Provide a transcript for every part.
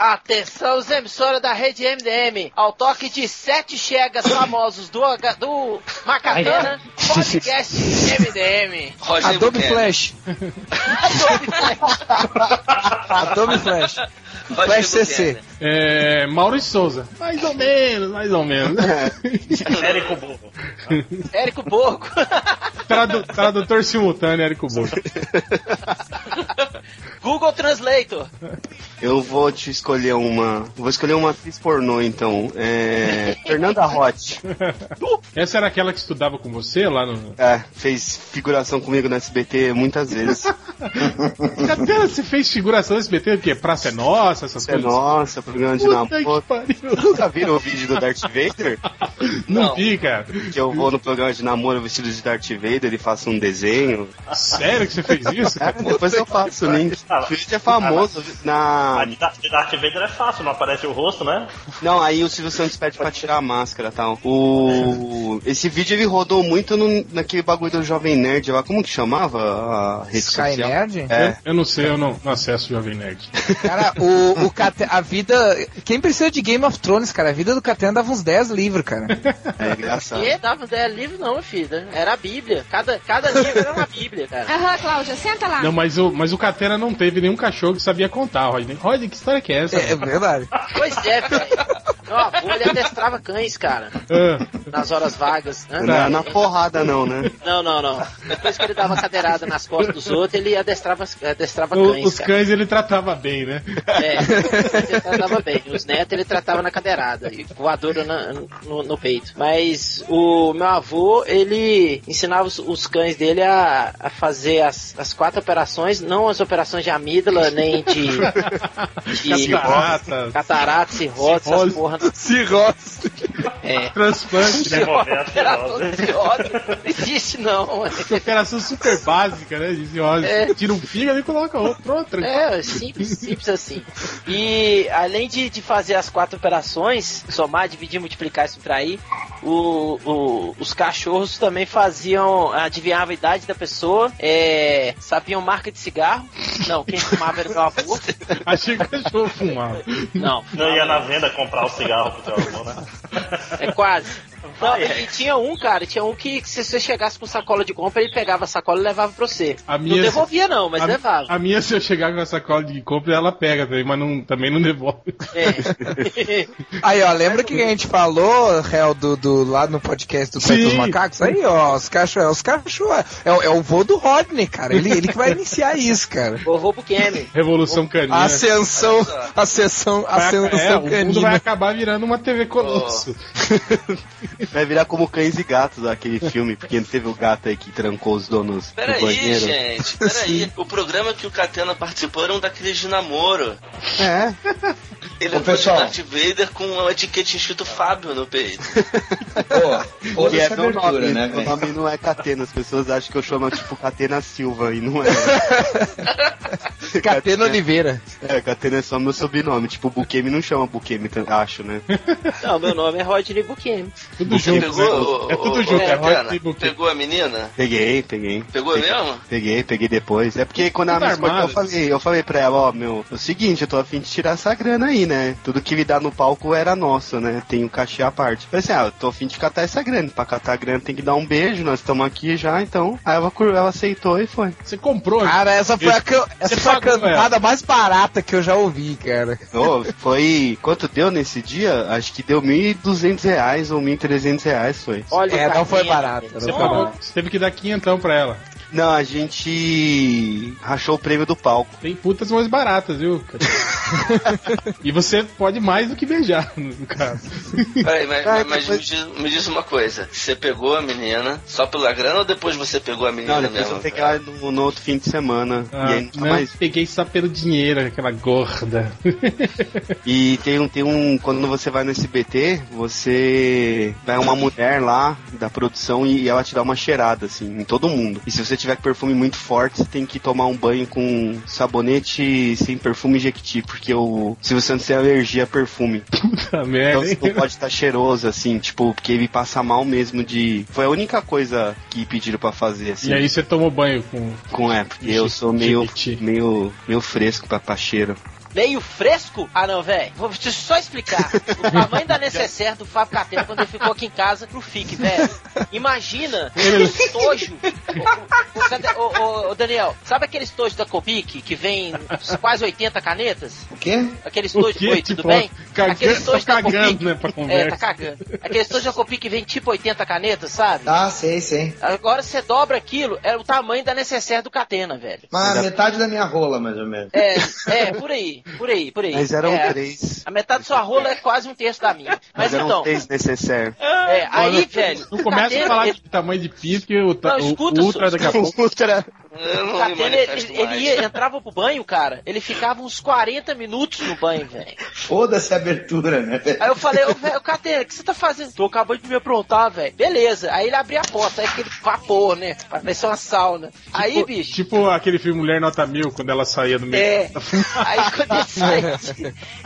Atenção, os emissoras da rede MDM, ao toque de sete chegas famosos do, do Macatana, podcast MDM. Roger Adobe Buchanan. Flash. Adobe Flash. Roger Flash CC. É, Maurício Souza. Mais ou menos, mais ou menos. Érico Burro. Érico Borgo. Tradu tradutor simultâneo, Érico Borgo. Google Translator. Eu vou te escolher uma. Vou escolher uma atriz pornô, então. É. Fernanda Roth. Essa era aquela que estudava com você lá no. É, fez figuração comigo no SBT muitas vezes. Cadê você fez figuração do SBT? O quê? Praça é Nossa, essas É coisas? nossa, programa de Puta namoro. que pariu. Nunca viram o vídeo do Darth Vader? Não, Não. vi, cara. Que eu vou no programa de namoro vestido de Darth Vader e faço um desenho. Sério que você fez isso? É, depois eu faço o link. O vídeo é famoso A na. de Darth de Darth Vader é fácil, não aparece o rosto, né? Não, aí o Silvio Santos pede pra tirar a máscara e tal. O. Esse vídeo ele rodou muito no- naquele bagulho do Jovem Nerd lá. Como que chamava a rede Sky social? Nerd? É. Eu não sei, eu não, não acesso o Jovem Nerd. Cara, o, o Cate- a vida. Quem precisa de Game of Thrones, cara? A vida do Catena dava uns 10 livros, cara. É engraçado. E dava ideia livro não, filho. Era a Bíblia. Cada, cada livro era uma Bíblia, cara. Aham, Cláudia, senta lá. Não, mas o, mas o Catena não teve nenhum cachorro que sabia contar, Rodney. Rodney, que história que é essa? É, é verdade. Pois é, velho. Meu avô, ele adestrava cães, cara. Ah, Nas horas vagas. né? Não é na porrada, não, né? Não, não, não. Depois que ele dava cadeirada nas costas dos outros, ele adestrava, adestrava o- cães, os cara. cães ele tratava bem, né? É, ele tratava bem. Os netos ele tratava na cadeirada e voadora na- no, no peito. Mas o meu avô, ele ensinava os, os cães dele a, a fazer as, as quatro operações, não as operações de amígdala, nem de, de Catarata, catarata, cirrose, Cirrose. essas porra. não. Cirrose. É. transplante, né? A cirrose. de óleo não existe, não. Operação super básica, né? De óleo. É. Tira um fígado e coloca outro. outro. É, simples, simples assim. E além de, de fazer as quatro operações, somar, dividir, multiplicar e subtrair, o, o- os cachorros também faziam, adivinhavam a idade da pessoa, é, sabiam marca de cigarro. Não, quem fumava era o meu avô. Achei que o cachorro fumava. Não, Não ia na venda comprar o cigarro pro teu avô, né? é quase. Não, e tinha um, cara, tinha um que, se você chegasse com sacola de compra, ele pegava a sacola e levava pra você. A Não minha- devolvia não, mas a, levava. a minha, se eu chegar com a sacola de compra, ela pega também, mas não, também não devolve. É. Aí, ó, lembra que a gente falou, réu, do, do, lá no podcast do Site dos Sim. Macacos? Aí, ó, os cachorros, os cachorros, é, o- é o vô do Rodney, cara. Ele, ele que vai iniciar isso, cara. Vovô Bukemi. Revolução canina. Ascensão, a sessão, a Vai- ascensão é, o mundo vai canina. acabar virando uma TV Colosso. Vai virar como Cães e Gatos, aquele filme, porque teve o gato aí que trancou os donos do Peraí, banheiro. gente, peraí. O programa que o Catena participou era um daqueles de namoro. É, Ele Ô, de pessoal. Darth Vader com uma etiquete escrito Fábio no peito. Pô, que é meu abertura, nome, né, meu nome não é Catena, as pessoas acham que eu chamo tipo Catena Silva, e não é. Catena Oliveira. É, Catena é só meu sobrenome, tipo Bukemi não chama Bukemi, acho, né? Não, meu nome é Rodney Bukemi. Tudo junto. pegou, né? É tudo o- junto, é cara, Buquê. Pegou a menina? Peguei, peguei. Pegou peguei, mesmo? Peguei, peguei depois. É porque quando Tudo ela me escolheu, eu falei, eu falei pra ela, ó, meu, é o seguinte, eu tô afim de tirar essa grana aí, né? Tudo que me dá no palco era nosso, né? Tem um cachê à parte. Falei assim, ah, eu tô afim de catar essa grana. Pra catar a grana tem que dar um beijo, nós estamos aqui já, então. Aí ela, ela aceitou e foi. Você comprou. Cara, essa foi a, can- essa foi a cantada mais barata que eu já ouvi, cara. Ô, foi. Quanto deu nesse dia? Acho que deu 1.200 reais ou 1.300 reais foi. Olha, É, não foi barato. Não Você, foi pagou, barato. você teve que dar quinhentão pra ela. Não, a gente rachou o prêmio do palco. Tem putas mais baratas, viu? e você pode mais do que beijar, no caso. Peraí, mas, Ah, mas me, depois- diz, me diz uma coisa. Você pegou a menina só pela grana ou depois você pegou a menina Não, depois mesmo? eu peguei ela no, no outro fim de semana. e Ah, aí nunca não, mais. peguei só pelo dinheiro, aquela gorda. E tem um, tem um. Quando você vai no SBT, você vai uma mulher lá da produção e ela te dá uma cheirada, assim, em todo mundo. E se você tiver perfume muito forte, você tem que tomar um banho com sabonete sem perfume Jequiti, porque o Silvio Santos tem alergia a perfume. Puta Então merda. você não pode estar cheiroso, assim, tipo, porque ele passa mal mesmo de. Foi a única coisa que pediram pra fazer, assim. E aí você tomou banho com. Com é, porque eu sou meio, meio, meio fresco pra, pra cheiro. Meio fresco? Ah, não, velho. Vou te só explicar. O tamanho da necessaire do Fábio Catena quando ele ficou aqui em casa pro FIC, velho. Imagina o estojo. Ô, Daniel, sabe aquele estojo da Copic que vem quase 80 canetas? O quê? Aquele estojo, quê? oi, Tipo, tudo bem? cagando- Aquele estojo tá da Copic. cagando, né, pra É, conversa. tá cagando. Aquele estojo da Copic que vem tipo 80 canetas, sabe? Ah, sei, sei. Agora você dobra aquilo, é o tamanho da necessaire do Catena, velho. Mas metade da minha rola, mais ou menos. É, é, por aí, por aí, por aí. Mas eram É, três. A metade da sua rola é quase um terço da minha. Mas Mas eram então, três necessários. é, aí, velho, Não o começa a falar ele- de tamanho de piso que o, ta- Não, o- escuta, o Ultra su- daqui a pouco. Ultra. O Catena, ele, ele ia, entrava pro banho, cara, ele ficava uns 40 minutos no banho, velho. Foda-se a abertura, né? Aí eu falei, ô, velho, Catena, o que você tá fazendo? Tô acabando de me aprontar, velho. Beleza. Aí ele abria a porta, aí aquele vapor, né? Parecia uma sauna. Aí, bicho. Tipo aquele filme Mulher Nota Mil, quando ela saía do meio. É. Aí quando saiu,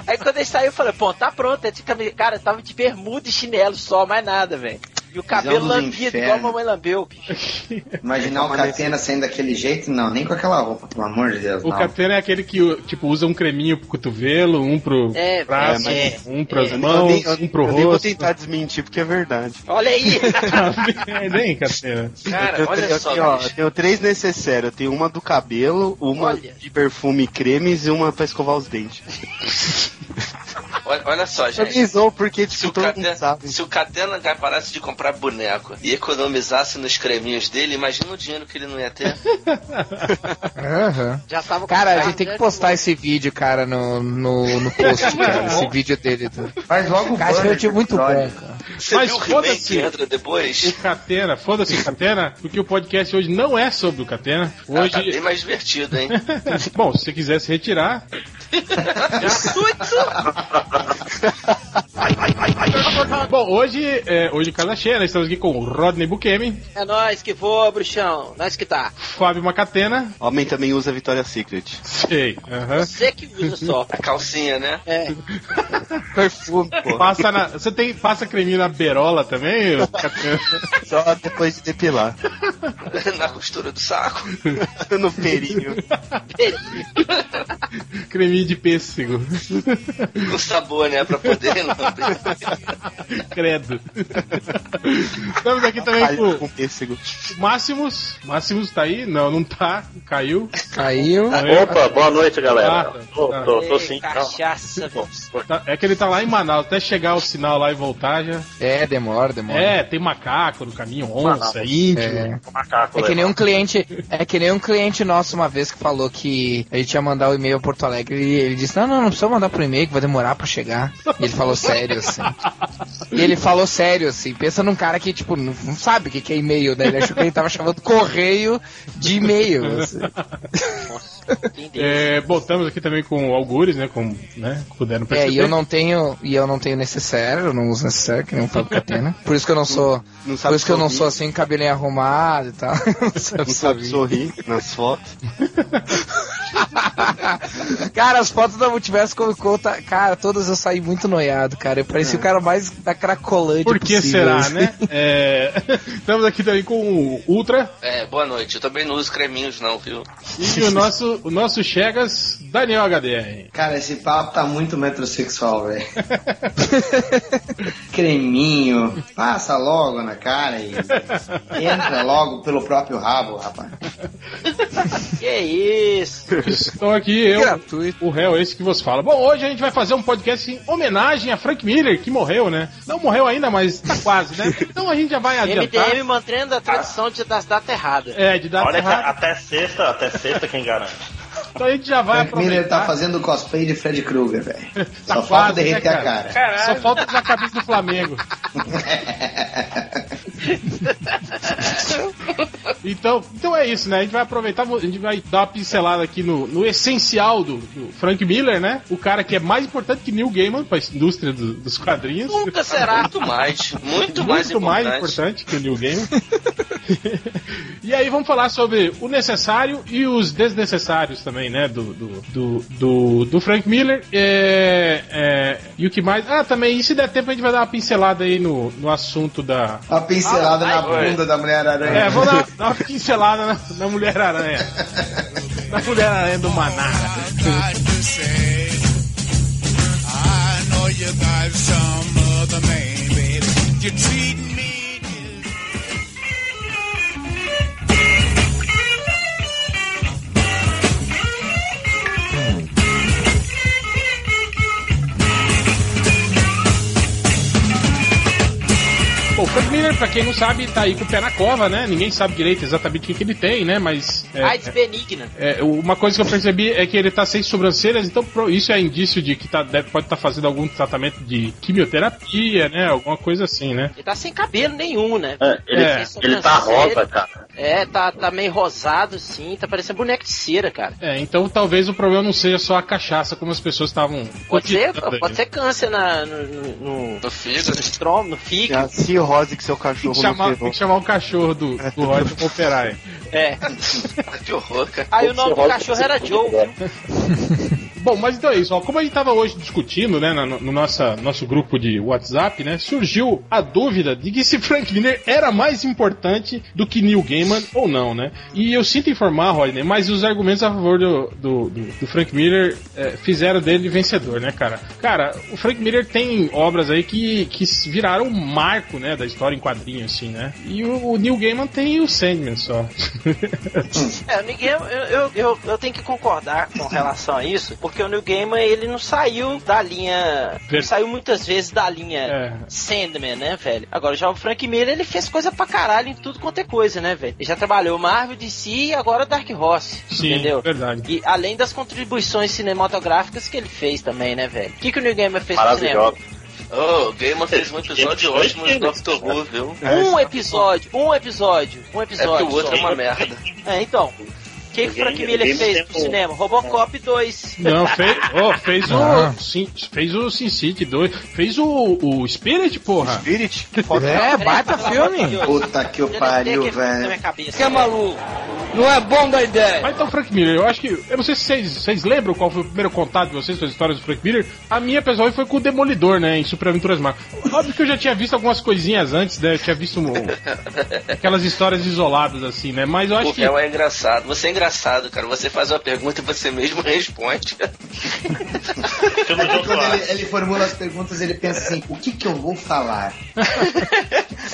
aí quando ele saiu, eu falei, pô, tá pronto. É Cara, tava de bermuda e chinelo só, mais nada, velho. E o cabelo lambido, igual a mamãe lambeu, bicho. Imaginar o Catena saindo daquele jeito? Não, nem com aquela roupa, pelo amor de Deus. O não. Catena é aquele que, tipo, usa um creminho pro cotovelo, um pro É, braço, é, um pras é. mãos, eu nem, eu, um pro eu nem vou rosto. tentar desmentir porque é verdade. Olha aí. é, nem, Catena. Cara, eu, olha eu só, tenho, ó, eu tenho três necessários. Eu tenho uma do cabelo, uma Olha. de perfume e cremes e uma pra escovar os dentes. Olha, olha só, gente. Avisou porque, Se tipo, o, todo mundo Catena, sabe. se o Catena parasse de comprar boneco e economizasse nos creminhos dele, imagina o dinheiro que ele não ia ter. Aham. Já tava com Cara, a gente tem que de- postar esse vídeo, cara, no, no, no post, cara. Esse vídeo dele. Do... Faz logo o Cara, vídeo é muito bom, cara. Você Mas o foda-se. entra depois? O Catena, foda-se o Catena, porque o podcast hoje não é sobre o Catena. Ah, tá bem Hoje. mais divertido, hein? Bom, se você quiser se retirar. Bom, hoje, é, hoje casa cheia, Estamos aqui com o Rodney Bukemi, É nós que voa, bruxão. Nós que tá. Fábio Macatena. Homem também usa Victoria's Secret. Sei. aham. Você que usa só. A calcinha, né? É. Perfume, pô. Passa na, você tem, passa creminho na berola também? Só depois de depilar. Na costura do saco. no perinho. creminho de pêssego. Com sabor, né? Pra poder não. Credo. Estamos aqui também com com pêssego. o Máximos. Máximos tá aí? Não, não tá. Caiu. Caiu. Opa, boa noite, Ah, galera. tá. Tô, Tá. tô, tô Ei, sim. Cachaça. Tá- É que ele tá lá em Manaus, até chegar o sinal lá e voltar já. É, demora, demora. É, tem macaco no caminho, onça, índio. É. Tô macaco, É que né, nem um cliente, é que nem um cliente nosso uma vez que falou que a gente ia mandar o e-mail a Porto Alegre e ele disse: "Não, não, não precisa mandar pro e-mail que vai demorar pra chegar". E ele falou sério assim. E ele falou sério assim, pensa num cara que tipo não, sabe o que é e-mail, né? Ele achou que ele tava chamando correio de e-mail. assim. É, bom, estamos aqui também com Algures, né? Com, né? Puderam É, perceber. e eu não tenho, e eu não tenho necessaire, eu não uso necessaire, que nem o Fábio Catena. Por isso que eu não sou, Não por sabe isso que eu não sou assim, cabelinho arrumado e tal. Não sabe Não sabe sorrir. nas fotos. cara, as fotos da Multiverso Comic Con, tá, cara, todas eu saí muito noiado, cara. Eu parecia o cara mais da cracolândia Por que possível, será, assim. né? É, estamos aqui também com o Ultra É, boa noite. Eu também não uso creminhos, não, viu? e o nosso, o nosso Chegas, Daniel HDR. Cara, esse papo tá muito metrosexual, velho. Creminho, passa logo na cara e entra logo pelo próprio rabo, rapaz. Que isso? Estão aqui eu, Gratuito. o réu, esse que vos fala. Bom, hoje a gente vai fazer um podcast em homenagem a Frank Miller, que morreu, né? Não morreu ainda, mas tá quase, né? Então a gente já vai adiantar. MDM mantendo a tradição de, das datas erradas. É, de dar Olha que errado. até sexta, até sexta quem garante. Então a gente já vai Frank Miller tá fazendo cosplay de Fred Krueger, velho. Tá Só quase, falta né, derreter a cara? cara. Só falta usar a cabeça do Flamengo. Então, então é isso, né? A gente vai aproveitar, a gente vai dar uma pincelada aqui no, no essencial do, do Frank Miller, né? O cara que é mais importante que Neil Gaiman pra indústria do- dos quadrinhos. Nunca será. Muito mais. Muito, mais Muito mais importante. importante que o Neil Gaiman. e aí vamos falar sobre o necessário e os desnecessários também, né? Do, do, do, do, do Frank Miller. É, é, e o que mais. Ah, também, e se der tempo, a gente vai dar uma pincelada aí no, no assunto da. Uma pincelada pincelada na bunda da Mulher-Aranha. É, vou dar, dar uma pincelada na, na Mulher-Aranha. na Mulher-Aranha do Maná. You got some other man, baby. You're treating o Frank Miller, pra quem não sabe, tá aí com o pé na cova, né? Ninguém sabe direito exatamente o que, que ele tem, né? Mas. é, AIDS benigna. É, uma coisa que eu percebi é que ele tá sem sobrancelhas, então isso é indício de que tá, deve, pode estar fazendo algum tratamento de quimioterapia, né? Alguma coisa assim, né? Ele tá sem cabelo nenhum, né? É, ele, É. ele tá rosa, cara. É, tá, tá meio rosado, sim, tá parecendo boneco de cera, cara. É, então talvez o problema não seja só a cachaça, como as pessoas estavam. Pode ser, pode né? ser câncer na, no, no, no, No fígado. no estômago, no É fígado. A cirrose que seu Tem cachorro que, não chamar, tem que chamar o cachorro do, do Roger pra operar. É. Que horror, cara. Aí o nome do cachorro era Joe, viu? Bom, mas então é isso, ó. Como a gente tava hoje discutindo, né, no, no nossa, nosso grupo de WhatsApp, né, surgiu a dúvida de que se Frank Miller era mais importante do que Neil Gaiman ou não, né? E eu sinto informar, Rodney, mas os argumentos a favor do, do, do- Frank Miller eh, fizeram dele vencedor, né, cara? Cara, o Frank Miller tem obras aí que, que viraram um marco, né, da história em quadrinho, assim, né? E o, o Neil Gaiman tem o Sandman só. É, o New Gaiman, eu, eu, eu, eu tenho que concordar com relação a isso, porque o New Gaiman, ele não saiu da linha... Ver- Não saiu muitas vezes da linha É. Sandman, né, velho? Agora, já o Frank Miller, ele fez coisa pra caralho em tudo quanto é coisa, né, velho? Ele já trabalhou Marvel, DC e agora Dark Horse, Sim, entendeu? verdade. E além das contribuições cinematográficas que ele fez também, né, velho? O que, que o New Gaiman fez pro cinema? Oh, o Gaiman fez um episódio ótimo de Doctor Who, viu? Um episódio, um episódio, um É episódio. porque o outro só. é uma merda. É, então. O que, que o Frank Miller fez pro cinema? Robocop 2. Não, fez, oh, fez Ah. o Sin, fez o Sin City 2, fez o, o Spirit, porra. Spirit? É, baita filme. Puta que o pariu, velho. Que é maluco. Não é bom da ideia. Mas então, Frank Miller, eu acho que. Eu não sei se vocês, vocês lembram qual foi o primeiro contato de vocês com as histórias do Frank Miller. A minha, pessoal, foi com o Demolidor, né? Em Super Aventuras Marvel. Óbvio que eu já tinha visto algumas coisinhas antes, né? Eu tinha visto um- aquelas histórias isoladas, assim, né? Mas eu acho O que. é engraçado. Você é engraçado, cara. Você faz uma pergunta e você mesmo responde. Quando ele, ele formula as perguntas, ele pensa assim: o que que eu vou falar?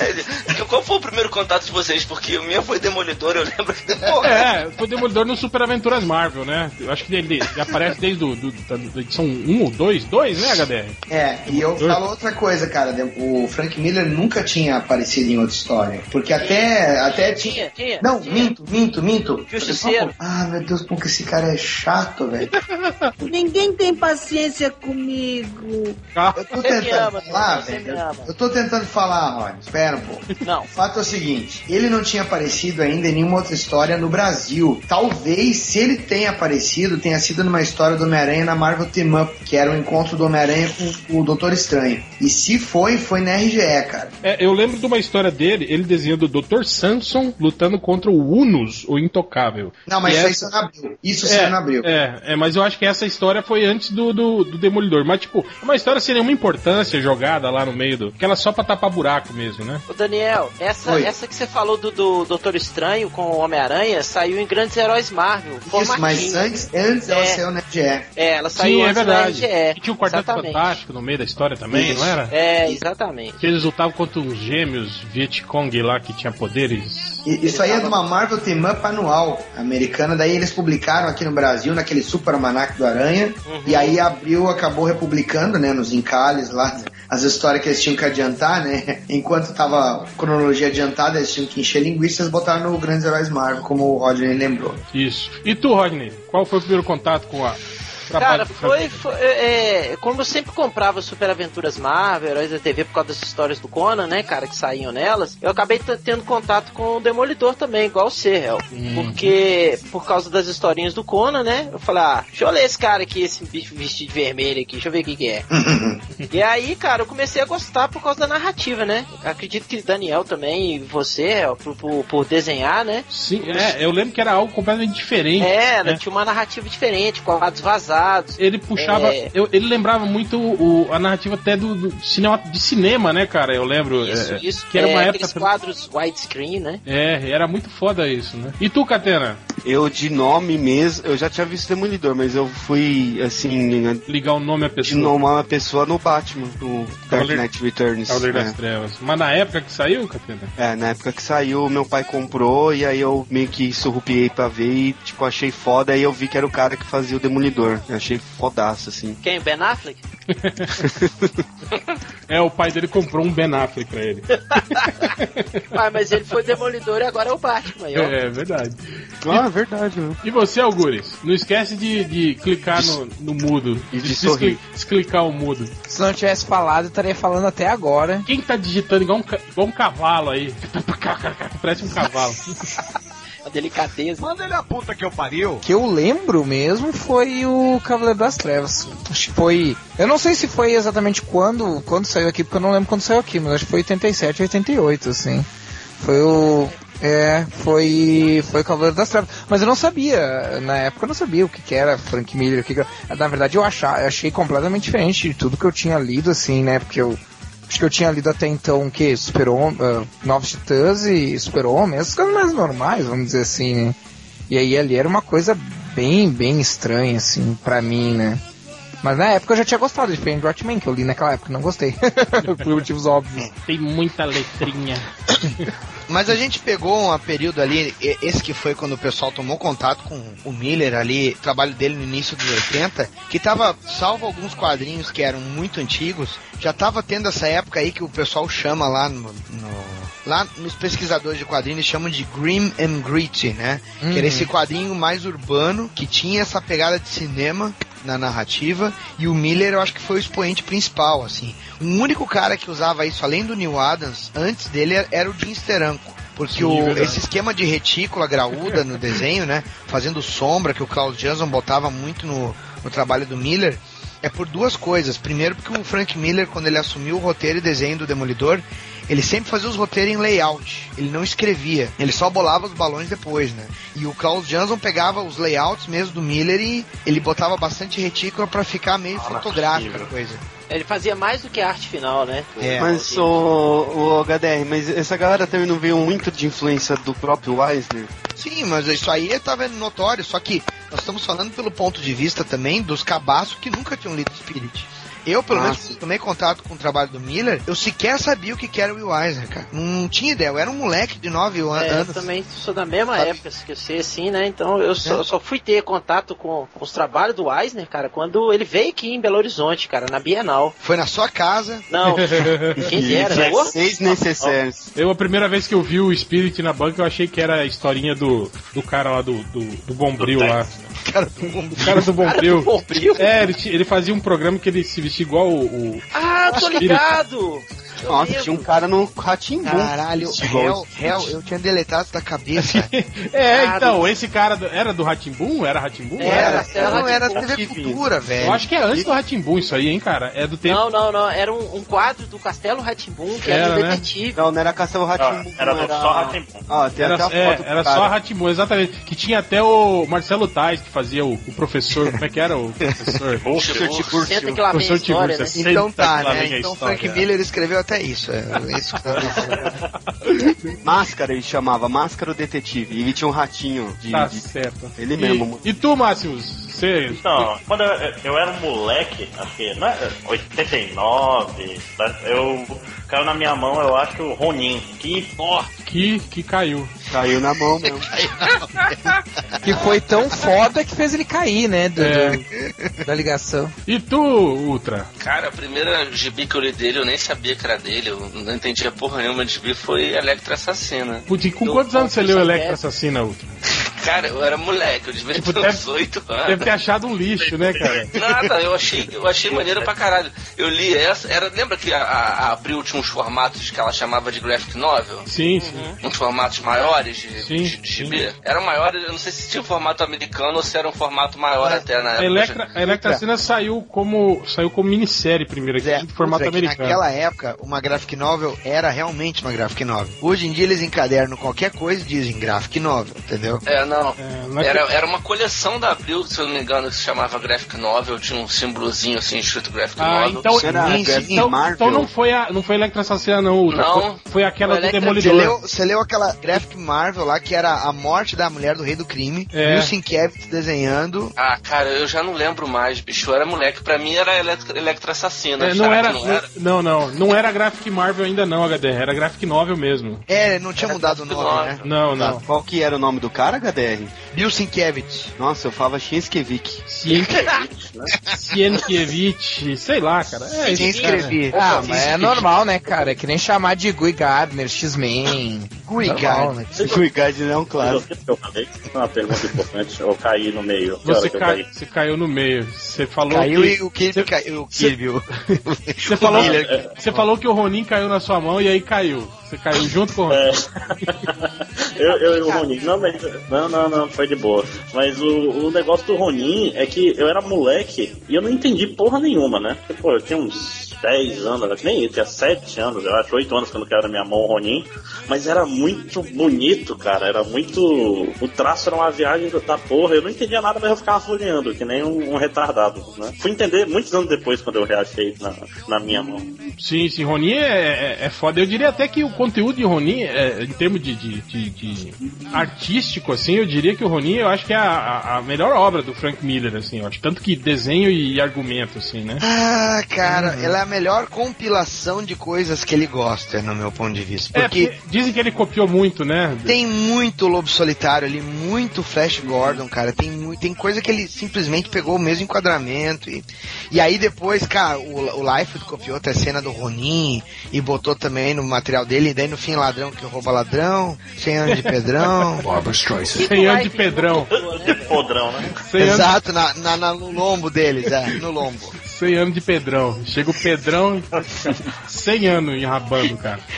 Ele- Qual foi o primeiro contato de vocês? Porque o meu foi Demolidor, eu lembro que. É, foi Demolidor no Super Aventuras Marvel, né? Eu acho que ele, ele aparece desde do, do, da, da edição 1 ou 2, 2, né, HDR? É, e eu falo outra coisa, cara. O Frank Miller nunca tinha aparecido em outra história. Porque até, até tinha. Tinha, tinha. Não, tinha. minto, minto, minto. Justiceiro. Ah, meu Deus, como que esse cara é chato, velho. Ninguém tem paciência comigo. Eu tô Você tentando ama, falar, velho. Eu tô tentando falar, Rod. Espera um pouco. Não. O fato é o seguinte, ele não tinha aparecido ainda em nenhuma outra história no Brasil. Talvez, se ele tenha aparecido, tenha sido numa história do Homem-Aranha na Marvel Team Up, que era o encontro do Homem-Aranha com o Doutor Estranho. E se foi, foi na RGE, cara. É, eu lembro de uma história dele, ele desenhando o Dr. Samson lutando contra o Unus, o Intocável. Não, mas isso aí essa- saiu na Abril. Isso saiu na Abril. É, é, mas eu acho que essa história foi antes do, do, do Demolidor. Mas, tipo, é uma história sem nenhuma importância jogada lá no meio do. Aquela só pra tapar buraco mesmo, né? Ô Daniel, essa, Oi. essa que você falou do, do Doutor Estranho com o Homem-Aranha saiu em Grandes Heróis Marvel. Isso, mas antes, antes ela É. saiu na RGE. É, ela saiu Sim, é antes da verdade. E tinha o Quarteto Exatamente. Fantástico no meio da história também, Isso. não era? É, exatamente. Que eles lutavam contra uns gêmeos Vietcong lá que tinha poderes. E- Isso aí é de uma Marvel Team Up anual americana, daí eles publicaram aqui no Brasil, naquele Super Almanac do Aranha, e aí abriu, acabou republicando, né, nos encalhes lá, as histórias que eles tinham que adiantar, né, enquanto tava cronologia adiantada, eles tinham que encher linguiças, botaram no Grandes Heróis Marvel, como o Rodney lembrou. Isso. E tu, Rodney, qual foi o primeiro contato com a. Cara, foi, foi é, é, como eu sempre comprava Super Aventuras Marvel, Heróis da TV por causa das histórias do Conan, né, cara, que saíam nelas, eu acabei tendo contato com o Demolidor também, igual o C, Hel. Porque, por causa das historinhas do Conan, né, eu falei, ah, deixa eu ler esse cara aqui, esse bicho vestido de vermelho aqui, deixa eu ver o que que é. e aí, cara, eu comecei a gostar por causa da narrativa, né, acredito que Daniel também, e você, Hel, por, por, por desenhar, né, Sim, é, eu lembro que era algo completamente diferente. é, né? tinha uma narrativa diferente, quadros vazados, Ele puxava. É. eu- ele lembrava muito o, a narrativa até do, do cinema, de cinema, né, cara? Eu lembro. Isso, é, isso. Que era é, uma aqueles época. quadros widescreen, né? É, era muito foda isso, né? E tu, Catena? Eu, de nome mesmo, eu já tinha visto Demolidor, mas eu fui, assim, Ligar o nome à de pessoa. nomar uma pessoa no Batman, no Dark Knight Returns. Cavaleiro é. das Trevas. Mas na época que saiu, Catena? É, na época que saiu, meu pai comprou e aí eu meio que surrupiei pra ver e, tipo, achei foda. Aí eu vi que era o cara que fazia o Demolidor. Eu achei fodaço, assim. Quem? Ben Affleck? É, o pai dele comprou um Ben Affleck pra ele. Ah, mas ele foi Demolidor e agora é o Batman. ó. É, verdade. Ah, é verdade, né? E você, Algures? Não esquece de, de clicar no, no mudo. E de sorrir. descli- desclicar o mudo. Se não tivesse falado, eu estaria falando até agora. Quem tá digitando igual um, igual um cavalo aí? Parece um cavalo. Delicadeza. Manda ele a puta que eu pariu. que eu lembro mesmo foi o Cavaleiro das Trevas. Acho que foi. Eu não sei se foi exatamente quando, quando saiu aqui, porque eu não lembro quando saiu aqui, mas acho que foi 87, 88, assim. Foi o. É, foi. Foi o Cavaleiro das Trevas. Mas eu não sabia, na época eu não sabia o que, que era Frank Miller, o que, que Na verdade eu achar, eu achei completamente diferente de tudo que eu tinha lido, assim, né? Porque eu. Acho que eu tinha lido até então o que? Super Homem, ah, Novos Titãs e Super Homem, essas coisas mais normais, vamos dizer assim, né? E aí ali era uma coisa bem, bem estranha, assim, pra mim, né? Mas na época eu já tinha gostado de Fame Watchmen, que eu li naquela época, não gostei. Por motivos óbvios. Tem muita letrinha. Mas a gente pegou um período ali, esse que foi quando o pessoal tomou contato com o Miller ali, trabalho dele no início dos 80, que tava, salvo alguns quadrinhos que eram muito antigos, já tava tendo essa época aí que o pessoal chama lá no, no- lá nos pesquisadores de quadrinhos chamam de grim and gritty, né? Que era esse quadrinho mais urbano, que tinha essa pegada de cinema na narrativa, e o Miller eu acho que foi o expoente principal, assim. O único cara que usava isso, além do Neil Adams, antes dele era- era o Jim Steranko. Porque o, esse esquema de retícula graúda no desenho, né? Fazendo sombra, que o Klaus Jansson botava muito no, no trabalho do Miller, é por duas coisas. Primeiro, porque o Frank Miller, quando ele assumiu o roteiro e desenho do Demolidor, ele sempre fazia os roteiros em layout. Ele não escrevia. Ele só bolava os balões depois, né? E o Klaus Jansson pegava os layouts mesmo do Miller e ele botava bastante retícula pra ficar meio fotográfica a coisa. Ele fazia mais do que a arte final, né? É. Mas o, o HDR, mas essa galera também não veio muito de influência do próprio Eisner? Sim, mas isso aí tava notório, só que nós estamos falando pelo ponto de vista também dos cabaços que nunca tinham lido Spirit. Eu, pelo Ah, menos, tomei contato com o trabalho do Miller, eu sequer sabia o que era o Will Eisner, cara. Não tinha ideia, eu era um moleque de 9 É, eu anos. também sou da mesma Sabe? época que você, assim, né? Então eu só, só fui ter contato com, com os trabalhos do Eisner, cara, quando ele veio aqui em Belo Horizonte, cara, na Bienal. Foi na sua casa, Não, quem dera, E porra. seis necessários. Eu, a primeira vez que eu vi o Spirit na banca, eu achei que era a historinha do, do cara lá do, do, do Bombril Do lá. cara do mundo. O cara do Cara, Bombril. do Bombril? É, ele, ele fazia um programa que ele se vestia igual o. o- Ah, tô ligado! Nossa, lembro. tinha um cara no Ratimbu. Caralho, Hell, Hell, eu tinha deletado da cabeça. É, Cara, então, esse cara do- era do Ratimbum? Era Ratimbum? Era, Era, não era Rá-Tim-Bum. TV Cultura, velho. Eu acho que é antes do Ratimbum isso aí, hein, cara? É do tempo. Não, não, não. Era um, um quadro do Castelo Ratimbum que era, Era, um né? detetive. Não, não era Castelo Ratimbu. era do só Rá-Tim-Bum. Ó, tem Era, até a é, foto do era cara. só Ratimbum, exatamente. Que tinha até o Marcelo Tais, que fazia o, o professor. Como é que era o professor? Professor Tiburcio. Senta que lá vem a Professor história, né? Tiburcio, Então tá, né? Então. Frank Miller escreveu até isso. É, isso que eu tô falando. Máscara ele chamava, Máscara o Detetive. E ele tinha um ratinho de. Tá de- certo. Ele e, mesmo. E tu, Máximos? Você. Então, quando eu, eu era um moleque, acho que não é, 89, tá? eu caiu na minha mão, eu acho, o Ronin. Que Que, que caiu. Caiu na mão mesmo. Que foi tão foda que fez ele cair, né? do- É. do- da ligação. E tu, Ultra? Cara, a primeira gibi que eu li dele, eu nem sabia que era dele, eu não entendia porra nenhuma de gibi, foi Electra Assassina. Putz, e com Do- quantos anos você leu Electra. Assassina, Ultra? Cara, eu era moleque, eu devia Tipo, ter deve- uns 8 anos. Deve ter achado um lixo, né, cara? Nada, eu achei, eu achei maneiro pra caralho. Eu li essa, era, lembra que a, a, a Abril tinha uns formatos que ela chamava de graphic novel? Sim, sim. Uns formatos maiores de, Sim, de, de gibi? Era maior, eu não sei se tinha um formato americano ou se era um formato maior até na A época. Electra, a Electra Assassina saiu como, saiu como minissérie primeiro aqui, em formato americano. Naquela época, uma graphic novel era realmente uma graphic novel. Hoje em dia eles encadernam qualquer coisa e dizem graphic novel, entendeu? É, não. É, não é Era, era uma coleção da Abril, se eu não me engano, que se chamava Graphic Novel, tinha um símbolozinho assim escrito Graphic Ah, Novel. então, então, Graphic então, Marvel. então não foi a não foi Electra Assassina não, Ultra. Não. Foi, foi aquela Foi do Electra- Você Demolidor. leu, você leu aquela graphic Marvel lá que era a morte da mulher do rei do crime, É. Will Sienkiewicz desenhando. Ah, cara, eu já não lembro mais, bicho. Eu era moleque. Pra mim era Electra, Electra Assassina. É, não Será era, não era? não, não, não era Graphic Marvel ainda não, HD, era Graphic Novel mesmo. É, não tinha Era mudado o nome, né? Não, não. Qual que era o nome do cara, HDR? Bill Sienkiewicz. Nossa, eu falava Shinskevich. Sienkiewicz, Sienkiewicz, sei lá, cara. É, Quem cara. escrevi? Ah, mas é normal, né, cara? É que nem chamar de Guy Gardner, X-Men. Gardner. né? Não, Mas claro. o que eu falei? É uma pergunta importante. Eu caí no meio. Que Você, que eu cai, caí? você caiu no meio. Você falou Caiu que... e o Kirby caiu. O Kirby, Você falou, Miller. você falou que o Ronin caiu na sua mão e aí caiu. Você caiu junto com o. É. eu, eu e o Ronin. Não, mas. Não, não, não, foi de boa. Mas o, o negócio do Ronin é que eu era moleque e eu não entendi porra nenhuma, né? Porque, pô, eu tinha uns 10 anos, nem isso, tinha 7 anos, eu acho, 8 anos quando eu era na minha mão o Ronin. Mas era muito bonito, cara. Era muito. O traço era uma viagem da porra. Eu não entendia nada, mas eu ficava folheando, que nem um, um retardado, né? Fui entender muitos anos depois quando eu reachei na, na minha mão. Sim, sim, Ronin é, é, é foda. Eu diria até que o conteúdo de Ronin, é, em termos de, de, de- de artístico, assim, eu diria que o Ronin eu acho que é a, a- melhor obra do Frank Miller, assim, eu acho. Tanto que desenho e argumento, assim, né? Ah, cara, ela é a melhor compilação de coisas que ele gosta, no meu ponto de vista. É, Porque porque dizem que ele copiou muito, né? tem muito Lobo Solitário ali, muito Flash Gordon, cara. Tem, mu- tem coisa que ele simplesmente pegou o mesmo enquadramento. E, e aí depois, cara, o, o Life copiou até a cena do Ronin e botou também no material dele. E daí no fim, ladrão que rouba ladrão, 100 anos de Pedrão. Barbara Streisand. 100 anos de Pedrão. Podrão, né? 100 anos, Exato, na, na- na- no lombo deles, é, no lombo. 100 anos de Pedrão. Chega o Pedrão e fica 100 anos enrabando, cara.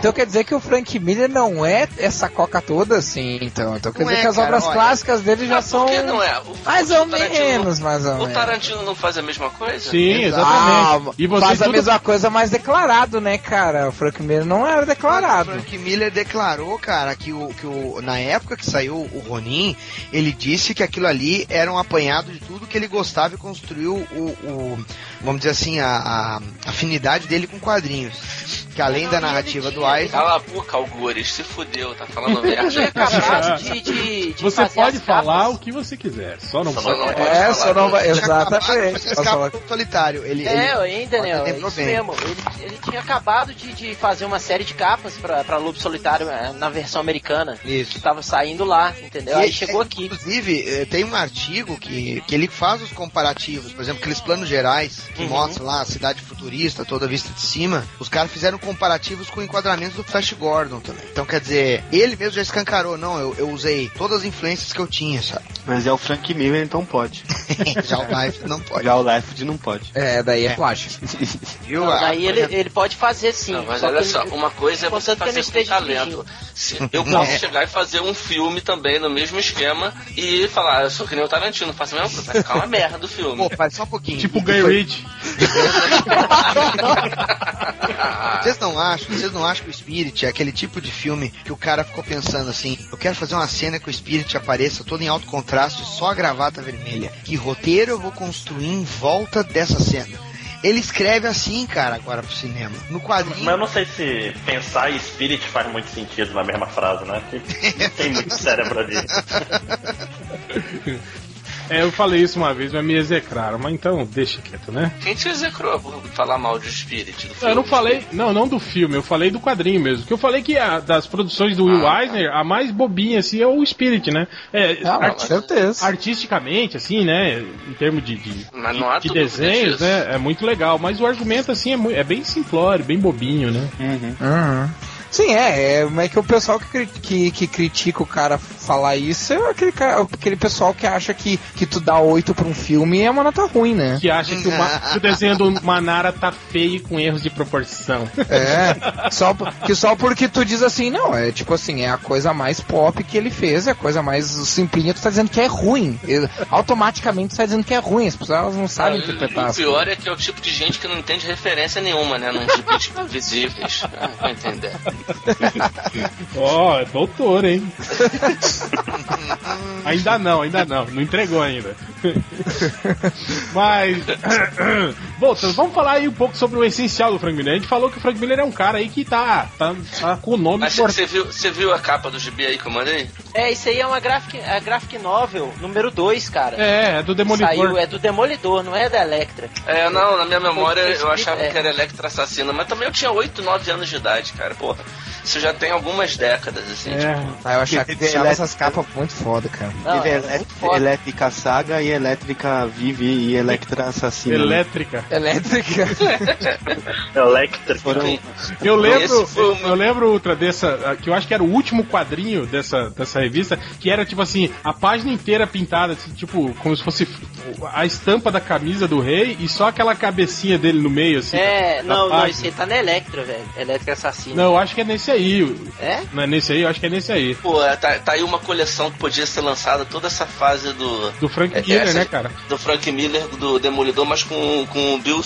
Então quer dizer que o Frank Miller não é essa coca toda assim, então. Então quer Não dizer é, que as cara, obras olha. clássicas dele já Ah, são. por que não é? O, Mais o ou menos, mais ou O menos. Tarantino não faz a mesma coisa? Sim, Ah, exatamente. E você faz a tudo- mesma coisa, mais declarado, né, cara? O Frank Miller não era O declarado. Frank Miller declarou, cara, que, o, que o, na época que saiu o Ronin, ele disse que aquilo ali era um apanhado de tudo que ele gostava e construiu o, o- vamos dizer assim, a, a afinidade dele com quadrinhos. Que além da narrativa do Ice, Cala a boca, Algures, se fudeu, tá falando merda. Acabado de, de, de Você pode falar capas. o que você quiser, só não Só pode. não pode É, falar. só não vai. Exatamente. falar? do solitário. Ele, É, ele, ainda, né? tem É isso problema. mesmo. Ele, ele tinha acabado de, de fazer uma série de capas pra, pra Lobo Solitário eh, na versão americana. Isso. Que tava saindo lá, entendeu? Aí E- chegou aqui. Inclusive, eh, tem um artigo que, que ele faz os comparativos, por exemplo, aqueles planos gerais que Uhum. mostram lá a cidade futurista, toda vista de cima. Os caras fizeram comparativos com enquadramentos do Flash Gordon também. Então, quer dizer, ele mesmo já escancarou, não, eu, eu usei todas as influências que eu tinha, sabe? Mas é o Frank Miller, então pode. já o Life não pode. Já o Left não pode. É, daí é É. plágio. Viu? Não, Ah, daí ele, ele pode fazer sim. Não, mas só olha só, ele- uma coisa é você que ele fazer com talento. Se eu posso chegar e fazer um filme também no mesmo esquema e falar, "Ah, eu sou que nem o Tarantino, faço a mesma coisa. Vai ficar uma merda o filme. Pô, pai, só um pouquinho. Tipo o Guy Ritchie. Vocês não acham, vocês não acham que o Spirit é aquele tipo de filme que o cara ficou pensando assim, eu quero fazer uma cena que o Spirit apareça todo em alto contraste, só a gravata vermelha. Que roteiro eu vou construir em volta dessa cena? Ele escreve assim, cara, agora pro cinema. No quadrinho. Mas eu não sei se pensar e spirit faz muito sentido na mesma frase, né? Não tem muito cérebro ali. É, eu falei isso uma vez, mas me execraram. Mas então, deixa quieto, né? Quem te execrou por falar mal de Spirit do filme? Eu não falei, não, não do filme, eu falei do quadrinho mesmo. Que eu falei que a, das produções do Will Ah. Eisner, a mais bobinha, assim, é o Spirit, né? É, Ah, arti- com certeza. artisticamente, assim, né? Em termos de, de, há de dúvida desenhos, né? É muito legal. Mas o argumento, assim, é, é bem simplório, bem bobinho, né? Uhum. Sim, é, é, mas é que o pessoal que, que, que critica o cara falar isso é aquele, cara- aquele pessoal que acha que, que tu dá oito pra um filme é uma nota ruim, né? Que acha que o, que o desenho do Manara tá feio e com erros de proporção. É, só, por- que só porque tu diz assim, não, é tipo assim, é a coisa mais pop que ele fez, é a coisa mais simplinha, tu tá dizendo que é ruim. E, automaticamente tu tá dizendo que é ruim, as pessoas elas não sabem Ah, interpretar. e o pior é que é o tipo de gente que não entende referência nenhuma, né? Num tipo de visíveis. Ah, entender. Ó, é doutor, hein? ainda não, ainda não. Não entregou ainda. Mas. Voltando, vamos falar aí um pouco sobre o essencial do Frank Miller. A gente falou que o Frank Miller é um cara aí que tá, tá, tá com o nome Mas você viu, você viu a capa do gibi aí que eu mandei? É, isso aí é uma graphic, a graphic novel número 2, cara. É, é do Demolidor. Saiu, é do Demolidor, não é da Electra. É, não, na minha memória eu achava é. que era Electra Assassina, mas também eu tinha 8, 9 anos de idade, cara. Porra, isso já tem algumas décadas, assim. É. tipo, Ah, eu achava que Teve achava elétrica- essas capas muito foda, cara. Não, Teve é foda. Elétrica Saga e Elétrica Vive e Electra Assassina. Elétrica. Elétrica. Electra. Foram, Eu lembro, meu- eu lembro outra dessa, que eu acho que era o último quadrinho dessa, dessa revista, que era tipo assim, a página inteira pintada, assim, tipo, como se fosse a estampa da camisa do rei e só aquela cabecinha dele no meio, assim. É, da não, não, página. isso aí tá na Electra, velho. Electra Assassina. Não, eu acho que é nesse aí. É? Não é nesse aí, eu acho que é nesse aí. Pô, tá, tá aí uma coleção que podia ser lançada toda essa fase do. Do Frank É, Miller, essa- né, cara? Do Frank Miller, do Demolidor, mas com, com o Bill.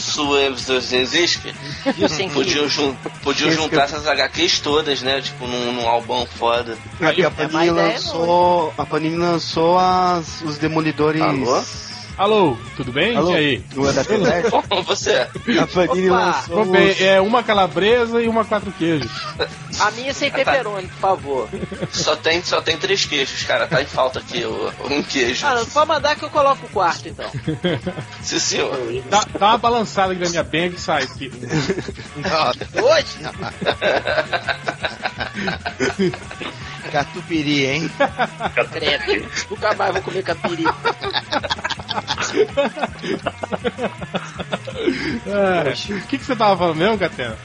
E Sem Podiam, jun, podiam juntar essas HQs todas, né? Tipo, num, num albão foda. Aí a É Panini ideia, lançou. A Panini lançou as, os demolidores. Alô? Alô, tudo bem? Alô? E aí? É da Telete? Como você? A Panini Opa! lançou. Os- é uma calabresa e uma quatro queijos. A minha sem pepperoni, por favor. Só tem, só tem três queijos, cara. Tá em falta aqui o, um queijo. Ah, não pode mandar que eu coloco o quarto, então. Sim, senhor. Dá, dá uma balançada aqui na minha bang e sai aqui. Hoje? Catupiri, hein? Credo. Nunca mais vou comer É, O que, que você tava falando mesmo, Catena?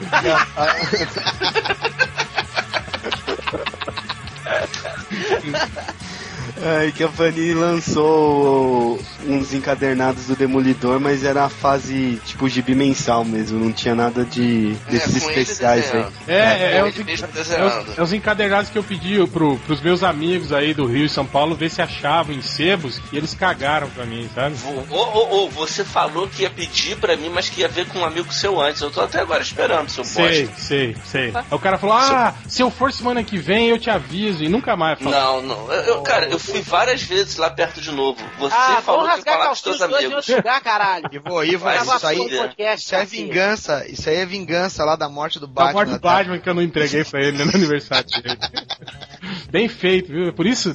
É, que a Panini lançou uns encadernados do Demolidor, mas era a fase tipo gibi mensal mesmo, não tinha nada de desses com ele especiais aí. É, é, é os, é os- é os encadernados que eu pedi pro, pros meus amigos aí do Rio e São Paulo ver se achavam em sebos e eles cagaram pra mim, sabe? Ô, ô, ô, você falou que ia pedir pra mim, mas que ia ver com um amigo seu antes. Eu tô até agora esperando, seu Sei, bosta. sei, sei. Aí o cara falou: Ah, se eu for semana que vem eu te aviso. E nunca mais falou. Não, não. Eu, eu- cara, eu fui várias vezes lá perto de novo. Você Ah, falou que ia rasgar falar com os teus amigos. lugar, caralho. Ivo, Ivo, Vai isso aí, podcast, isso é cacete. vingança. Isso aí é vingança lá da morte do Da Batman. morte do tá? Batman que eu não entreguei pra ele né, no aniversário dele. Bem feito, viu? Por isso,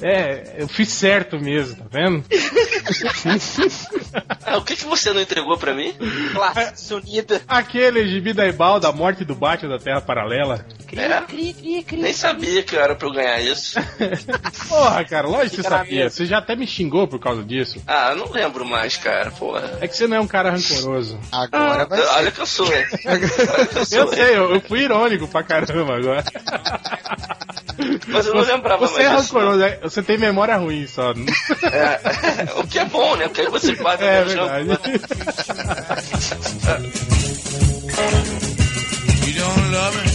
é, eu fiz certo mesmo, tá vendo? Ah, o que, que você não entregou pra mim? Classe unida. Aquele gibi da Ebal, da morte do Batman da Terra Paralela. É, Cri, cri, cri. nem sabia que era pra eu ganhar isso. Porra, cara, lógico que você sabia. Você já até me xingou por causa disso. Ah, eu não lembro mais, cara, porra. É que você não é um cara rancoroso. Agora vai ser. Olha que eu sou. Olha que eu sou. Eu sei, eu, eu fui irônico pra caramba agora. Mas eu não lembrava Você é mais disso, não. rancoroso, é- você tem memória ruim só. É, o que é bom, né? Porque aí você guarda É no chão. verdade. You don't love me.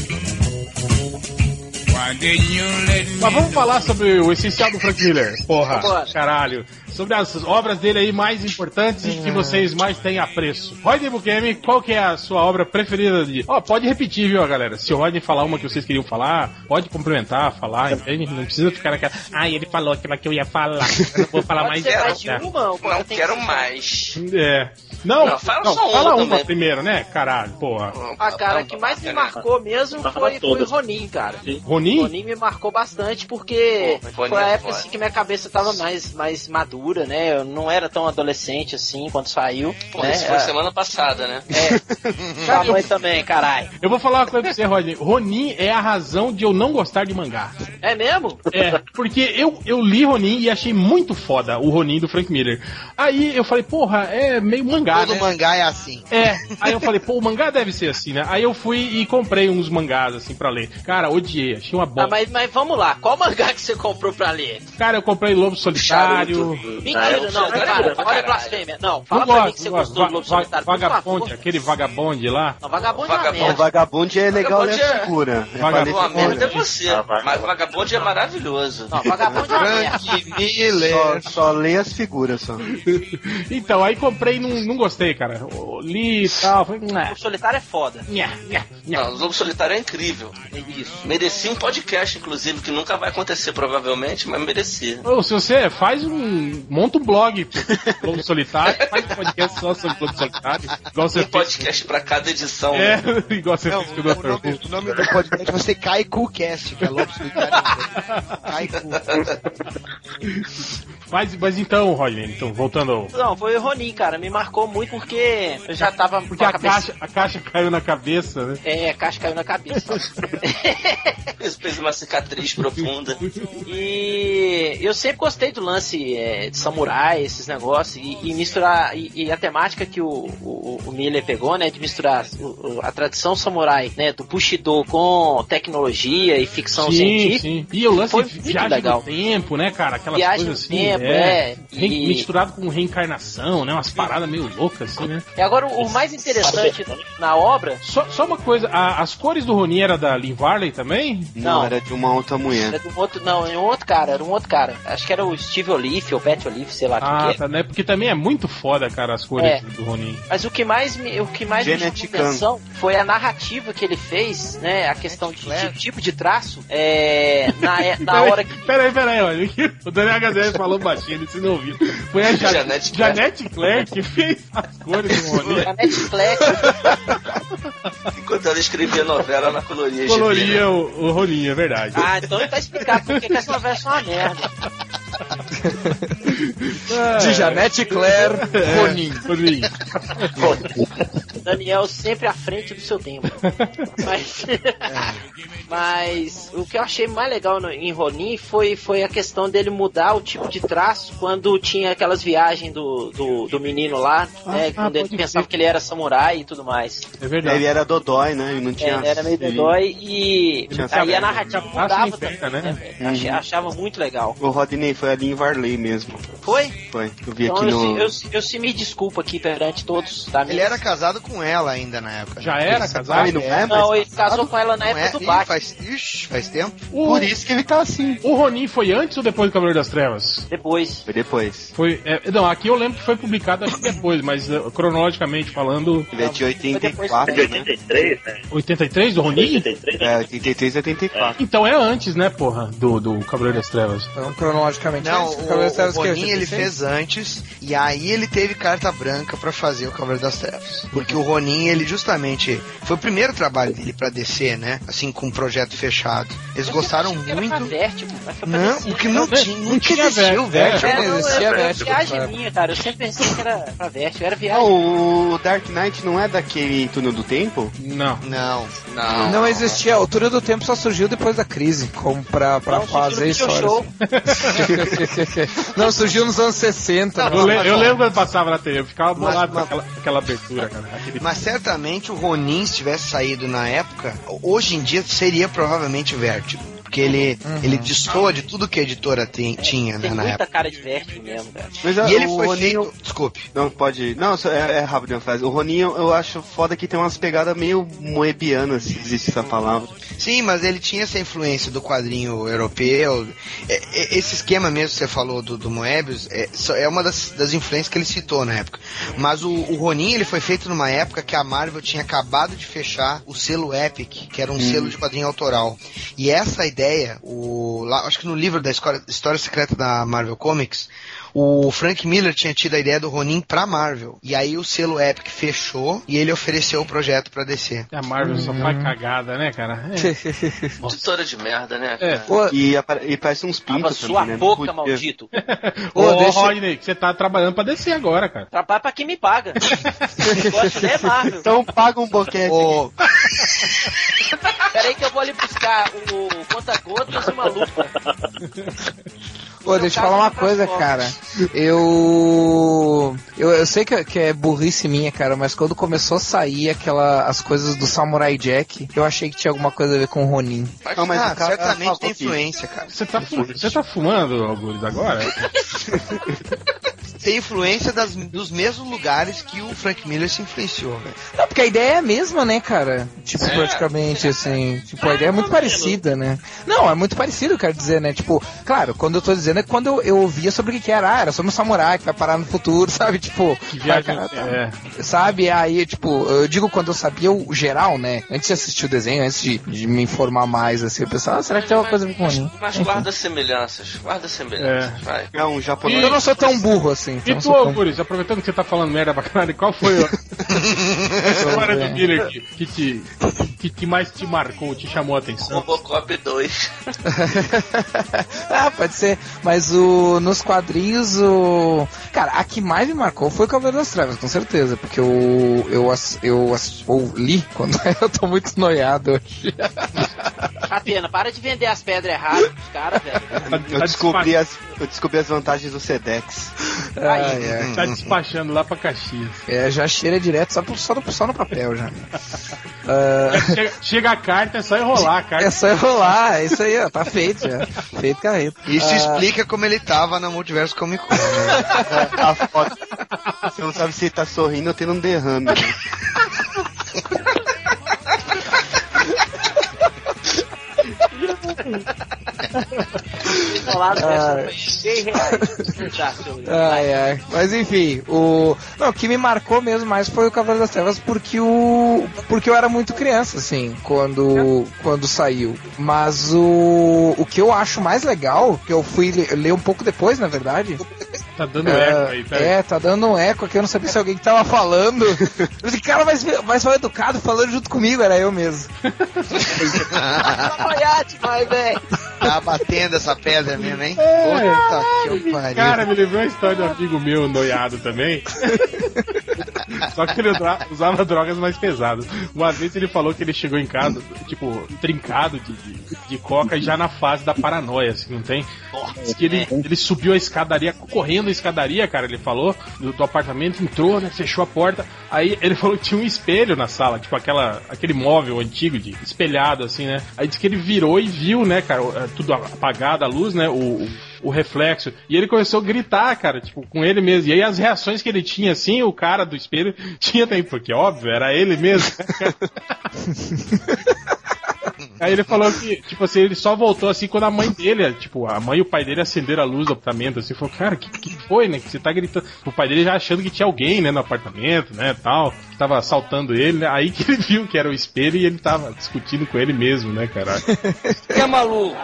Mas vamos falar sobre o essencial do Frank Miller. Porra, caralho. Sobre as obras dele aí mais importantes e que vocês mais têm apreço. Rodney Bukemi, qual que é a sua obra preferida de... Ó, pode repetir, viu, galera? Se o Rodney falar uma que vocês queriam falar, pode complementar, falar, entende? Não precisa ficar naquela... Ah, ele falou aquela que eu ia falar. Eu não vou falar Pode mais nada. Não quero que- mais. É. Não, Não, fala não, só uma fala uma também. primeiro, né? Caralho, porra. Ah, cara, que mais me marcou mesmo foi, foi o. Ronin, cara. Ronin? Ronin me marcou bastante porque Pô, foi a é época assim que minha cabeça tava mais, mais madura, né? Eu não era tão adolescente assim quando saiu. Pô, né? isso foi Ah, semana passada, né? É. Sua mãe também, caralho. Eu vou falar uma coisa pra você, Rodney. Ronin é a razão de eu não gostar de mangá. É mesmo? É, porque eu, eu li Ronin e achei muito foda o Ronin do Frank Miller. Aí eu falei, porra, é meio mangá, Todo né? mangá é assim. É, aí eu falei, pô, o mangá deve ser assim, né? Aí eu fui e comprei uns mangás, assim, pra ler. Cara, odiei, achei uma Ah, bosta. mas, mas vamos lá, qual mangá que você comprou pra ler? Cara, eu comprei Lobo Solitário. Mentira, Ah, não, cara, olha a blasfêmia. Não, Não fala pra mim que você não gosto. gostou do Lobo va- Solitário, Vagabonde, aquele vagabonde lá. Não, vagabundo é uma Vagabonde. É legal a é- figura. É Vagabond. pra Pô, ler a merda é você. Ah. Mas Vagabond é maravilhoso. Não, vagabundo é merda. Miller. Só, só lê as figuras só. Então, aí comprei e não, não gostei, cara. Li e tal. Falei, O "Nhé, Lobo Solitário é foda. nhé, nhé." Não, o Lobo Solitário é incrível. Isso. Merecia um podcast, inclusive, que nunca vai acontecer provavelmente, mas merecia. Ou se você faz um. monta um blog pro Lobo Solitário, faz um podcast só sobre Lobo Solitário. Igual você Um fez. podcast pra cada edição. É, né? igual você Não, fez com o o, Dr. nome, o nome do podcast vai ser Kaiku Cast, que é Lobo Solitário. Kaiku. Mas, mas então, Rodney, então, voltando ao. Não, foi o Ronin, cara. Me marcou muito porque eu já tava Porque com a a cabeça. caixa, a caixa caiu na cabeça, né? É, a caixa caiu na cabeça. Fez uma cicatriz profunda. E eu sempre gostei do lance é, de samurai, esses negócios, e, e misturar. E, e a temática que o, o, o Miller pegou, né? De misturar o- a tradição samurai, né? Do Bushido com tecnologia e ficção sim, científica. sim. E o lance Foi de muito viagem legal. no tempo, né, cara? Aquelas Viagem coisas assim. tempo, é. Re- E- Misturado com reencarnação, né? Umas paradas meio loucas, assim, né? E agora o, o mais interessante na obra Só, só uma coisa, a- as cores do Ronin era da Lynn Varley também? Não, Não. era de uma outra era mulher. de um outro. Não, era um outro cara, era um outro cara. Acho que era o Steve Olive ou Pat Olive, sei lá Ah, quem que é. tá, né? Porque também é muito foda, cara, as cores É. do Ronin. Mas o que mais me, o que mais me chamou a atenção foi a narrativa que ele fez, né? A questão de, de tipo de traço. É, na, é- na hora que. Peraí, peraí, olha. O Daniel HDR falou baixinho, ele se não ouviu. Foi a Ja- Janete Janete Claire que fez as cores do Ronin. A Netflix Enquanto ela escrevia novela, ela coloria? Coloria o, o Ronin, é verdade. Ah, então tá explicado porque que essa novela é uma merda. De Janete Claire, Ronin. Ronin. Daniel sempre à frente do seu tempo. Mas, mas o que eu achei mais legal no- em Ronin foi, foi a questão dele mudar o tipo de traço quando tinha aquelas viagens do, do, do menino lá, né? ah, Quando ele pensava crer. que ele era samurai e tudo mais. É verdade. Ele era Dodói, né? Não É, tinha. ele era meio dodói e aí a narrativa tinha mudava traço também, né? né? Achei- Achava muito legal. O Rodney foi a Lynn Varley mesmo. Foi? Foi. Eu vi Então aqui eu, no. eu, eu se me desculpa aqui perante todos da Ele era casado com ela ainda na época. Já era casado? Não é. Não, ele casou com ela na Não época é? do Ih, Batman. faz, ixi, faz tempo. O, Por isso que ele tá assim. o Ronin foi antes ou depois do Cavaleiro das Trevas? Depois. Foi depois. Foi. é, não, aqui eu lembro que foi publicado acho que depois, mas eh, cronologicamente falando, Ele é de É 84, de né? 83, né? 83 do Ronin? 83, É, 83 e 84. Então é antes, né, porra, do, do Cavaleiro das Trevas. Então, cronologicamente, Não, esse o, das o Trevas é ele 86? fez antes e aí ele teve carta branca pra fazer o Cavaleiro das Trevas. Porque o Ronin, ele justamente foi o primeiro trabalho dele pra descer, né? Assim, com um projeto fechado. Eles gostaram Eu achei que era pra muito. Vértigo, mas foi pra Não, DC. porque não, tinha, não tinha Vértigo. Vértigo. É, não, não, existia era Vértigo, viagem minha, cara. Eu sempre pensei que era pra Vértigo. Era Ah, viagem. o Dark Knight não é daquele túnel do tempo? Não. Não. Não. Não existia, o túnel do tempo só surgiu depois da crise, como pra, pra fazer histórias. Show. Não, surgiu nos anos 60. Não, né? Eu, le- eu lembro quando passava na TV, eu ficava Mas- bolado com aquela, aquela abertura, cara. Aquele- Mas certamente o Ronin, se tivesse saído na época, hoje em dia seria provavelmente Vértigo. Porque ele, ele destoa de tudo que a editora tem- tinha né, Tem na muita época. cara de Vértigo mesmo, cara. Mas E ele foi Ronin- feito. Desculpe. Não, pode. Não, é, é rápido a frase. O Ronin eu, acho foda que tem umas pegadas meio moebianas, se existe essa palavra. Sim, mas ele tinha essa influência do quadrinho europeu. É, é, esse esquema mesmo que você falou do, do Moebius é, é uma das, das influências que ele citou na época. Mas o, o Ronin ele foi feito numa época que a Marvel tinha acabado de fechar o selo Epic, que era um selo de quadrinho autoral. E essa ideia, o, lá, acho que no livro da História, História Secreta da Marvel Comics, o Frank Miller tinha tido a ideia do Ronin pra Marvel. E aí o selo Epic fechou e ele ofereceu o projeto pra DC. A Marvel só faz cagada, né, cara? É. Editora de merda, né? É. E, e parece uns pintos sua também, né? boca, maldito. Ô, Ô, deixa- Rodney, que você tá trabalhando pra descer agora, cara. Trabalha pra quem me paga. Gosto é Marvel. Então paga um boquete. O, Peraí que eu vou ali buscar o conta-gotas e uma lupa. Pô, deixa eu falar uma coisa, cara. Eu. Eu, eu sei que, é- que é burrice minha, cara, mas quando começou a sair aquela, as coisas do Samurai Jack, eu achei que tinha alguma coisa a ver com o Ronin. Não, mas ah, cara certamente falou tem influência, cara. Você tá, fu- você tá fumando, Algures, agora? tem influência das, dos mesmos lugares que o Frank Miller se influenciou, velho. Não, porque a ideia é a mesma, né, cara? Tipo, É. praticamente, assim. Tipo, a ideia é muito parecida, né? Não, é muito parecido, quero dizer, né? Tipo, claro, quando eu tô dizendo é quando eu, eu ouvia sobre o que que era. Ah, era sobre um samurai que vai parar no futuro, sabe? Tipo, Que vai, viagem. cara, tá- é. sabe? Aí, tipo, eu digo quando eu sabia o geral, né? Antes de assistir o desenho, antes de, de me informar mais, assim, eu pensava, ah, será que tem alguma coisa a ver com Ronin? Mas guarda semelhanças, guarda semelhanças, vai. É um japonês. Eu não sou tão burro assim. Então E tu, tão- Boris, aproveitando que você tá falando merda pra caralho, qual foi a história do Miller que, que te, que, que mais te marcou, te chamou a atenção? Robocop 2. ah, pode ser. Mas o, nos quadrinhos, o. Cara, a que mais me marcou foi o Cavaleiro das Trevas, com certeza. Porque eu. Eu, ass- eu, ass- ou li quando eu tô muito noiado hoje. Catena, para de vender as pedras erradas pros caras, velho. Eu descobri, as, eu descobri as vantagens do Sedex. Ai, ai. Tá despachando lá pra Caxias. É, já cheira direto só, pro- só, no, só no papel já. Ah, Chega, chega a carta, é só enrolar a carta. é só enrolar, é isso aí, ó, tá feito já. Feito carreta. Isso Ah, explica como ele tava na Multiverso Comic Con, né? A foto. Você não sabe se ele tá sorrindo ou tendo um derrame. né? Enrolado Ah. dessa foi 100 reais. Já, seu- Ai, ai. Mas enfim, o. Não, o que me marcou mesmo mais foi o Cavaleiro das Trevas porque o. Porque eu era muito criança, assim, quando. quando saiu. Mas o. O que eu acho mais legal, que eu fui le- ler um pouco depois, na verdade. Tá dando é, eco aí, peraí. é, tá dando um eco aqui, eu não sabia se alguém que tava falando. Eu disse, cara, mas, mas foi educado falando junto comigo, era eu mesmo. Demais, velho. Tá batendo essa pedra mesmo, hein? É. Puta que pariu. Cara, me lembrou a história de um amigo meu noiado também. Só que ele usava drogas mais pesadas. Uma vez ele falou que ele chegou em casa, tipo, trincado de, de, de coca e já na fase da paranoia, assim, não tem? Diz que ele, ele subiu a escadaria, correndo a escadaria, cara, ele falou, do, do apartamento, entrou, né, fechou a porta. Aí ele falou que tinha um espelho na sala, tipo aquela, aquele móvel antigo, de espelhado, assim, né? Aí disse que ele virou e viu, né, cara, é, tudo apagado, a luz, né, o, o, o reflexo. E ele começou a gritar, cara, tipo, com ele mesmo. E aí as reações que ele tinha, assim, o cara do espelho tinha também, porque óbvio, era ele mesmo. Aí ele falou que, tipo assim, ele só voltou assim quando a mãe dele, tipo, a mãe e o pai dele acenderam a luz do apartamento, assim, falou, cara, que, que foi, né? Que você tá gritando. O pai dele já achando que tinha alguém, né, no apartamento, né, tal, tava assaltando ele, né? Aí que ele viu que era o espelho e ele tava discutindo com ele mesmo, né, cara? Que é maluco?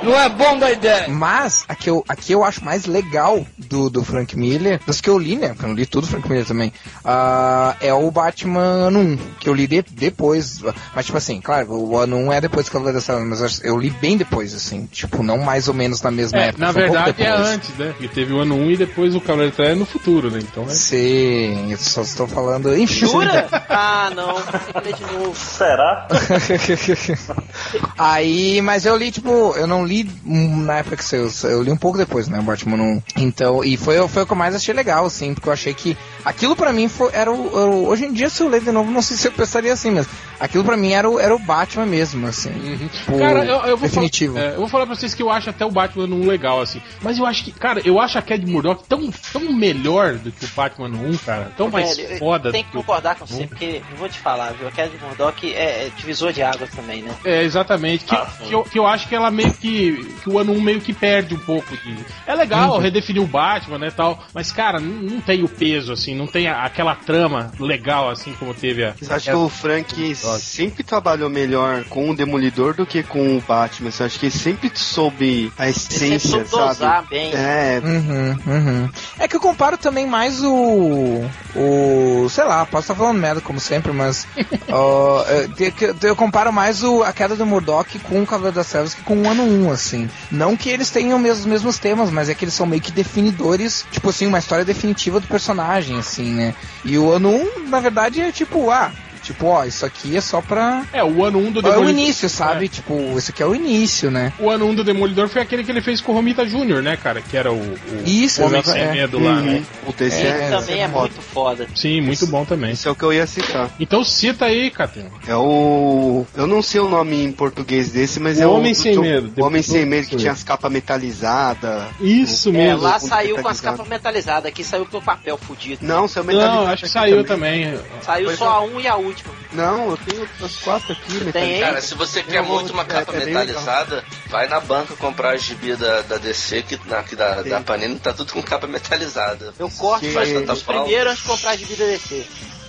Não é bom da ideia. Mas, a que eu, a que eu acho mais legal do, do Frank Miller, das que eu li, né? Porque eu não li tudo do Frank Miller também, ah, é o Batman ano 1, que eu li de- depois. Mas, tipo assim, claro, o ano 1 é depois do Cavaleiro das Trevas, mas eu li bem depois, assim. Tipo, não mais ou menos na mesma É, época. na foi um verdade é antes, né? Porque teve o ano 1 e depois o Cavaleiro Trás no futuro, né? Então é. Sim, eu só estou falando. Enfim. Jura? Ah, não. Tem que ler de novo. Será? Aí, mas eu li, tipo, eu não li na época que saiu, eu li um pouco depois, né, o Batman 1. Então, e foi, foi o que eu mais achei legal, assim, porque eu achei que aquilo pra mim foi, era o, o- Hoje em dia, se eu ler de novo, não sei se eu pensaria assim, mas aquilo pra mim era o, era o Batman mesmo, assim. Tipo, Uhum. Cara, eu, eu vou definitivo. Falar, é, eu vou falar pra vocês que eu acho até o Batman no 1 legal, assim. Mas eu acho que, cara, eu acho a Cad Murdock tão, tão melhor do que o Batman no 1, cara. Tão mais Velho, foda Tem do que que o concordar com você, porque eu vou te falar, viu? A Kelly Murdock é, é divisor de águas também, né? É, exatamente. Que, Ah, que, eu, que eu acho que ela meio que. que o ano 1 meio que perde um pouco de. É legal Uhum. redefinir o Batman, né, tal. Mas, cara, não, não tem o peso, assim, não tem a- aquela trama legal, assim, como teve a. Você acha que o Frank sempre trabalhou melhor com o Demolidor do que com o Batman? Você acha que ele sempre soube a essência, sabe? bem. É, Uhum, uhum. É que eu comparo também mais o. O. Sei lá, posso estar falando merda como sempre, mas. ó, eu, eu comparo mais o, a queda do Murdoch com o Cavaleiro das Trevas que com o ano 1, assim. Não que eles tenham os mesmos temas, mas é que eles são meio que definidores, tipo assim, uma história definitiva do personagem, assim, né? E o ano 1, na verdade, é tipo, ah. Tipo, ó, isso aqui é só pra. É, o ano 1 um do É o Demolidor. início, sabe? Tipo, isso aqui é o início, né? O ano 1 um do Demolidor foi aquele que ele fez com o Romita Jr., né, cara? Que era o, o Isso, Homem Sem é. Medo lá, né? Puta, esse Esse é, também é foda. muito foda. Sim, muito bom também. Esse é o que eu ia citar. Então cita aí, Catena. É o. Eu não sei o nome em português desse, mas O é o. Homem Sem o- Medo. O Homem Sem Medo que tinha as capas metalizadas. Isso É, mesmo. lá com saiu com as capas metalizadas, aqui saiu com o papel fudido. Não, saiu metalizado. Não, acho que saiu também. Saiu só é. a um e a última. Não, eu tenho as quatro aqui Tem? Cara, se você quer muito uma é, capa é metalizada, vai na banca comprar as gibi da, da DC, que, na, que da, da Panini tá tudo com capa metalizada. Eu corto Que- faz tanta os falta. primeiro antes de comprar de vida DC.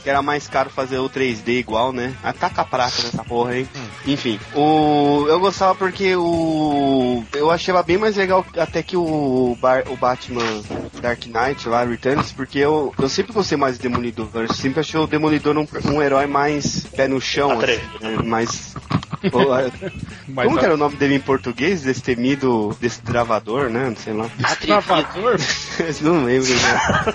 Que era mais caro fazer o 3D igual, né? Ataca a prata nessa porra aí. Enfim, o eu gostava porque o eu achava bem mais legal até que o, Bar- o Batman Dark Knight lá, Returns, porque eu, eu sempre gostei mais do Demolidor. Eu sempre achei o Demolidor um, um herói mais pé no chão, assim, Atrevido. né? mais Como que era o nome dele em português? Desse temido, desse travador, né? Não sei lá. Travador? Não lembro. Né?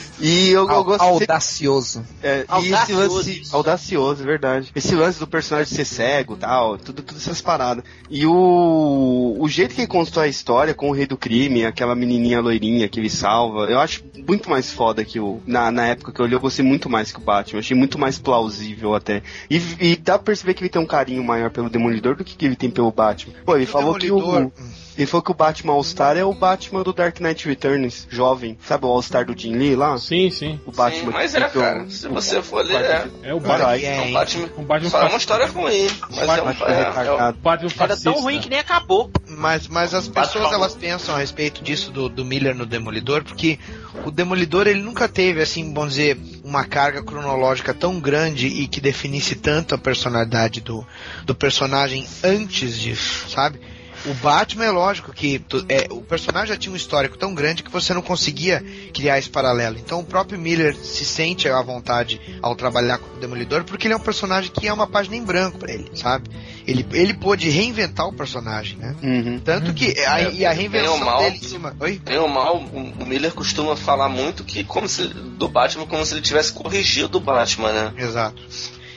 E eu, eu gosto Audacioso. é, e esse Audacioso, lance audacioso, é verdade. Esse lance do personagem ser cego, tal, tudo, tudo essas paradas. E o o jeito que ele constrói a história com o rei do crime, aquela menininha loirinha que ele salva, eu acho muito mais foda que o na, na época que eu olhei, eu gostei muito mais que o Batman. Eu achei muito mais plausível até. E, e dá pra perceber que ele tem um carinho maior pelo Demolidor do que, que ele tem pelo Batman. Pô, ele falou que o Demolidor- ele falou que o Batman All-Star é o Batman do Dark Knight Returns, jovem. Sabe o All-Star do Jim Lee lá? Sim, sim. O Sim, Batman mas que é, o- cara. Se você for ler, é. É o. Batman. É, É um hein? Batman. Um Batman é uma história ruim. Mas é um. Batman É, é, retardado. Batman Era fascista. tão ruim que nem acabou. Mas, mas as pessoas elas pensam a respeito disso do, do Miller no Demolidor, porque o Demolidor ele nunca teve, assim, vamos dizer, uma carga cronológica tão grande e que definisse tanto a personalidade do, do personagem antes disso, sabe? O Batman é lógico que tu- é, o personagem já tinha um histórico tão grande que você não conseguia criar esse paralelo. Então o próprio Miller se sente à vontade ao trabalhar com o Demolidor porque ele é um personagem que é uma página em branco pra ele, sabe? Ele, ele pôde reinventar o personagem, né? Uhum. Tanto que a, e a reinvenção Bem mal, dele em cima. Oi? Bem ou mal, o o Miller costuma falar muito que como se do Batman como se ele tivesse corrigido o Batman, né? Exato.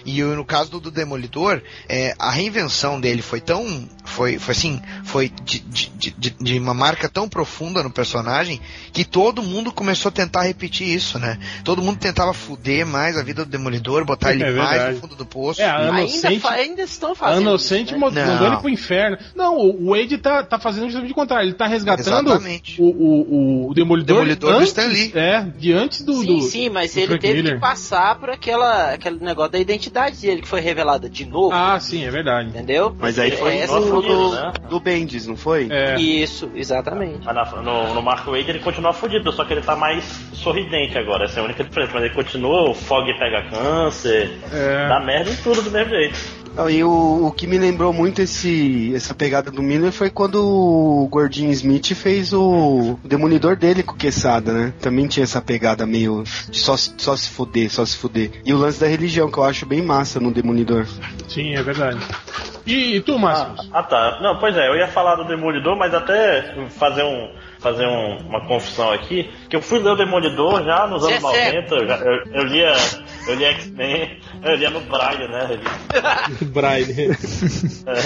E o- no caso do, do Demolidor, é, a reinvenção dele foi tão. Foi, foi assim, foi de, de, de, de uma marca tão profunda no personagem que todo mundo começou a tentar repetir isso, né? Todo mundo tentava fuder mais a vida do Demolidor, botar ele É mais no fundo do poço. É, a Ainda, Inocente, fa- ainda estão a fazendo. Inocente isso, né? mandou ele pro inferno. Não, o Wade tá, tá fazendo justamente o contrário. Ele tá resgatando Exatamente. o, o, o Demolidor, Demolidor do antes, Stan Lee. É, de antes do. Sim, do sim, mas do ele Frank teve Miller. que passar por aquela, aquele negócio da identidade dele que foi revelada de novo. Ah, sim, é verdade. Entendeu? Mas aí foi Essa do, foi do, né? do Bendis, não foi? É. Isso, exatamente. Mas na- no, no Mark Wade ele continua fudido, só que ele tá mais sorridente agora. Essa é a única diferença. Mas ele continua, o Fog pega câncer, É. dá merda em tudo do mesmo jeito. Não, E o, o que me lembrou muito esse, essa pegada do Miller foi quando o Gordinho Smith fez o, o Demolidor dele com o Quesada, né? Também tinha essa pegada meio de só, se- só se fuder, só se fuder. E o lance da religião, que eu acho bem massa no Demolidor. Sim, é verdade. E, e tu, Márcio? Ah, ah, tá. Não, pois é, eu ia falar do Demolidor, mas até fazer um fazer um- uma confissão aqui, que eu fui ler o Demolidor já nos anos é 90, eu, já- eu, eu lia, eu lia X-Men, eu lia no Braille, né? Braille. É,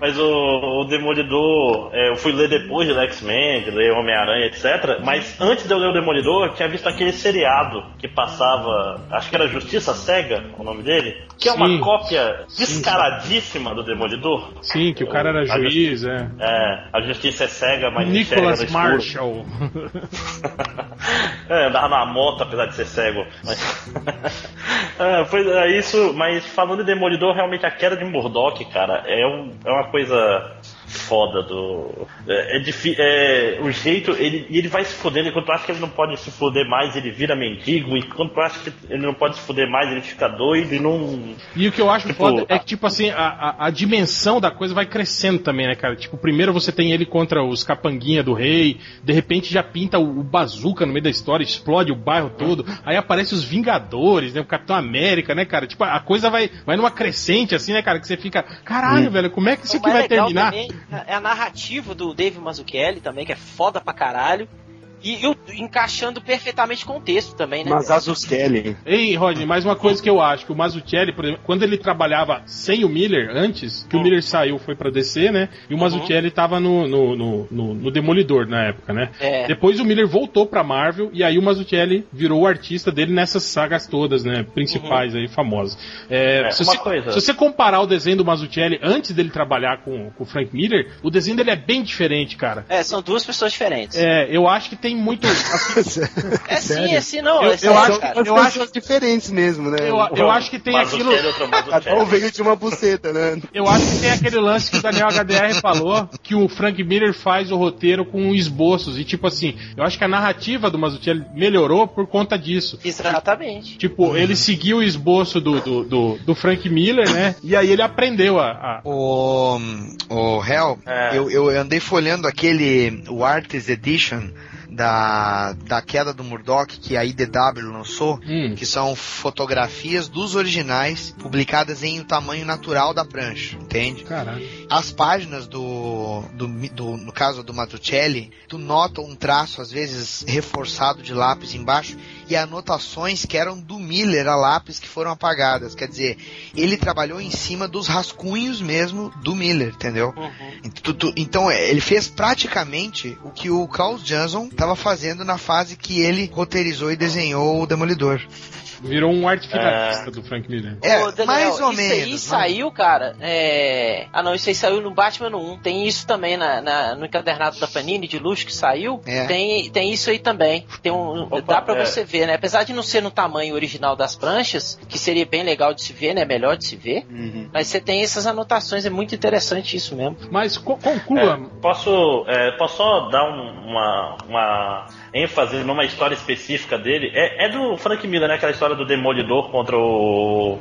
mas o, o Demolidor, é, eu fui ler depois de X-Men, de ler Homem-Aranha, etc. Mas antes de eu ler o Demolidor, eu tinha visto aquele seriado que passava, acho que era Justiça Cega, o nome dele, que é uma Sim. cópia descaradíssima do Demolidor. Sim, que o cara era A juiz, é. É, a justiça é cega, mas enxerga Nicholas no escuro. Marshall. é, andava na moto, apesar de ser cego. Mas... é, foi é isso, mas falando de Demolidor, realmente a queda de Murdoch, cara, é, um, é uma coisa foda do. É, é difícil. É, o jeito, ele, e ele vai se fudendo, enquanto tu acha que ele não pode se fuder mais, ele vira mendigo, e quando tu acha que ele não pode se fuder mais, ele fica doido e não. E o que eu acho Tipo, foda é que, tipo assim, a, a, a dimensão da coisa vai crescendo também, né, cara? Tipo, primeiro você tem ele contra os capanguinha do rei, de repente já pinta o, o bazuca no meio da história, explode o bairro todo, aí aparece os Vingadores, né? O Capitão América, né, cara? Tipo, a coisa vai, vai numa crescente, assim, né, cara? Que você fica, caralho, velho, como é que isso aqui vai terminar? também é a narrativa do Dave Mazzucchelli também, que é foda pra caralho. E, e encaixando perfeitamente com o texto também, né? Mas Azucelli. Ei, Rodney, mais uma coisa que eu acho, que o Mazzucchelli, por exemplo, quando ele trabalhava sem o Miller, antes, que o Miller saiu, foi pra DC, né? E o Mazzucchelli tava no, no, no, no- no Demolidor na época, né? É. Depois o Miller voltou pra Marvel, e aí o Mazzucchelli virou o artista dele nessas sagas todas, né? Principais aí, famosas. É, É, se, uma você, coisa- se você comparar o desenho do Mazzucchelli antes dele trabalhar com, com o Frank Miller, o desenho dele é bem diferente, cara. É, são duas pessoas diferentes. É, eu acho que tem muito. assim, É sim, é sim, não. Eu- é eu sério, acho- cara. As eu acho- diferentes mesmo, né? eu, eu acho que tem aquilo. Mazzucchelli. Cada um veio de uma buceta, né? Eu acho que tem aquele lance que o Daniel HDR falou, que o Frank Miller faz o roteiro com esboços. E tipo assim, eu acho que a narrativa do Mazzucchelli melhorou por conta disso. Exatamente. Tipo, ele seguiu o esboço do, do, do, do Frank Miller, né? E aí ele aprendeu a. a- O, o Hell, É. eu, eu andei folhando aquele o Artist Edition da, da queda do Murdoch que a IDW lançou, Hum. que são fotografias dos originais publicadas em o tamanho natural da prancha, entende? Caralho. As páginas do, do, do- no caso do Matuccelli, tu nota um traço às vezes reforçado de lápis embaixo e anotações que eram do Miller a lápis que foram apagadas. Quer dizer, ele trabalhou em cima dos rascunhos mesmo do Miller, entendeu? Tu- Então é, ele fez praticamente o que o Carl Johnson estava fazendo na fase que ele roteirizou e desenhou o Demolidor. Virou um arte finalista do Frank Miller. É, Ô, Daniel, mais ou isso menos. aí mas- saiu, cara. É... Ah, não, isso aí saiu no Batman no 1. Tem isso também na, na- no encadernado da Panini de luxo que saiu. É. Tem, tem isso aí também. Tem um, Opa, dá pra é. você ver, né? Apesar de não ser no tamanho original das pranchas, que seria bem legal de se ver, né? Melhor de se ver. Uhum. Mas você tem essas anotações, é muito interessante isso mesmo. Mas co- conclua. É, posso, é, posso só dar um- uma, uma ênfase numa história específica dele? É, é do Frank Miller, né? Aquela história do Demolidor contra o.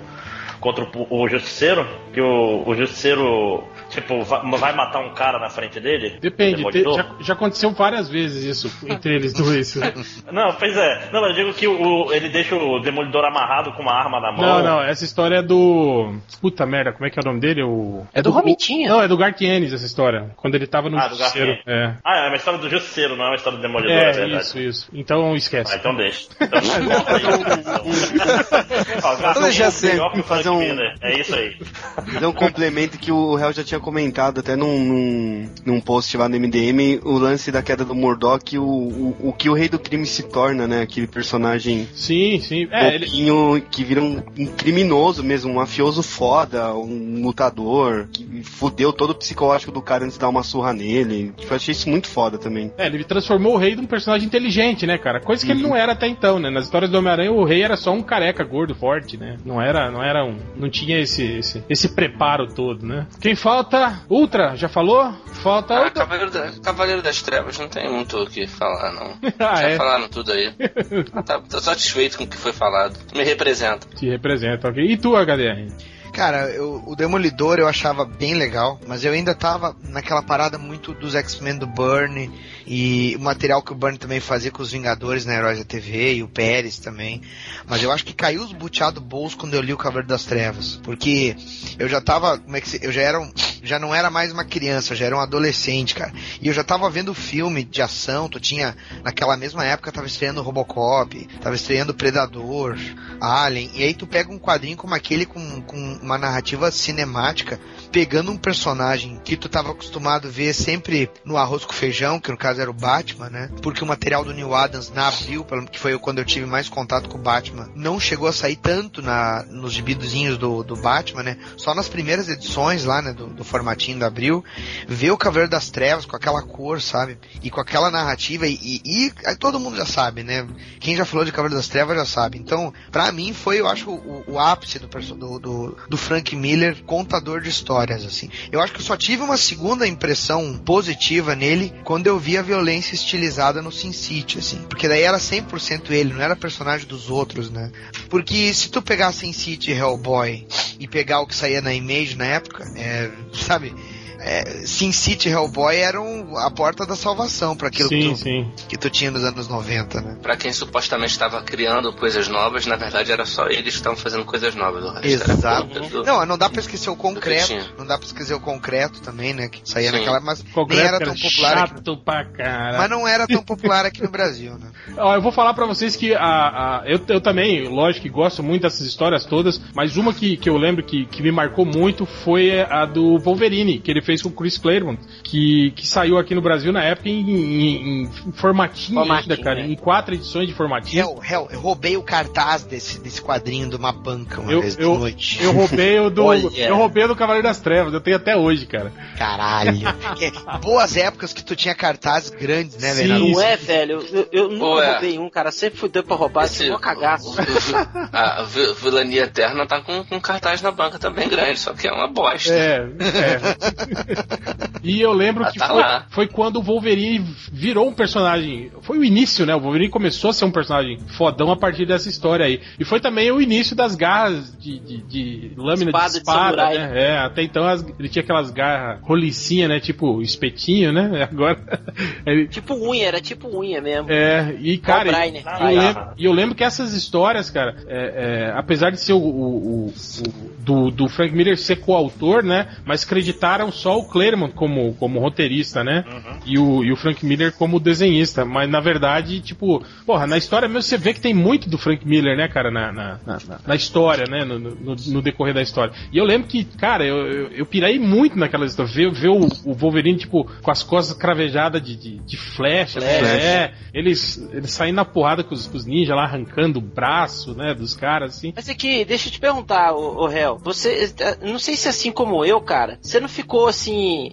contra o, o Justiceiro. Que o, o Justiceiro, tipo, vai, matar um cara na frente dele. Depende, te- já, já aconteceu várias vezes isso entre eles dois. Não, pois é. Não, eu digo que o, ele deixa o Demolidor amarrado com uma arma na mão. Não, não, essa história é do. Puta merda, como é que é o nome dele? O... É do Romitinha. Não, é do Gartienes essa história. Quando ele tava no Ah, do Justiceiro. É. Ah, é uma história do Justiceiro, não é uma história do Demolidor, é, É, verdade. isso, isso. Então esquece. Ah, então deixa. Então. Ó, Garfield deixa é ser, melhor que o fazer um-. É isso aí. Fazer um complemento que o Hell já tinha comentado até num, num, num post lá no MDM, o lance da queda do Murdoch, o, o, o que o Rei do Crime se torna, né? Aquele personagem Sim, sim. É, ele, que vira um, um criminoso mesmo, um mafioso foda, um lutador, que fudeu todo o psicológico do cara antes de dar uma surra nele. Tipo, eu achei isso muito foda também. é, ele transformou o rei num personagem inteligente, né, cara? Coisa que ele não era até então, né? Nas histórias do Homem-Aranha, o rei era só um careca gordo, forte, né? Não era, não era um. Não tinha esse, esse, esse preparo todo, né? Quem falta? Ultra, já falou? Falta Ah. Cavaleiro, da- Cavaleiro das Trevas, não tem muito o que falar, não. Ah, Já é. falaram tudo aí. tá, tô satisfeito com o que foi falado. Me representa. Te representa, ok? E tu, HDR? Cara, eu- o Demolidor eu achava bem legal, mas eu ainda tava naquela parada muito dos X-Men do Burn e o material que o Burn também fazia com os Vingadores na Heróis da TV e o Pérez também. Mas eu acho que caiu os buteados do bolso quando eu li o Cavaleiro das Trevas, porque eu já tava, como é que se, eu já era um, já não era mais uma criança, já era um adolescente, cara. E eu já tava vendo filme de ação, tu tinha naquela mesma época tava estreando Robocop, tava estreando Predador, Alien, e aí tu pega um quadrinho como aquele com, com uma narrativa cinemática, pegando um personagem que tu tava acostumado a ver sempre no arroz com feijão, que no caso era o Batman, né? Porque o material do Neil Adams na Abril, que foi quando eu tive mais contato com o Batman, não chegou a sair tanto na, nos gibidozinhos do, do Batman, né? Só nas primeiras edições lá, né? Do, do formatinho da Abril, ver o Cavaleiro das Trevas com aquela cor, sabe? E com aquela narrativa, e, e, e todo mundo já sabe, né? Quem já falou de Cavaleiro das Trevas já sabe. Então, pra mim foi, eu acho, o, o ápice do, do, do, do Frank Miller, contador de histórias, assim. Eu acho que eu só tive uma segunda impressão positiva nele quando eu vi a violência estilizada no Sin City, assim. Porque daí era 100% ele, não era personagem dos outros, né? Porque se tu pegar Sin City e Hellboy e pegar o que saía na Image na época, é, sabe? É, Sin City Hellboy era um- a porta da salvação pra aquilo Sim, que, tu, sim. que tu tinha nos anos 90, né? Pra quem supostamente estava criando coisas novas, na verdade era só eles que estavam fazendo coisas novas. O resto era Exato. do- Não, não dá pra esquecer o concreto. Não dá pra esquecer o concreto também, né? Que saía Sim. naquela. Mas Concreto nem era tão popular aqui. chato pra caralho. Mas não era tão popular aqui no Brasil, né? Ó, eu vou falar pra vocês que a, a- eu, eu também, lógico que gosto muito dessas histórias todas, mas uma que, que eu lembro que, que me marcou muito foi a do Wolverine, que ele fez com o Chris Claremont, que, que saiu aqui no Brasil na época em, em- em formatinho, Formatinho, ainda, cara, né? em quatro edições de formatinho. Hell, Hell, eu roubei o cartaz desse, desse quadrinho de uma banca uma Eu, vez de eu, noite. eu roubei o do. Olha. Eu roubei o do Cavaleiro das Trevas, eu tenho até hoje, cara. Caralho. É, boas épocas que tu tinha cartazes grandes, né, velho? Não é, velho? Eu, eu nunca Pô, é. roubei um, cara. Sempre fui doido pra roubar, Esse- esse um cagaço. a vi- vilania eterna tá com, com cartaz na banca também grande, só que é uma bosta. É, é. E eu lembro Ah, que tá foi, foi quando o Wolverine virou um personagem. Foi o início, né? O Wolverine começou a ser um personagem fodão a partir dessa história aí. E foi também o início das garras de, de, de lâmina Espada de de espada, samurai. né? É, até então as- ele tinha aquelas garras rolicinha, né? Tipo espetinho, né? Agora. ele- tipo unha, era tipo unha mesmo. é, e cara, e- e eu, lembro, e eu lembro que essas histórias, cara, é, é, apesar de ser o, o- o- o- do, do Frank Miller ser coautor, né? Mas creditaram só o Claremont como, como roteirista, né? E, o, e o Frank Miller como desenhista. Mas na verdade, tipo, porra, na história mesmo você vê que tem muito do Frank Miller, né, cara, na, na, na, na história, né? No, no, no decorrer da história. E eu lembro que, cara, eu, eu, eu pirei muito naquela história. Ver, ver o, o Wolverine, tipo, com as costas cravejadas de, de, de flecha? Flecha. É, eles, eles saindo na porrada com os, com os ninjas lá, arrancando o braço, né, dos caras, assim. Mas aqui, deixa eu te perguntar, ô, ô Hel, você, eh, não sei se assim como eu, cara, você não ficou assim,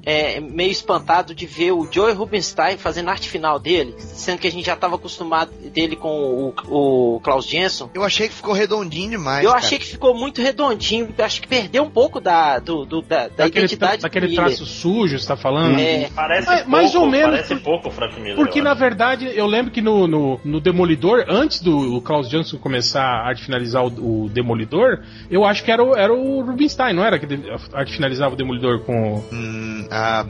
é, meio espantado de ver o Joey Rubinstein fazendo a arte final dele, sendo que a gente já tava acostumado dele com o, o Klaus Jensen? Eu achei que ficou redondinho demais. Eu cara. achei que ficou muito redondinho, acho que perdeu um pouco da, do, do- da, da Daquele, identidade daquele traço sujo, você tá falando? É, Parece Mas- pouco, mais ou menos, Parece por- pouco o Frank Miller. Porque na verdade eu lembro que no, no, no Demolidor, antes do Klaus Johnson começar a arte finalizar o, o Demolidor, eu acho que era o, era o Rubinstein, não era? Que a arte finalizava o Demolidor com. O- Hum, ah,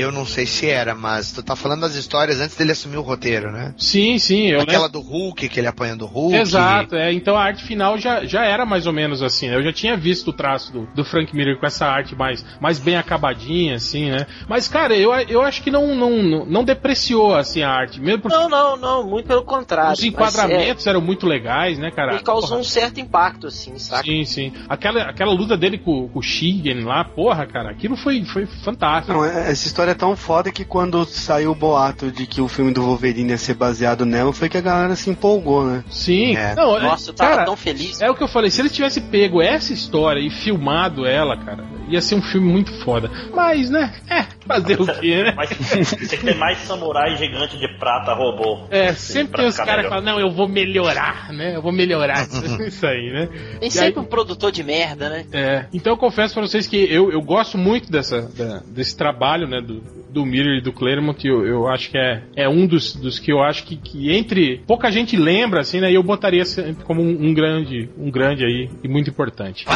eu não sei se era, mas tu tá falando das histórias antes dele assumir o roteiro, né? Sim, sim, eu Aquela lembro. do Hulk, que ele apanha do Hulk. Exato, é, então a arte final já, já era mais ou menos assim, né? Eu já tinha visto o traço do, do Frank Miller com essa arte mais, mais bem acabadinha, assim, né? Mas, cara, eu, eu acho que não, não, não, depreciou, assim, a arte, mesmo porque não, não, não, muito pelo contrário. os enquadramentos eram muito legais, né, cara? é, ele causou Porra. um certo impacto, assim, saca? Sim, sim. Aquela, aquela luta dele com, com o Shigen lá, porra, cara, aquilo foi, foi fantástico. Não, é- essa história é tão foda que quando saiu o boato de que o filme do Wolverine ia ser baseado nela, foi que a galera se empolgou, né? Sim. É. Não, é- Nossa, eu tava cara, tão feliz. É o que eu falei, se ele tivesse pego essa história e filmado ela, cara, ia ser um filme muito foda. Mas, né? É, fazer o quê, né? Mas tem que ter mais samurai gigante de prata robô. É, sempre pra tem os caras que falam, não, eu vou melhorar, né? Eu vou melhorar isso, isso aí, né? Tem E sempre aí- um produtor de merda, né? É, então eu confesso pra vocês que eu, eu gosto muito dessa, da- desse trabalho, né, do, do Miller e do Claremont, eu, eu acho que é, é um dos, dos que eu acho que, que entre pouca gente lembra, assim, né, e eu botaria sempre como um, um grande, um grande aí, e muito importante.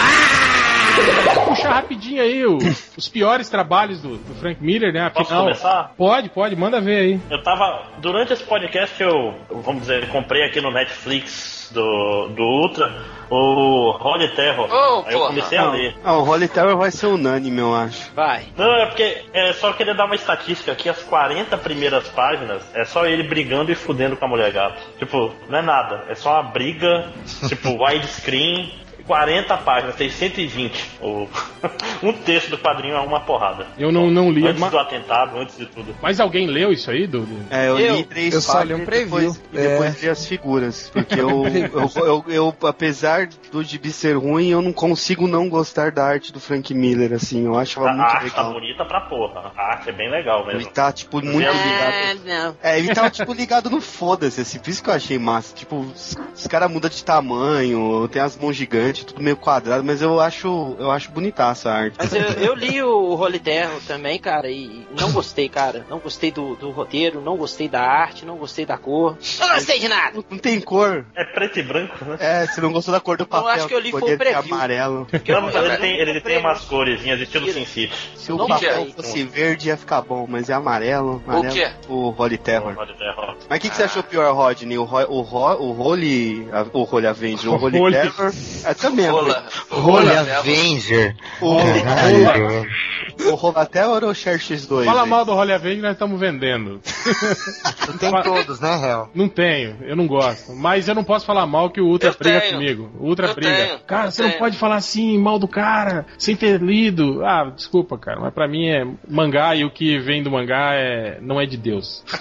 Vou puxar rapidinho aí o- os piores trabalhos do, do Frank Miller, né, Posso afinal... começar? Pode, pode, manda ver aí. Eu tava. Durante esse podcast, eu, vamos dizer, comprei aqui no Netflix do, do Ultra o Holy Terror. Oh, Aí eu porra. comecei a ler. Ah, o Holy Terror vai ser unânime, eu acho. Vai. Não, é porque é só queria dar uma estatística aqui, as 40 primeiras páginas é só ele brigando e fudendo com a mulher gato. Tipo, não é nada, é só uma briga, tipo, widescreen, 40 páginas, tem 120. O... um terço do quadrinho é uma porrada. Eu não, não li, Antes ma- do atentado, antes de tudo. mas alguém leu isso aí, do- É, eu, Eu- li três eu só li páginas um e preview. depois, e depois É. li as figuras. Porque eu, eu, eu, eu, apesar do gibi ser ruim, eu não consigo não gostar da arte do Frank Miller, assim. Eu achava A muito arte tá legal. bonita pra porra. A arte é bem legal Ele mesmo. tá, tipo, muito É, ligado. não. É, ele tava, tipo, ligado no foda-se, assim, por isso que eu achei massa. Tipo, os, os caras mudam de tamanho, tem as mãos gigantes, arte tudo meio quadrado, mas eu acho, eu acho bonitaça a arte. Mas eu, eu li o Holy Terror também, cara, e não gostei, cara. Não gostei do, do roteiro, não gostei da arte, não gostei da cor. Não gostei de nada. Não, não tem cor. É preto e branco, né? É, você não gostou da cor do papel. acho que eu li que foi o ser preview. amarelo. Não, mas ele tem, ele tem umas coresinhas, estilo. Sin City. Se o Não papel fosse verde ia ficar bom, mas é amarelo. amarelo quê? O Holy Terror. Pode terror. Mas o que, que você achou pior, Rodney? O, Ro- o, Ro- o Holy. a- O Holy Avenger, o Holy, Holy- Terror. É também. Rola. Olha, Rola. Avenger. O, Caralho. o Terror ou o Share X2? Fala hein? mal do Holy Avenger, nós estamos vendendo. Não tem todos, né, Hel? Não tenho, eu não gosto. Mas eu não posso falar mal que o Ultra Eu briga tenho. comigo. O Ultra Eu briga. tenho. Cara, Eu você não tenho. pode falar assim, mal do cara, sem ter lido. Ah, desculpa, cara, mas pra mim é mangá e o que vem do mangá é não é de Deus.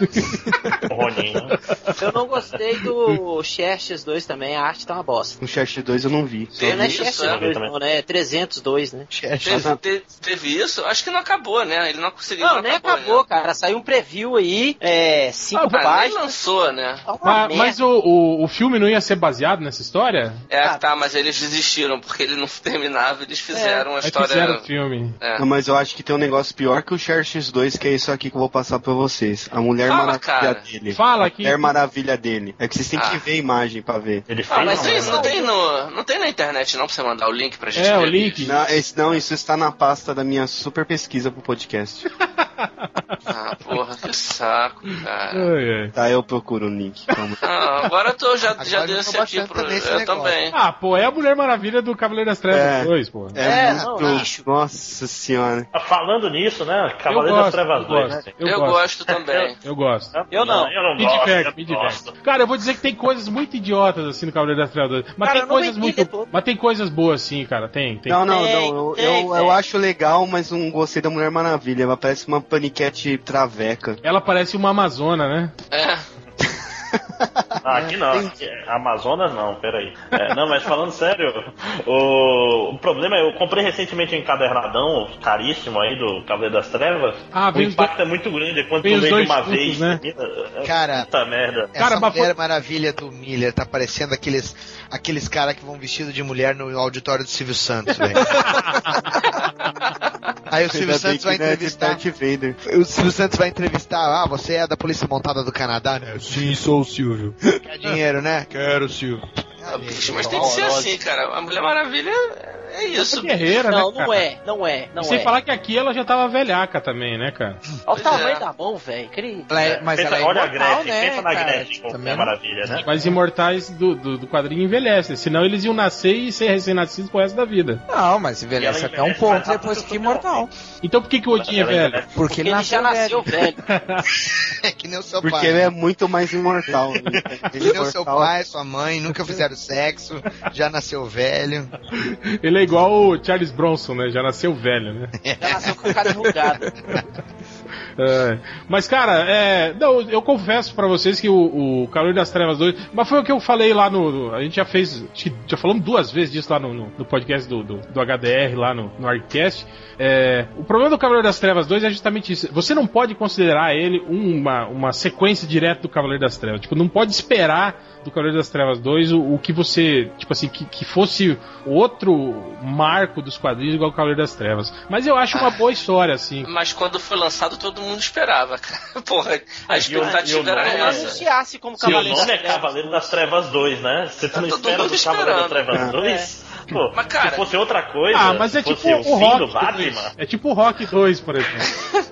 Eu não gostei do Xerxes 2 também, a arte tá uma bosta. O Share X2 eu não vi. Só Teve Não é vi- isso, Xerxes é? 2 não, né? É 302, né? Teve, te- teve isso? Acho que não acabou, né? Ele não conseguiu. Não, nem acabou, né? cara. Saiu um preview aí, é, cinco Ah, nem páginas. lançou, né? Tá mas mas o, o, o filme não ia ser baseado nessa história? É, Ah. tá, mas eles desistiram, porque ele não terminava, eles fizeram uma Aí história. fizeram o filme. É. Não, mas eu acho que tem um negócio pior que o Share X2, que é isso aqui que eu vou passar pra vocês. A Mulher Fala, Maravilha cara. dele. Fala A aqui. Mulher Maravilha dele. É que vocês têm Ah. que ver a imagem pra ver. Ele fez Ah, mas uma- tem, não, tem no, não tem na internet não pra você mandar o link pra gente É, ver? o link. Não, esse, não, isso está na pasta da minha super pesquisa pro podcast. Ah, porra, que saco, cara. Ai, ai. Tá, eu procuro o link. Calma. Ah, agora eu tô, já, já Agora deu eu esse aqui pro. também Eu negócio. também. Ah, pô, é a Mulher Maravilha do Cavaleiro das Trevas É. 2, pô. É, É, muito. não. Nossa senhora. Ah, Falando nisso, né? Cavaleiro das Trevas eu 2. gosto. Eu, Eu gosto. também. Eu gosto. Eu não. Eu não Me gosto, eu me gosto. diverte. Cara, eu vou dizer que tem coisas muito idiotas assim no Cavaleiro das Trevas 2. Mas Cara, tem coisas muito. todo. Mas tem coisas boas sim, cara. Tem, tem. Não, não, não. Eu, eu acho legal, mas não gostei da Mulher Maravilha. Ela parece uma paniquete traveca. Ela parece uma Amazona, né? É. Ah, aqui não, aqui é Amazonas não, peraí. É, não, mas falando sério, o, o problema é, eu comprei recentemente um encadernadão caríssimo aí do Cavaleiro das Trevas. Ah, o impacto é muito grande quando vem tu lê de uma vez. né? É Cara, Puta merda. Essa Cara, Mulher foi- Maravilha do Miller tá parecendo aqueles, aqueles caras que vão vestido de mulher no auditório do Silvio Santos, velho. Aí o Silvio Santos vai é entrevistar. O Silvio Santos vai entrevistar. Ah, você é da Polícia Montada do Canadá, né? Sim, sou o Silvio. Quer dinheiro, né? Quero, Silvio. Ah, bicho, mas tem que ser assim, cara. A Mulher Maravilha é isso. Guerreira, Não, né? não cara? é, não é, não E sem é. falar que aqui ela já tava velhaca também, né, cara? Olha o tamanho é. da mão, velho. É- mas pensa, ela é olha a imortal, Gretchen, né, pensa na cara? Gretchen, Tipo, é maravilha, né? Mas imortais do, do, do quadrinho envelhecem. Senão eles iam nascer e ser recém-nascidos pro resto da vida. Não, mas envelhece até um ponto depois que imortal. Então por que, que o Odin é velho? Porque Porque ele ele nasceu já nasceu velho. velho. É que nem o seu Porque pai. ele é muito mais imortal. Ele Que é nem o seu imortal. pai, sua mãe, nunca fizeram sexo, já nasceu velho. Ele é igual o Charles Bronson, né? Já nasceu velho, né? Já nasceu com cara enrugado. É, mas, cara, é, não, eu confesso pra vocês que o, o Cavaleiro das Trevas 2. Mas foi o que eu falei lá no. a gente já fez. Já falamos duas vezes disso lá no, no- no podcast do, do, do HDR, lá no, no Arcast. É, o problema do Cavaleiro das Trevas 2 é justamente isso. Você não pode considerar ele uma, uma sequência direta do Cavaleiro das Trevas. Tipo, não pode esperar do Cavaleiro das Trevas 2 o, o que você. Tipo assim, que, que fosse outro marco dos quadrinhos igual o Cavaleiro das Trevas. Mas eu acho uma boa história, assim. Mas quando foi lançado, todo mundo esperava, cara. Porra, a o- o expectativa era nome Não é- essa. anunciasse como o Cavaleiro nome é das Trevas. Cavaleiro das Trevas 2, né? Você Tá não espera do Cavaleiro das. Trevas É. 2? Pô, Mas, cara- se fosse outra coisa, Ah, mas é se tipo fosse o Rock. do 2. Batman, É tipo o Rock 2, por exemplo.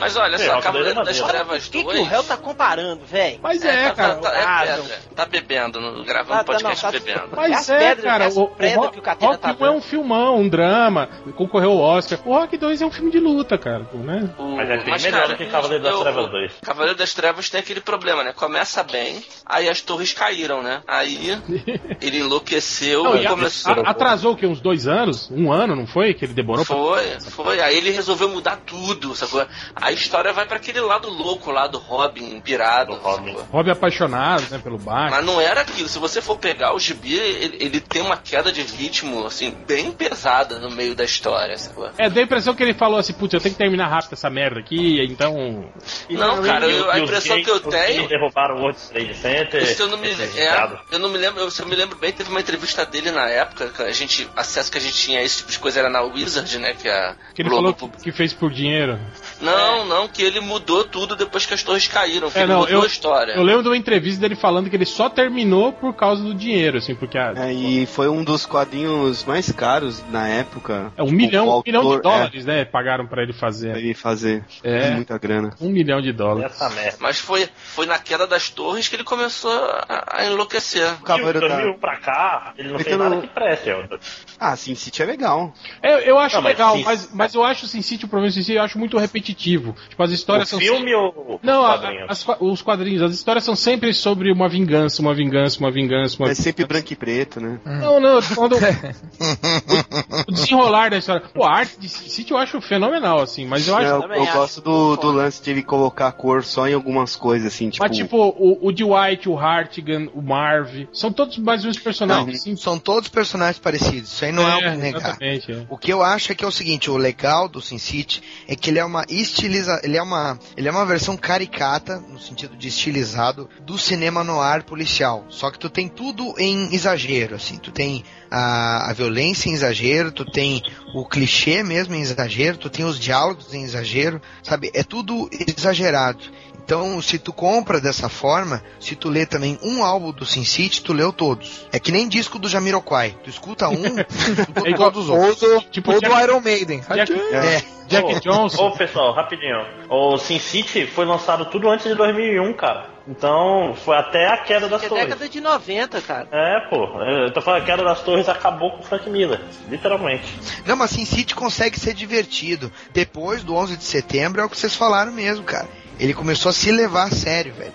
Mas olha É, só, o Cavaleiro das é Trevas O que, 2. o réu tá comparando, velho? Mas é, tá, cara. tá, é Ah, pedra. Tá bebendo, gravando podcast não, tá- bebendo. É Mas as é, cara, o, Rock, que o Catena Rock tá 1 é um filmão, um drama, concorreu ao Oscar. O Rock 2 é um filme de luta, cara, né? O- Mas é bem melhor que Cavaleiro das Trevas 2. Cavaleiro das Trevas tem aquele problema, né? Começa bem, aí as torres caíram, né? Aí ele enlouqueceu Não, e começou. a- atrasou o quê? Uns dois anos? Um ano, não foi? Que ele demorou pra... Foi, foi. Aí ele resolveu mudar tudo, sacou? A história vai pra aquele lado louco lá do Robin pirado. Do Robin. sacou? Rob apaixonado, né, pelo Batman. Mas não era aquilo. Se você for pegar o gibi, ele, ele tem uma queda de ritmo, assim, bem pesada no meio da história, sacou? É, deu a impressão que ele falou assim, putz, eu tenho que terminar rápido essa merda aqui, então... Não, cara, eu- a impressão que eu tenho. derrubaram o World Trade Center. Se eu não me, é, eu não me lembro, eu- se eu me lembro bem, teve uma entrevista dele na época época, a gente, acesso que a gente tinha a esse tipo de coisa era na Wizard, né? Que a Que ele Globo falou que fez por dinheiro. Não, não, que ele mudou tudo depois que as torres caíram. É, ele não, mudou eu, a história. eu lembro de uma entrevista dele falando que ele só terminou por causa do dinheiro, assim, porque a, É, e foi um dos quadrinhos mais caros na época. é um Tipo, milhão, o um milhão de autor- dólares, né? Pagaram pra ele É, fazer. pra ele fazer. É. Muita grana. Um milhão de dólares. Essa merda. Mas foi, foi na queda das torres que ele começou a, a enlouquecer. O Cavaleiro De da... 2001 pra cá, ele não É que fez eu nada que preste. ó. Ah, Sin City é legal. É, eu acho Não, mas legal, Sin- mas, mas eu acho o Sin City, o problema do Sin City, eu acho muito repetitivo. Tipo, as histórias O são filme ou Não, os a- quadrinhos? as os quadrinhos, as histórias são sempre sobre uma vingança, uma vingança, uma vingança, uma É sempre branco e preto, né? Não, não, quando o desenrolar da história. Pô, a arte de City eu acho fenomenal, assim, mas eu acho. eu eu gosto do, do lance de ele colocar a cor só em algumas coisas, assim, tipo. Mas tipo, o, o Dwight, o Hartigan, o Marv, são todos mais ou menos personagens assim. São todos personagens parecidos. Isso aí não é, o que negar. exatamente, é. O que eu acho é que é o seguinte, o legal do Sin City é que ele é uma estiliza, ele é uma, ele é uma versão caricata no sentido de estilizado do cinema noir policial. Só que tu tem tudo em exagero, assim, tu tem a, a violência em exagero, tu tem o clichê mesmo em exagero, tu tem os diálogos em exagero, sabe? É tudo exagerado. Então, se tu compra dessa forma, se tu lê também um álbum do Sin City, tu leu todos. É que nem disco do Jamiroquai. Tu escuta um, tu escuta É igual- todos os outros. Ou do, Tipo, ou do Iron Maiden. Jack, É. Jack Ô, Johnson. Ô, pessoal, rapidinho. O Sin City foi lançado tudo antes de 2001, cara. Então, foi até a queda das É torres. década de 90, cara. É, pô. Eu tô falando, a queda das torres acabou com o Frank Miller. Literalmente. Não, mas Sin City consegue ser divertido. Depois do 11 de setembro é o que vocês falaram mesmo, cara. Ele começou a se levar a sério, velho.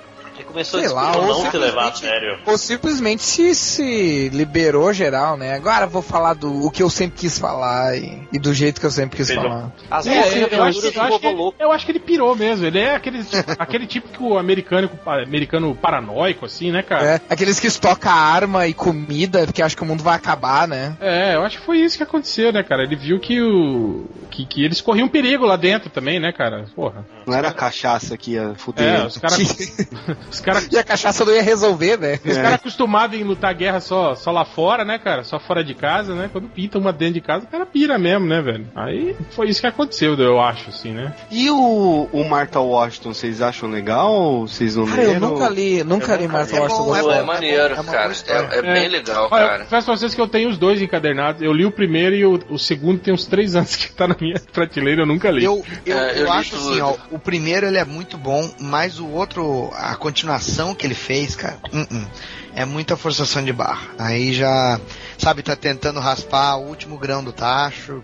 Começou Sei a lá, Ou não se levar a sério. Ou simplesmente se, se liberou geral, né? Agora eu vou falar do o que eu sempre quis falar e, e do jeito que eu sempre quis um- falar. As É, loucas eu, acho, eu, acho que, Louco. eu acho que ele pirou mesmo. Ele é aquele, aquele típico americano, americano paranoico, assim, né, cara? É, aqueles que estocam arma e comida porque acham que o mundo vai acabar, né? É, eu acho que foi isso que aconteceu, né, cara? Ele viu que o. que, que eles corriam perigo lá dentro também, né, cara? Porra. Não era a cachaça que ia fuder. É, os caras. os caras. E a cachaça não ia resolver, né? Os É. caras acostumados em lutar guerra só, só lá fora, né, cara? Só fora de casa, né? Quando pinta uma dentro de casa, o cara pira mesmo, né, velho? Aí foi isso que aconteceu, eu acho, assim, né? E o, o Martha Washington, vocês acham legal ou vocês não Cara, eu nunca li, nunca li Martha É Washington. bom, é bom, é maneiro, é cara. É, é bem legal, Olha, cara. eu confesso pra vocês que eu tenho os dois encadernados. Eu li o primeiro e o, o segundo tem uns três anos que tá na minha prateleira, eu nunca li. Eu, eu, É, eu eu li acho tudo. assim, ó, o primeiro ele é muito bom, mas o outro, a continuação que ele fez, cara, uh-uh, é muita forçação de barra. Aí já, sabe, tá tentando raspar o último grão do tacho.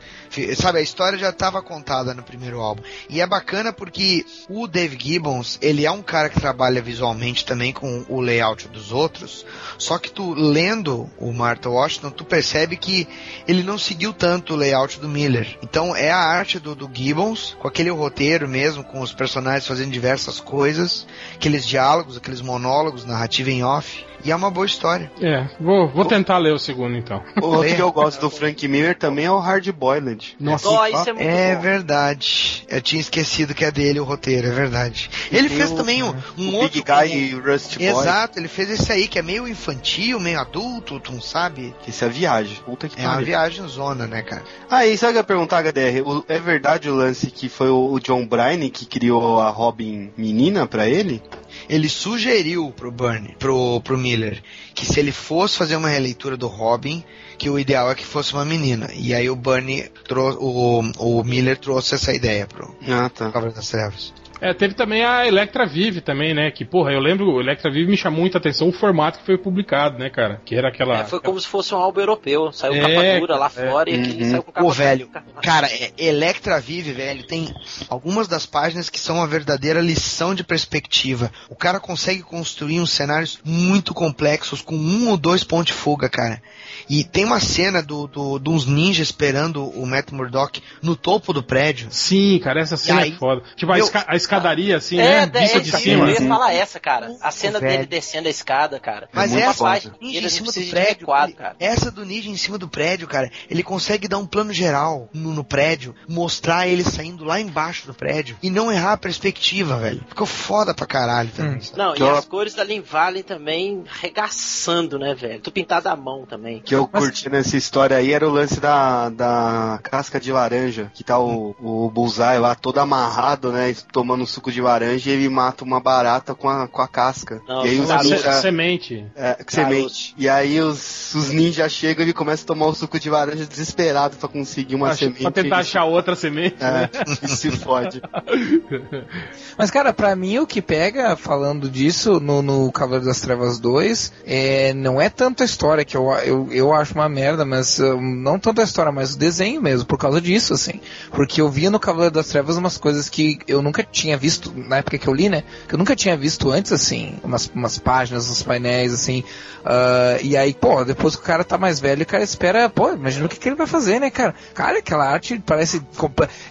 Sabe, a história já estava contada no primeiro álbum. E é bacana porque o Dave Gibbons, ele é um cara que trabalha visualmente também com o layout dos outros. Só que tu lendo o Martha Washington, tu percebe que ele não seguiu tanto o layout do Miller. Então é a arte do, do Gibbons, com aquele roteiro mesmo, com os personagens fazendo diversas coisas, aqueles diálogos, aqueles monólogos, narrativa em off. E é uma boa história. É, vou, vou tentar ler o segundo então. O outro que eu gosto do Frank Miller também é o Hard Boiled. Nossa, Ó, isso é muito É bom. verdade. Eu tinha esquecido que é dele o roteiro, é verdade. Ele fez também um, um o outro. Big Guy e o Rusty Boy. Exato, ele fez esse aí que é meio infantil, meio adulto, tu não sabe? Isso é viagem. Puta que É uma viagem zona, né, cara? Ah, e sabe o que eu ia perguntar, HDR? O- é verdade o lance que foi o, o John Bryan que criou a Robin menina pra ele? Ele sugeriu pro Bernie, pro, pro Miller, que se ele fosse fazer uma releitura do Robin, que o ideal é que fosse uma menina. E aí o Bernie o, o Miller trouxe essa ideia pro Ah, tá. Cavaleiro das Trevas. É, teve também a Electra Vive também, né? Que, porra, eu lembro, o Electra Vive me chamou muita atenção o formato que foi publicado, né, cara? Que era aquela. É, foi como se fosse um álbum europeu. Saiu É, capa dura lá é. fora e aqui Uhum. saiu com capa Pô, velho, dura. cara, é, Electra Vive, velho, tem algumas das páginas que são uma verdadeira lição de perspectiva. O cara consegue construir uns cenários muito complexos com um ou dois pontos de fuga, cara. E tem uma cena do, do, de uns ninjas esperando o Matt Murdock no topo do prédio. Sim, cara, essa cena E aí, é foda. Tipo, a, meu- a escadaria, assim, É, né? é, Vista é, de eu cima. ia falar essa, cara. A cena velho. dele descendo a escada, cara. Mas Uma essa página em cima do prédio, cara. essa do ninja em cima do prédio, cara, ele consegue dar um plano geral no, no prédio, mostrar ele saindo lá embaixo do prédio e não errar a perspectiva, velho. Ficou foda pra caralho também. sabe? Não, Que e eu- as cores da Lin Valley também regaçando, né, velho? Tu pintado à mão também. que eu curti nessa história aí era o lance da, da casca de laranja, que tá o, o Bullseye lá todo amarrado, né, tomando suco de laranja e ele mata uma barata com a, com a casca. Não, e aí os ninja, Semente. é, semente. E aí os, os ninjas chegam e ele começa a tomar o suco de laranja desesperado pra conseguir uma Pra, semente. pra tentar e- achar outra semente, né? É, e se fode. Mas, cara, pra mim o que pega, falando disso, no, no Cavaleiro das Trevas 2, é, não é tanto a história, que eu, eu, eu acho uma merda, mas hum, não tanto a história, mas o desenho mesmo, por causa disso, assim. Porque eu via no Cavaleiro das Trevas umas coisas que eu nunca tinha visto, na época que eu li, né? Que eu nunca tinha visto antes, assim, umas, umas páginas, uns painéis, assim. ah, e aí, pô, depois que o cara tá mais velho, o cara espera, pô, imagina o que, que ele vai fazer, né, cara? Cara, aquela arte parece.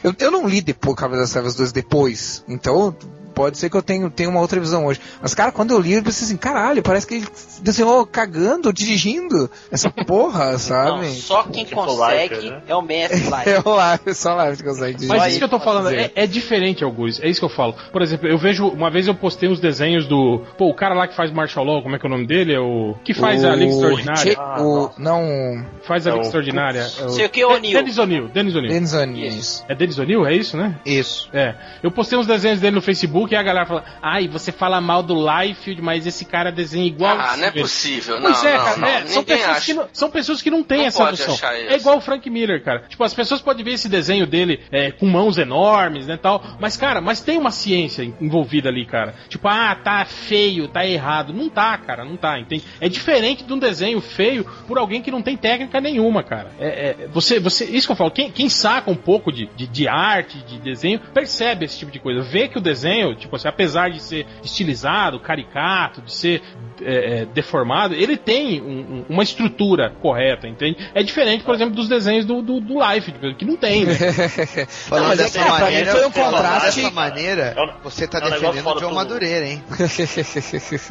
Eu, eu não li depois Cavaleiro das Trevas 2 depois, então pode ser que eu tenha, tenha uma outra visão hoje. Mas, cara, quando eu li, eu pensei assim, caralho, parece que ele desenhou cagando, dirigindo essa porra, Não, sabe? só quem Tipo consegue né? é o mestre lá. É o live, só live que consegue dirigir. Mas isso que eu tô falando é, é diferente, Augusto. É isso que eu falo. Por exemplo, eu vejo. Uma vez eu postei uns desenhos do. Pô, o cara lá que faz Martial Law, como é que é o nome dele? É o. Que faz a Liga Extraordinária? Che- o, não, Faz a É Liga o- Extraordinária. É o- Sei o que, O'Neill. Dennis O'Neill. Dennis O'Neill. Dennis O'Neill. É Dennis O'Neill? É isso, né? Isso. É. Eu postei uns desenhos dele no Facebook e a galera fala: Ai, você fala mal do Liefeld, mas esse cara desenha igual. Ah, não é possível. Pois não, é, não, cara, não. é, são, pessoas acha. que não, são pessoas que não têm Não essa noção. É igual o Frank Miller, cara. Tipo, as pessoas podem ver esse desenho dele é, com mãos enormes, né, tal. Mas, cara, mas tem uma ciência envolvida ali, cara. Tipo, ah, tá feio, tá errado. Não tá, cara, não tá, entende? É diferente de um desenho feio por alguém que não tem técnica nenhuma, cara. É, é, você, você, isso que eu falo, quem, quem saca um pouco de, de, de arte, de desenho, percebe esse tipo de coisa. Vê que o desenho, tipo assim, apesar de ser estilizado, caricato, de ser é, é, deformado, ele tem um- um- uma estrutura correta, entende? É diferente, por exemplo, dos desenhos do, do, do Life, que não tem, né? Falando mas é dessa mim, maneira, foi um contraste- dessa maneira, É você tá é um defendendo o John do- Madureira, hein?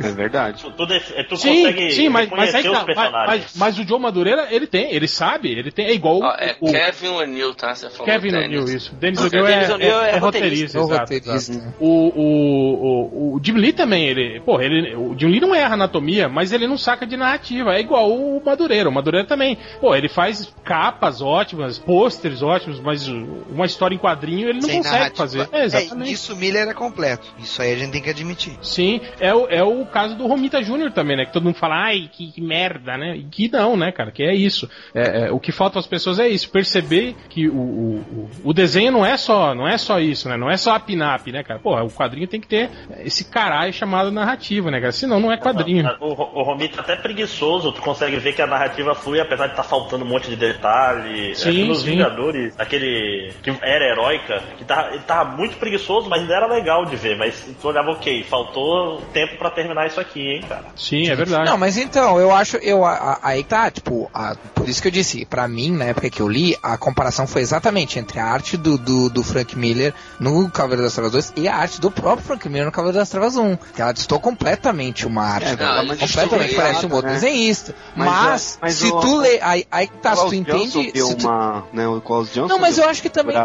É verdade. Tu, tu, tu Sim, consegue sim, mas, mas, aí os tá, mas, mas, mas o Joe Madureira, ele tem, ele sabe, ele tem, é igual Ó, é o, o Kevin O'Neill, tá? Você falou Kevin. O'Neill, isso. Dennis Não, O'Neill Dennis é, é, é é roteirista. roteirista, É o exato, roteirista. exato. O, o, o, Jim Lee também, ele, porra, ele, o Jim Lee não erra anatomia, mas ele não saca de narrativa, é igual o Madureira, o Madureira também, pô, ele faz capas ótimas, pôsteres ótimos, mas uma história em quadrinho ele não Sem consegue narrativa. fazer. É, exatamente. isso o Miller é completo. Isso aí a gente tem que admitir. Sim, é o, é o caso do Romita Jr. também, né? Que todo mundo fala, ai, que, que merda, né? E que não, né, cara? Que é isso. É, é, o que falta às pessoas é isso, perceber que o, o, o- desenho não é só não é só isso, né? Não é só a pinap, né, cara? Porra, o quadrinho tem que ter esse caralho chamado narrativa, né, cara? Senão não é quadrinho. O, o Romita é até preguiçoso, tu consegue ver que a narrativa flui, apesar de estar faltando um monte de detalhe. Sim, é nos sim. Vingadores, aquele que era heróica, que tava, ele tava muito preguiçoso, mas ainda era legal de ver. Mas tu olhava, ok, faltou tempo pra terminar isso aqui, hein, cara. Sim, é verdade. Não, mas então, eu acho, eu, a- a- aí tá, tipo, a- por isso que eu disse, pra mim, na época que eu li, a comparação foi exatamente entre a arte do, do, do Frank Miller no Cavaleiro das Trevas 2 e a arte do próprio Frank Miller no Cavaleiro das Trevas 1. Que ela distou completamente uma arte, É, mas completamente parece um outro né? desenhista. Mas, Mas, mas se o- tu lê, aí, aí que tá, se tu entende... deu se tu- uma, né, o Klaus Johnson Não, mas eu acho que também...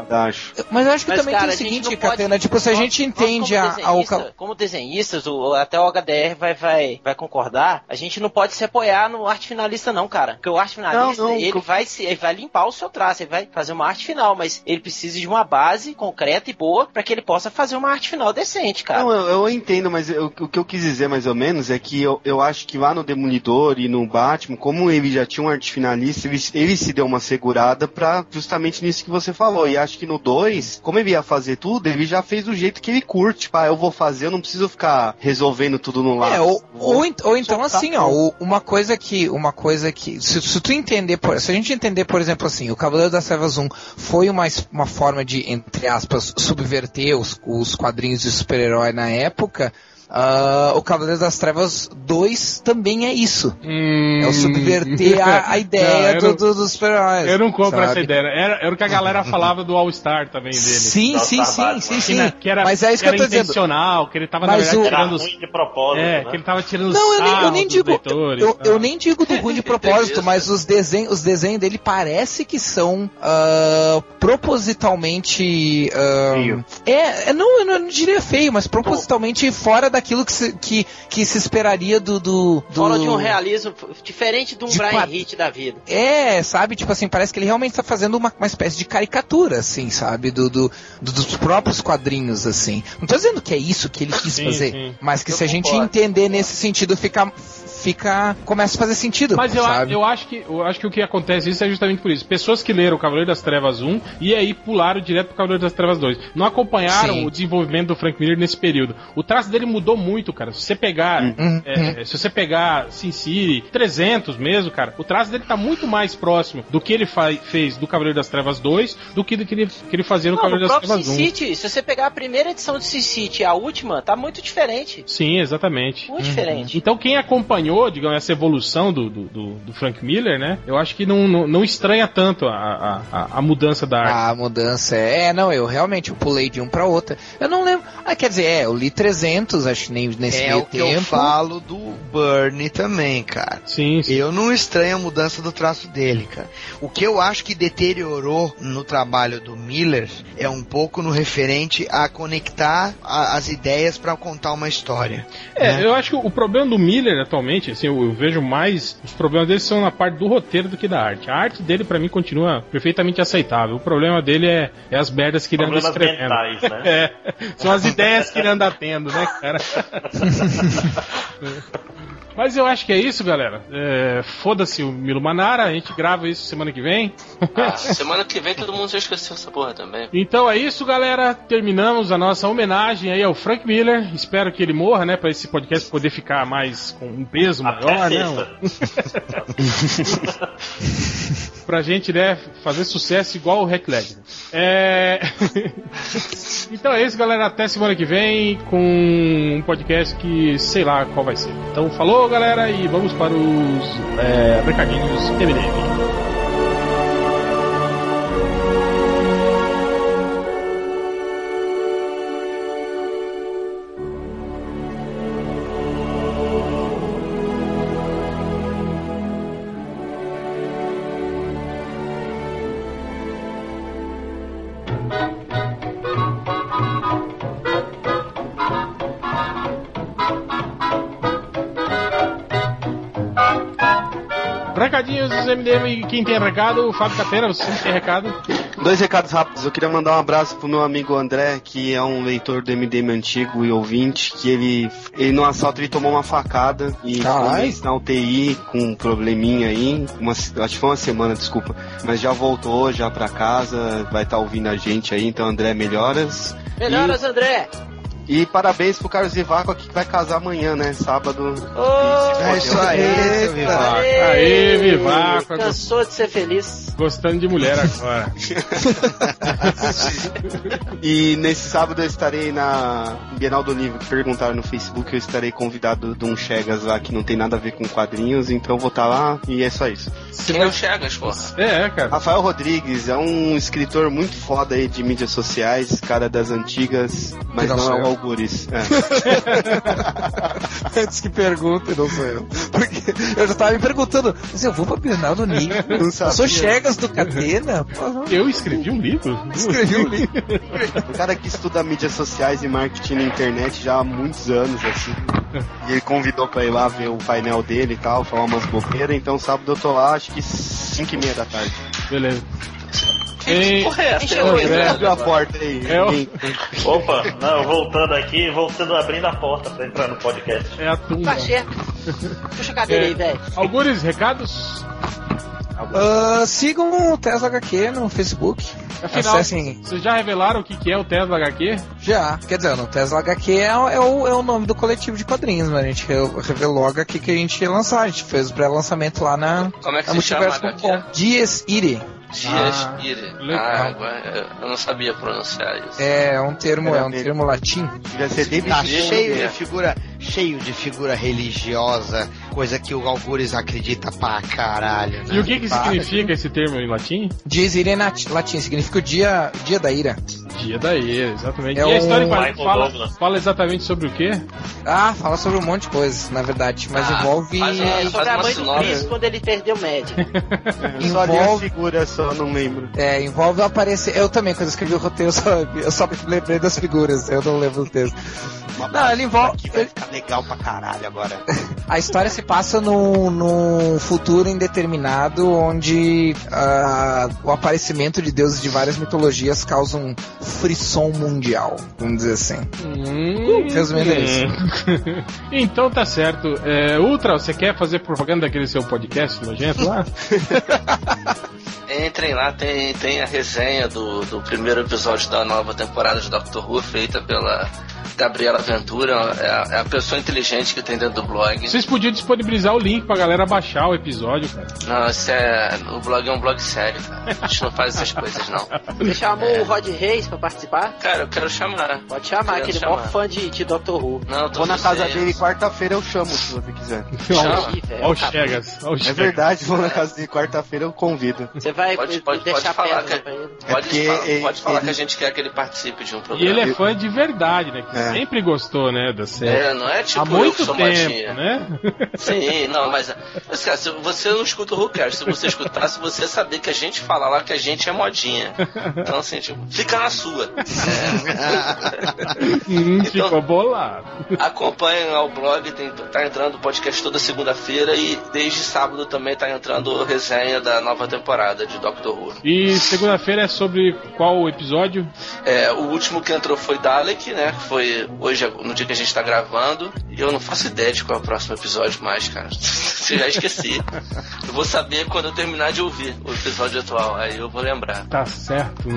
Mas eu acho que Mas, também cara, tem o seguinte, pode- Catena, tipo, se a gente nós entende como a, Como desenhistas, o, até o HDR vai, vai, vai concordar, a gente não pode se apoiar no arte finalista não, cara. Porque o arte finalista, Não, não, ele, vai se, ele vai limpar o seu traço, ele vai fazer uma arte final, mas ele precisa de uma base concreta e boa para que ele possa fazer uma arte final decente, cara. Não, eu, eu entendo, mas eu- o que eu quis dizer mais ou menos é que eu, eu acho que lá no Demolidor e no Batman, como ele já tinha um arte finalista, ele, ele se deu uma segurada pra justamente nisso que você falou. E acho que no 2, como ele ia fazer tudo, ele já fez do jeito que ele curte. Tipo, ah, eu vou fazer, eu não preciso ficar resolvendo tudo no lado. É, ou, ou, ou então assim, ó, uma coisa que, uma coisa que, se, se tu entender, por- se a gente entender, por exemplo, assim, o Cavaleiro das Trevas 1 foi uma, uma forma de, entre aspas, subverter os, os quadrinhos de super-herói na época, ah, o Cavaleiro das Trevas 2 também é isso. Hum... É o subverter a, a ideia Não, do, do- dos super-heróis. Eu não compro essa sabe? ideia. Era, era o que a galera falava do All-Star também dele. Sim, sim, sim, sim, Que, sim. na- que era, Mas é isso que eu tô dizendo. intencional, que ele tava, Mas verdade, o- tirando os... ruim de propósito, É, né? que ele tava tirando Não, eu nem, eu nem dos digo. leitores, Eu, eu nem digo do ruim de propósito, mas os desenhos, os desenhos dele parece que são ah, propositalmente. Feio. é, é, não, eu não diria feio, mas propositalmente fora daquilo que se, que, que se esperaria do. do, do Fala de um realismo diferente de um De Brian quadro- Hitch da vida. É, sabe? Tipo assim, parece que ele realmente tá fazendo uma, uma espécie de caricatura, assim, sabe? Do, do- do- dos próprios quadrinhos, assim. Não tô dizendo que é isso que ele quis Sim, fazer, sim. mas que Eu se a gente concordo. entender nesse sentido, fica. Fica. começa a fazer sentido. Mas eu, a- sabe? eu, acho que, eu acho que o que acontece isso é justamente por isso. Pessoas que leram o Cavaleiro das Trevas 1 e aí pularam direto pro Cavaleiro das Trevas 2. Não acompanharam Sim. o desenvolvimento do Frank Miller nesse período. O traço dele mudou muito, cara. Se você pegar, Uhum. é, se você pegar Sin City 300 mesmo, cara, o traço dele tá muito mais próximo do que ele fez do Cavaleiro das Trevas 2 do que do que ele, que ele fazia no Não, no Cavaleiro das próprio Trevas Sin 1. City, se você pegar a primeira edição de Sin City e a última, tá muito diferente. Sim, exatamente. Muito diferente. Então quem acompanhou, digamos, essa evolução do, do, do- Frank Miller, né? Eu acho que não, não, não estranha tanto a, a, a, mudança da arte. A mudança é. É, não, eu realmente eu pulei de um pra outra. Eu não lembro. Ah, quer dizer, é, eu li 300, acho que nem nesse É meio o que tempo. eu falo do Bernie também, cara. Sim, sim. Eu não estranho a mudança do traço dele, cara. O que eu acho que deteriorou no trabalho do Miller é um pouco no referente a conectar a- as ideias pra contar uma história. É, né? eu acho que o problema do Miller atualmente, assim, eu, eu vejo mais. Os problemas dele são na parte do roteiro do que da arte. A arte dele, pra mim, continua perfeitamente aceitável. O problema dele é, é as merdas que ele anda Problemas escrevendo. mentais, né? É, são as ideias que ele anda tendo, né, cara? Mas eu acho que é isso, galera. É, Foda-se o Milo Manara, a gente grava isso semana que vem. Ah, semana que vem todo mundo já esqueceu essa porra também. Então é isso, galera. Terminamos a nossa homenagem aí ao Frank Miller. Espero que ele morra, né? Pra esse podcast poder ficar mais com um peso maior, Até né? pra gente, né, fazer sucesso igual o Hack. É... então é isso, galera. Até semana que vem com um podcast que sei lá qual vai ser. Então falou, galera, e vamos para os é, recadinhos MDM. Quem tem recado, o Fábio Catena, você tem recado. Dois recados rápidos. Eu queria mandar um abraço pro meu amigo André, que é um leitor do MDM antigo e ouvinte, que ele, ele no assalto ele tomou uma facada e Caralho. foi na UTI com um probleminha aí. Uma, acho que foi uma semana, desculpa. Mas já voltou já pra casa, vai estar ouvindo a gente aí. Então, André, melhoras. Melhoras, André! E parabéns pro Carlos Vivaco aqui que vai casar amanhã, né? Sábado. Ô, É isso aí, seu Vivaco. Aê, Vivaco. Cansou de ser feliz. Gostando de mulher agora. E nesse sábado eu estarei na Bienal do Livro, que perguntaram no Facebook, eu estarei convidado de um Chegas lá que não tem nada a ver com quadrinhos, então eu vou estar lá e é só isso. Quem é o Chagas, porra? É, cara. Rafael Rodrigues é um escritor muito foda aí de mídias sociais, cara das antigas, mas não não, é o eu. Algures. É. Antes que pergunte, não sou eu. Porque eu já tava me perguntando, mas eu vou pra Bienal do Nico. Não Eu sou Chegas do Catena? Eu escrevi um livro? Escrevi um livro. Um cara que estuda mídias sociais e marketing na internet já há muitos anos, assim. E ele convidou pra ir lá ver o painel dele e tal, falar umas bobeiras, então sábado eu tô lá, acho que 5 e meia da tarde. Beleza. Que porra é essa? O. Abriu a porta aí. É o- Opa, não, voltando aqui, voltando abrindo a porta pra entrar no podcast. é a tumba. Tá certo. Puxa a cadeira aí, velho. Algures recados? Ah, sigam o Tesla HQ no Facebook. Afinal, Acessem vocês já revelaram o que que é o Tesla HQ? já. Quer dizer, no Tesla HQ é, o- é o, é o nome do coletivo de quadrinhos, mas a gente re- revelou a HQ que a gente ia lançar. A gente fez o pré-lançamento lá na, Como é que na se chama Dias Ire. Diaspire. legal. Ah, agora eu não sabia pronunciar isso. É um termo, é um termo latim. Devia ser Tá cheio de figura, cheio de figura religiosa, coisa que o Algures acredita pra caralho, né? E o que que significa esse termo em latim? Diz ira em latim, significa o dia, dia da ira. Dia da ira, exatamente. É e a um- história fala, Michael fala, fala exatamente sobre o quê? Ah, fala sobre um monte de coisas, na verdade, mas Ah, envolve. faz uma- É, faz sobre a mãe do. Chris quando ele perdeu o médico. Envolve- figura, só não lembro. É, envolve aparecer. Eu também, quando eu escrevi o roteiro, eu só, eu só lembrei das figuras, eu não lembro do texto. Não, ele envolve. Aqui vai ficar legal pra caralho agora. A história se passa num, num futuro indeterminado onde ah, o aparecimento de deuses de várias mitologias causa um frisson mundial, vamos dizer assim. Hum, Resumindo, é isso. então tá certo. É, Ultra, você quer fazer propaganda daquele seu podcast nojento lá? Entrem lá, tem, tem a resenha do, do primeiro episódio da nova temporada de Doctor Who, feita pela Gabriela Ventura, é a, é a pessoa inteligente que tem dentro do blog. Vocês podiam disponibilizar o link pra galera baixar o episódio, cara. Não, isso é. O blog é um blog sério, cara. A gente não faz essas coisas, não. Você chamou o Rod Reis pra participar? Cara, eu quero chamar. Pode chamar, Quero que ele é maior fã de, de Doctor Who. Não, eu tô Vou na casa dizendo. dele quarta-feira, eu chamo se você quiser. Chama. Olha o acabou. Chegas. É Chegas. verdade, vou na casa dele quarta-feira, eu convido. Você vai Pode, pode, deixar pode falar, que, pra ele. pode, porque falar, ele- pode falar que ele- a gente quer que ele participe de um E programa. ele é fã de verdade, né? É. sempre gostou, né, da série. É, não é tipo Há eu que muito sou tempo, modinha. né? Sim, não, mas, mas cara, se você não escuta o Whocast, se você escutasse, você ia saber que a gente fala lá que a gente é modinha. Então, assim, tipo, fica na sua. Hum, Então- ficou bolado. Acompanhem o blog, tem, tá entrando o podcast toda segunda-feira e desde sábado também tá entrando resenha da nova temporada de Doctor Who. E segunda-feira é sobre qual episódio? É, o último que entrou foi Dalek, né? que Foi hoje, no dia que a gente tá gravando. E eu não faço ideia de qual é o próximo episódio mais, cara. Já esqueci. Eu vou saber quando eu terminar de ouvir o episódio atual. Aí eu vou lembrar. Tá certo.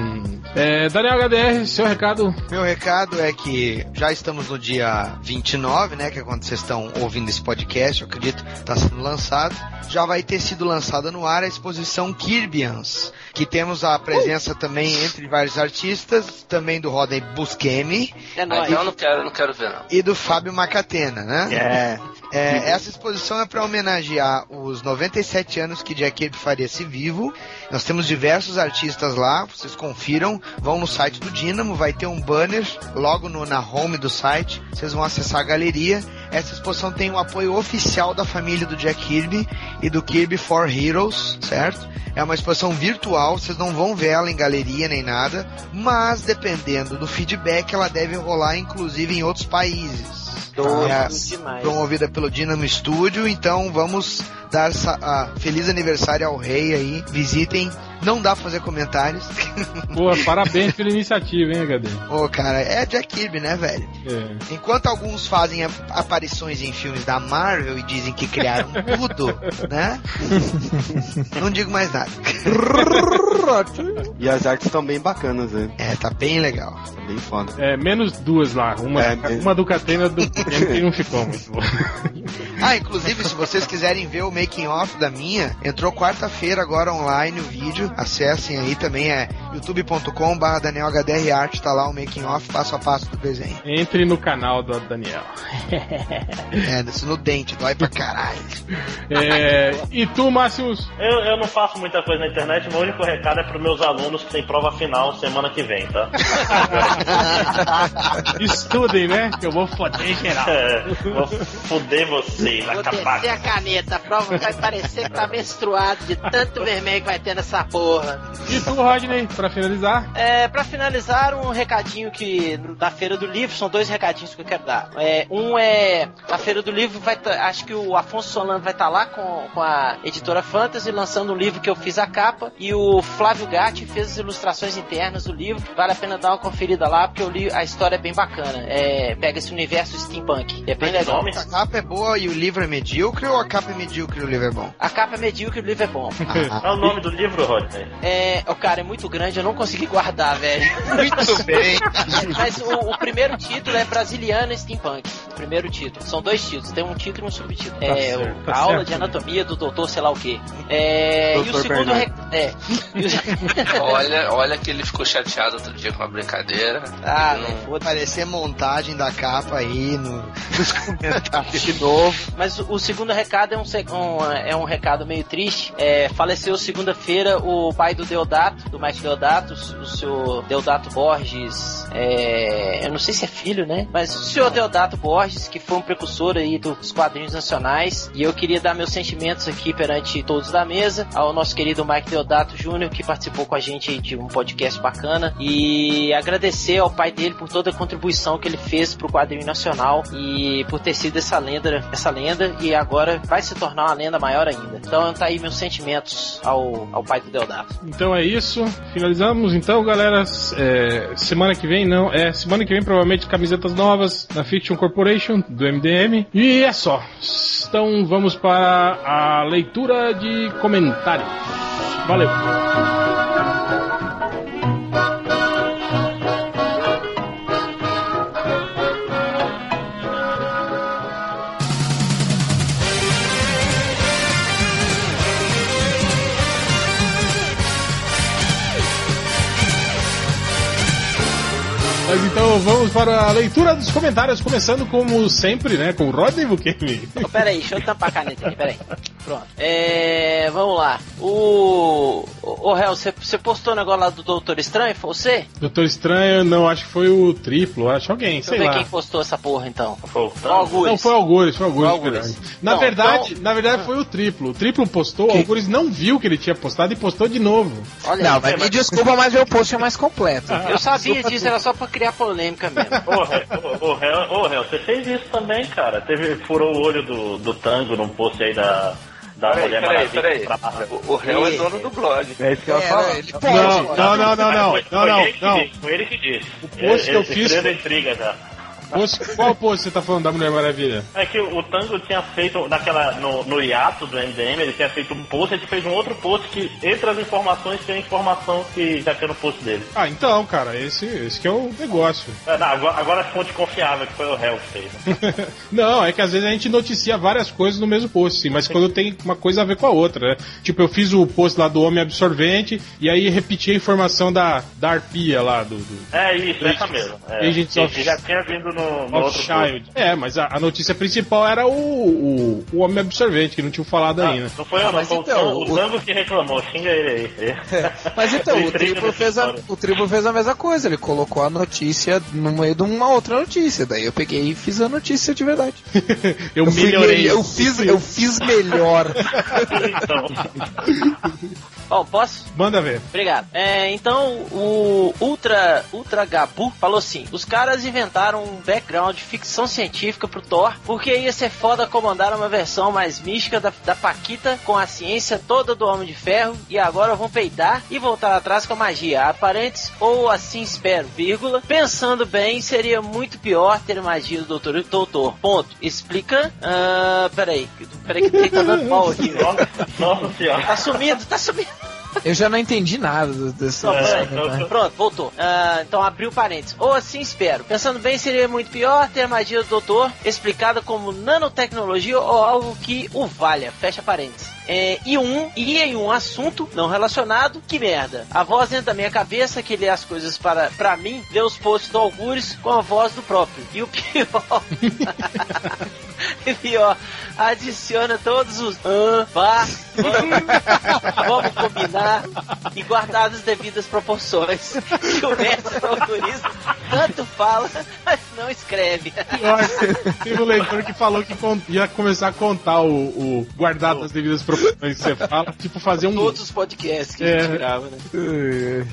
É, Daniel HDR, seu recado. Meu recado é que já estamos no dia 29, né? Que é quando vocês estão ouvindo esse podcast, eu acredito que está sendo lançado. Já vai ter sido lançada no ar a exposição Kirbians, que temos a presença também entre vários artistas, também do Rodney Buscemi É nóis. então eu não quero, não quero ver, não. e do Fábio Macatena, né? É. É, essa exposição é para homenagear os 97 anos que Jack Kirby faria se vivo. Nós temos diversos artistas lá, vocês confiram, vão no site do Dynamo, vai ter um banner logo no- na home do site, vocês vão acessar a galeria. Essa exposição tem o apoio oficial da família do Jack Kirby e do Kirby for Heroes, certo? É uma exposição virtual, vocês não vão ver ela em galeria nem nada, mas dependendo do feedback, ela deve rolar inclusive em outros países. É, demais. promovida pelo Dynamo Studio, então vamos dar feliz aniversário ao rei aí, visitem, não dá pra fazer comentários. Pô, parabéns pela iniciativa, hein, HD? Ô cara, é Jack Kirby, né, velho? É. Enquanto alguns fazem ap- aparições em filmes da Marvel e dizem que criaram tudo, né? Não digo mais nada. E as artes estão bem bacanas, né? É, tá bem legal. Tá bem foda. É, menos duas lá. Uma, É, uma do Catena do que não ficou muito boa. Ah, inclusive, se vocês quiserem ver o making off da minha, entrou quarta-feira agora online o vídeo. Acessem aí também, é youtube.com barra Daniel HDR Art, tá lá o making off passo a passo do desenho. Entre no canal do Daniel. É, desse no dente, dói pra caralho. É, e tu, Márcios? Eu, eu não faço muita coisa na internet, meu único recado é pros meus alunos que tem prova final semana que vem, tá? Estudem, né? Que eu vou foder geral. É, vou foder vocês, Vou acabar. a caneta, prova vai parecer que tá menstruado de tanto vermelho que vai ter nessa porra. E tu, Rodney, pra finalizar? É, pra finalizar, um recadinho que da Feira do Livro, são dois recadinhos que eu quero dar. É, um é a Feira do Livro vai tá- acho que o Afonso Solano vai estar lá com, com a editora Fantasy lançando um livro que eu fiz a capa e o Flávio Gatti fez as ilustrações internas do livro. Vale a pena dar uma conferida lá porque eu li a história é bem bacana. É, pega esse universo steampunk. É bem legal. A capa é boa e o livro é medíocre ou a capa é medíocre e o livro é bom? A capa é medíocre e o livro é bom. É o nome do livro, Rodney? É, o cara é muito grande, eu não consegui guardar, velho. Muito bem. Mas o, o primeiro título é Brasiliana Steampunk. O primeiro título. São dois títulos, tem um título e um subtítulo. é, certo, o- tá a aula certo. de anatomia do doutor sei lá o quê. É, e o segundo, re- É. Olha, olha que ele ficou chateado outro dia com a brincadeira. Ah, não- parecer montagem da capa aí no, nos comentários de novo. Mas o, segundo recado é um, um, é um recado meio triste. É, faleceu segunda-feira o pai do Deodato, do Mike Deodato, o senhor Deodato Borges. é, eu não sei se é filho, né? Mas o senhor Deodato Borges, que foi um precursor aí dos quadrinhos nacionais. E eu queria dar meus sentimentos aqui perante todos da mesa, ao nosso querido Mike Deodato Jr., que participou com a gente de um podcast bacana. E agradecer ao pai dele por toda a contribuição que ele fez pro quadrinho nacional e por ter sido essa lenda, essa lenda e agora vai se tornar uma lenda maior ainda. Então tá aí meus sentimentos ao, ao pai do Deodato. Então é isso. Finalizamos então, galera. É, semana que vem, não. É, semana que vem, provavelmente, camisetas novas da Fiction Corporation, do MDM. E é só. Então vamos para a leitura de comentários. Valeu. Mas então vamos para a leitura dos comentários, começando como sempre, né, com o Rodney Bukemi. Oh, pera aí, deixa eu tampar a caneta aqui, pera aí. Pronto. É, vamos lá. O. Ô, Hel, você postou o negócio lá do Doutor Estranho? Foi você? Doutor Estranho, não, acho que foi o triplo, acho alguém, Deixa eu sei ver lá. quem postou essa porra então. Foi o Algures. Não, foi o Algures, foi o Algures. Foi o Algures. Na Não, verdade, então- na verdade foi o triplo. O triplo postou, o Algures não viu que ele tinha postado e postou de novo. Olha Não, aí. mas me desculpa, mas meu post é mais completo. Eu sabia disso, era só pra criar polêmica mesmo. Ô, Hel, você fez isso também, cara. Teve, furou o olho do, do tango num post aí da, da Peraí, Mulher peraí, Maravilha. peraí. pra Marvel. O, o réu é dono do blog. É isso que eu ia falar. ele pode. Não, não, não, não, não, Foi- não, foi não, ele que não. disse, Foi ele que disse. O post que eu fiz foi- intriga já. Qual post você tá falando da Mulher Maravilha? É que o Tango tinha feito, naquela, no, no hiato do MDM, ele tinha feito um post, ele fez um outro post que, entre as informações, tem a informação que já tinha no post dele. Ah, então, cara, esse, esse que é o negócio. É, não, agora, agora a fonte confiável, que foi o réu que fez. né? não, é que às vezes a gente noticia várias coisas no mesmo post, sim, mas quando tem uma coisa a ver com a outra, né? Tipo, eu fiz o post lá do Homem Absorvente e aí repeti a informação da, da arpia lá, do, do É isso, essa mesmo. É, já tinha vindo no, no of outro Child. É, mas a, a notícia principal era o, o, o Homem Absorvente, que não tinha falado Ah, ainda. não foi não, mas foi o então, o o- Tango que reclamou, xinga ele aí. Mas então, o dessa fez a, o triplo fez a mesma coisa, ele colocou a notícia no meio de uma outra notícia. Daí eu peguei e fiz a notícia de verdade. Eu, Eu, fui melhorei. me- eu fiz, eu fiz melhor. então, Bom, posso? Manda ver. Obrigado. É, então, o Ultra, Ultra Gabu falou assim: os caras inventaram um background de ficção científica pro Thor, porque ia ser foda comandar uma versão mais mística da, da Paquita com a ciência toda do Homem de Ferro, e agora vão peidar e voltar atrás com a magia aparentes, ou assim espero, vírgula. Pensando bem, seria muito pior ter magia do Doutor, doutor. Ponto. Explica. Ah, peraí. Peraí que tá dando mal aqui, velho. nossa, nossa senhora. Tá sumindo, tá sumindo. Eu já não entendi nada do- desse. Não, É, desse- então- Pronto, voltou. Ah, então abriu parênteses. Ou assim espero. Pensando bem, seria muito pior ter a magia do doutor explicada como nanotecnologia ou algo que o valha. Fecha parênteses. É, e um e em um assunto não relacionado, que merda. A voz dentro da minha cabeça que lê as coisas para, para mim, lê os posts do Algures com a voz do próprio. E o pior. E pior, adiciona todos os vá, vamos, vamos combinar e guardar as devidas proporções. Que o mestre do autorismo tanto fala, mas não escreve. Pior, teve um leitor que falou que ia começar a contar o, o guardado das devidas proporções que você fala, tipo fazer um. Todos os podcasts que É. a gente grava, né?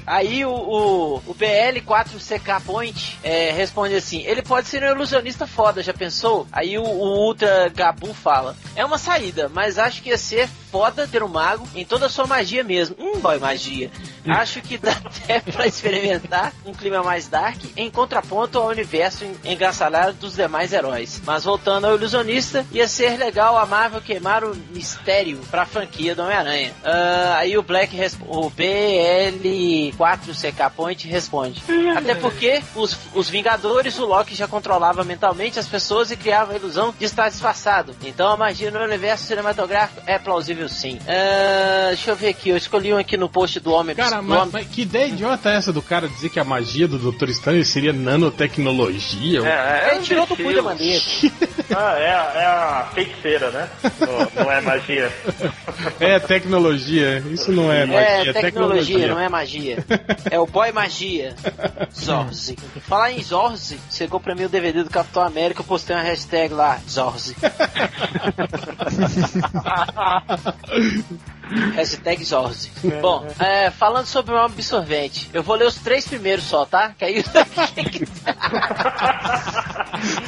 Aí o, o, o BL4CK Point é, responde assim: ele pode ser um ilusionista foda, já pensou? Aí o, o Ultra Gabu fala: é uma saída, mas acho que ia ser foda ter um mago em toda a sua magia mesmo. Hum, boy, magia. Acho que dá até pra experimentar um clima mais dark em contraponto ao universo engaçalhada dos demais heróis. Mas voltando ao ilusionista, ia ser legal a Marvel queimar o mistério pra franquia do Homem-Aranha. Ah, aí o Black, o BL4CK Point responde. Até porque os, os Vingadores, o Loki já controlava mentalmente as pessoas e criava a ilusão de estar disfarçado. Então a magia no universo cinematográfico é plausível sim. Ah, deixa eu ver aqui, eu escolhi um aqui no post do Homem Cara, mas, mas que ideia idiota é essa do cara dizer que a magia do Doutor Estranho seria nanotecnologia? É, Ele tirou do cu da maneira. Ah, é, a- é a feiticeira, né? Não, não é magia. É tecnologia, isso não é magia, É é tecnologia, tecnologia. não é magia. É o boy magia. Zorzi. Falar em Zorzi, chegou pra mim o DVD do Capitão América, eu postei uma hashtag lá, Zorzi. Hashtag Zorzi. Bom, é, falando sobre o homem absorvente, eu vou ler os três primeiros só, tá? Que aí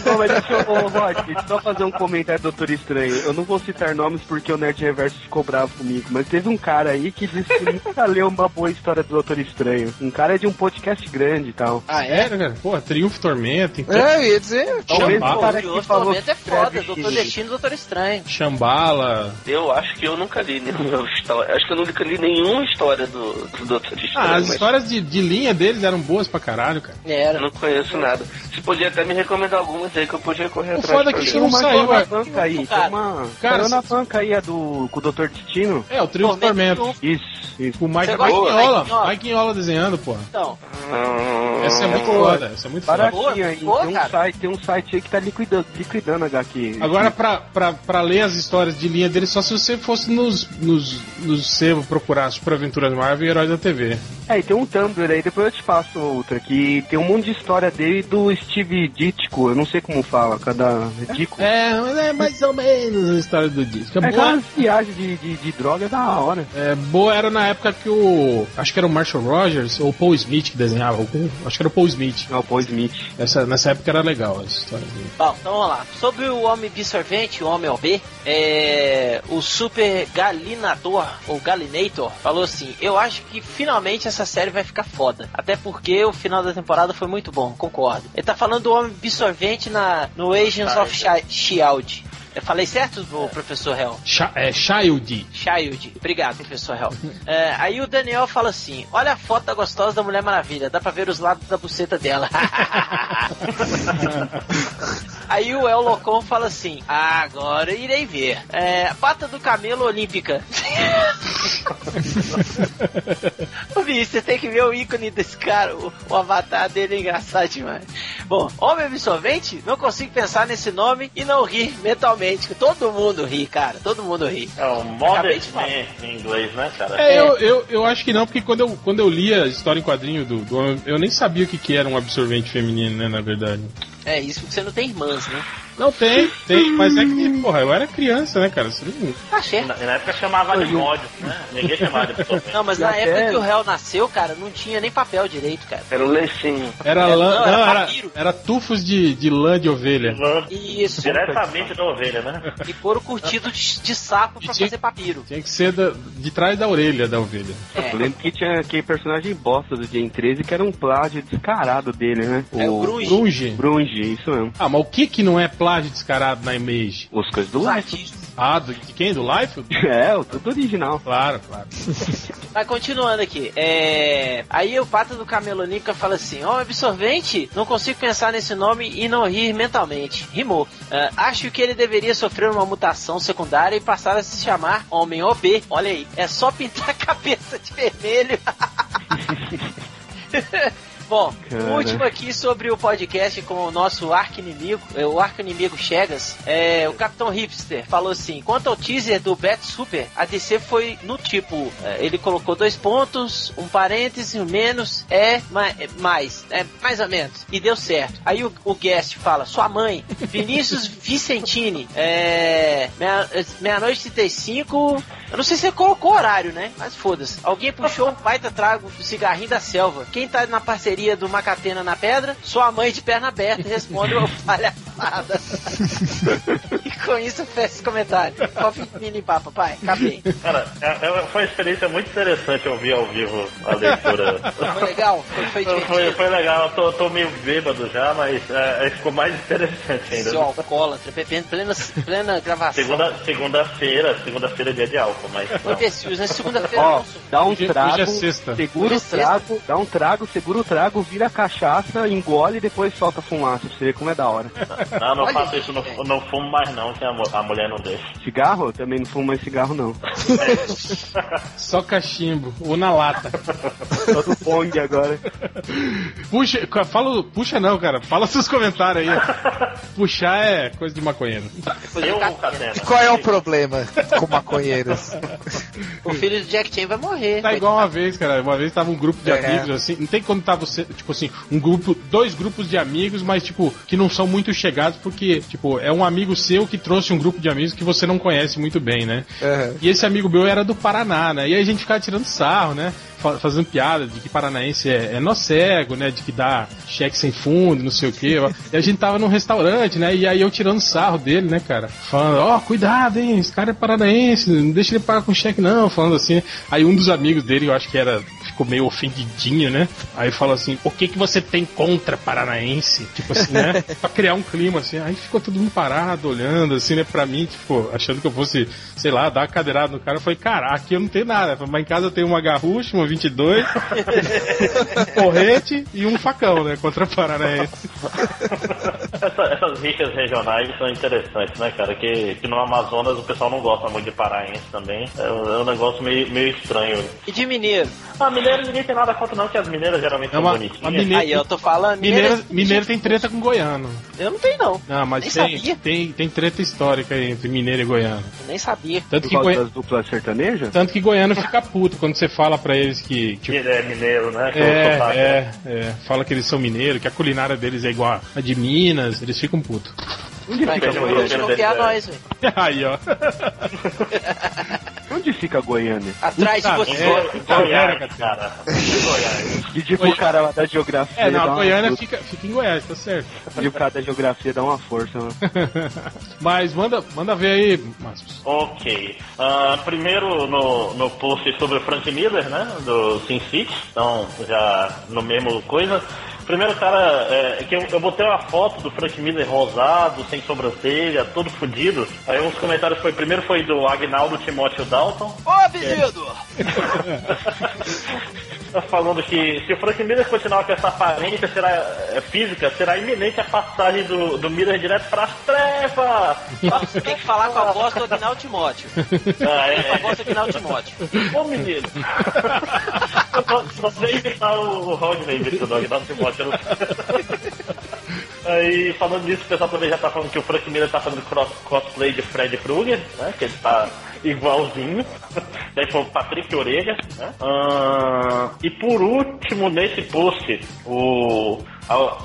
Pô, mas deixa eu, ô, Rod, só fazer um comentário do Doutor Estranho. Eu não vou citar nomes porque o Nerd Reverso ficou bravo comigo, mas teve um cara aí que disse que nunca leu uma boa história do Doutor Estranho. Um cara de um podcast grande e tal. Ah, é? cara? Porra, Triunfo Tormenta, então. É, eu ia dizer. Talvez Chambala. o cara que Curioso falou Tormento é foda, Doutor Destino e Doutor Estranho. Chambala. Eu acho que eu nunca li nenhuma história. Acho que eu nunca li nenhuma história do, do Doutor Estranho. Ah, as mas histórias de, de linha deles eram boas pra caralho, cara. Eu não conheço nada. Você podia até me recomendar algumas aí que eu podia correr O atrás. foda é que não Mas saiu, saiu na é. banca aí, tem Cara, uma... cara, na banca aí, a do... com o Doutor Destino. É, o Triunfo Tormento. Isso, isso. Com o Mike, Mike do Mignola. Mike Mignola desenhando, porra. Então, Hum, Essa é muito boa. foda, essa é muito foda. Baratinho aí. boa, tem, um site, tem um site aí que tá liquidando, liquidando HQ. Agora, pra, pra, pra ler as histórias de linha dele, só se você fosse nos, nos, nos sebo procurar Super Aventuras Marvel e Heróis da TV. É, e tem um Tumblr aí, depois eu te passo outra, que tem um monte de história dele e do Steve Ditko, eu não sei como fala, cada Ditko. É, mas é mais ou menos a história do disco. É, É boa, aquelas viagens de, de, de droga da hora. é, boa era na época que o. Acho que era o Marshall Rogers ou o Paul Smith que desenhava. algum- Acho que era o Paul Smith. É o Paul Smith. Essa, nessa época era legal essa história dele. Bom, então vamos lá. Sobre o Homem Absorvente, o Homem OB, é, o Super Galinador, ou Galinator, falou assim: Eu acho que finalmente essa série vai ficar foda. Até porque o final da temporada foi muito bom, concordo. Ele tá falando do Homem Absorvente na, no Agents of Shi- Shield. Eu falei certo, professor Hell? Cha- é Child. Child. Obrigado, professor Hell. É, aí o Daniel fala assim: Olha a foto da gostosa da Mulher Maravilha, dá pra ver os lados da buceta dela. aí o El Locon fala assim: ah, Agora irei ver. É, pata do camelo olímpica. Ô, bicho, você tem que ver o ícone desse cara, o, o avatar dele é engraçado demais. Bom, Homem Absorvente, não consigo pensar nesse nome e não rir mentalmente. Todo mundo ri, cara, todo mundo ri. É o Modern de falar. Man em inglês, né, cara? É, eu, eu, eu acho que não, porque quando eu, quando eu li a história em quadrinho do, do eu nem sabia o que, que era um absorvente feminino, né, na verdade. É isso porque você não tem irmãs, né? Não tem, tem, mas é que, porra, eu era criança, né, cara? Você não- Tá certo. Na, na época chamava de mod, né? Ninguém chamava de absorvente. Não, mas E na época que o réu nasceu, cara, não tinha nem papel direito, cara. Era um lencinho. Era lã, não, não, era era, papiro. era tufos de, de lã de ovelha. Isso. Diretamente da ovelha, né? E couro curtido de, de sapo pra tinha- fazer papiro. Tinha que ser da- de trás da orelha da ovelha. É. Eu lembro que tinha aquele personagem bosta do Gen 13 que era um plágio descarado dele, né? É o Grunge. Grunge. Grunge, isso mesmo. Ah, mas o que que não é plágio descarado na Image? Os coisas do Life. Ah, do, de quem? Do Life? É, o tudo original. Claro, claro. Mas continuando aqui, é... aí o pata do Camelônica fala assim: Ó, absorvente, não consigo pensar nesse nome e não rir mentalmente. Rimou. Ah, acho que ele deveria sofrer uma mutação secundária e passar a se chamar Homem OB. Olha aí, é só pintar a cabeça de vermelho. Bom, Cara. o último aqui sobre o podcast com o nosso arco-inimigo, é, o arco-inimigo Chegas, é, o Capitão Hipster falou assim, quanto ao teaser do Bat Super, a DC foi no tipo, é, ele colocou dois pontos, um parêntese, um menos, é, é, mais, é, mais ou menos, e deu certo. Aí o, o guest fala, sua mãe, Vinícius Vicentini, é, meia- meia-noite e 35, eu não sei se você colocou horário, né? Mas foda-se. Alguém puxou um baita trago do cigarrinho da selva. Quem tá na parceria do Macatena na pedra? Sua mãe de perna aberta responde o palha nada. e com isso fecha esse comentário. Qual fim de limpar, papai? Acabei. Cara, é- é- foi uma experiência muito interessante ouvir ao vivo a leitura. Foi legal? Foi, foi Foi, legal, eu tô, tô meio bêbado já, mas é, é, ficou mais interessante ainda. Seu alcoólatra, bebendo plena, plena gravação. Segunda- Segunda-feira, segunda-feira é dia de álcool, mas. Ô, Imbecil, na segunda-feira Ó, dá um trago, hoje é sexta. segura o trago, dá um trago, segura o trago, vira a cachaça, engole e depois solta a fumaça pra você ver como é da hora. Não, não Olha faço isso, não, não fumo mais não, que a, a mulher não deixa. Cigarro? Eu também não fumo mais cigarro, não. Só cachimbo, ou na lata. Só do Pong agora. Puxa, fala, puxa não, cara. Fala seus comentários aí. Puxar é coisa de maconheiro. Eu, Catena. Qual é o problema com maconheiros? O filho do Jack Chan vai morrer. Tá igual uma vez, cara. Uma vez tava um grupo de É. amigos, assim. Não tem quando tava você, tipo assim, um grupo, dois grupos de amigos, mas, tipo, que não são muito chegados, porque, tipo, é um amigo seu que trouxe um grupo de amigos que você não conhece muito bem, né? Uhum. E esse amigo meu era do Paraná, né? E aí a gente ficava tirando sarro, né? Fa- Fazendo piada de que paranaense é, é nó cego, né? De que dá cheque sem fundo, não sei o quê. E a gente tava num restaurante, né? E aí eu tirando sarro dele, né, cara? Falando, ó, cuidado, hein? Esse cara é paranaense, não deixa ele pagar com cheque, não. Falando assim. Aí um dos amigos dele, eu acho que era. Ficou meio ofendidinho, né? Aí falou assim: o que que você tem contra paranaense? Tipo assim, né? pra criar um clima assim. Aí ficou todo mundo parado, olhando, assim, né, pra mim, tipo, achando que eu fosse, sei lá, dar uma cadeirada no cara. Eu falei, cara, aqui eu não tenho nada. Falei, Mas em casa eu tenho uma garrucha, uma 22, porrete e um facão, né? Contra paranaense. Essa- essas rixas regionais são interessantes, né, cara? Que, que no Amazonas o pessoal não gosta muito de paraense também. É, um- é um negócio meio, meio estranho. E de mineiro? Ah, mineiro ninguém tem nada contra não, que as mineiras geralmente É são uma, bonitinhas. uma mineira. Aí eu tô falando. Mineiro, mineiro tem treta com goiano. Eu não tenho, não. Não, mas tem, sabia. tem, tem treta histórica aí entre mineiro e goiano. Eu nem sabia. Tanto Por que, goi... das duplas sertanejas? Tanto que goiano fica puto quando você fala pra eles que. Que Tipo, é mineiro, né? Que é o sotaque, né? é, é, é, fala que eles são mineiros, que a culinária deles é igual a de Minas, eles ficam putos. Onde Vai fica nós, velho. Aí, ó. Onde fica Goiânia? Atrás de você. merda. Go- Puta Goiás, merda, cara. Goiás. Pedir pro cara lá da geografia. É, não, a Goiânia fica, fica em Goiás, tá certo. Pedir pro cara da geografia dar uma força, mano. Mas manda, manda ver aí, Márcio. Ok. Ah, primeiro no, no post sobre o Frank Miller, né? Do Sin City. Então, já no mesmo coisa. Primeiro cara, é, que eu, eu botei uma foto do Frank Miller rosado, sem sobrancelha, todo fudido. Aí uns comentários foi, primeiro foi do Agnaldo Timóteo Dalton. Ô, Bizido! Tá falando que se o Frank Miller continuar com essa aparência será, é, física, será iminente a passagem do, do Miller direto para as trevas. Tem que falar com a voz do Agnaldo Timóteo. Ah, Com a é, voz do Agnaldo Timóteo. Ô menino! Só sei imitar o Rodney imitando o Agnaldo Timóteo. eu não- Aí, falando disso, o pessoal também já tá falando que o Frank Miller tá fazendo cross- cosplay de Fred Krueger, né? Que ele tá igualzinho. Daí foi o Patrick Orelha, né? Ah, e por último, nesse post, o.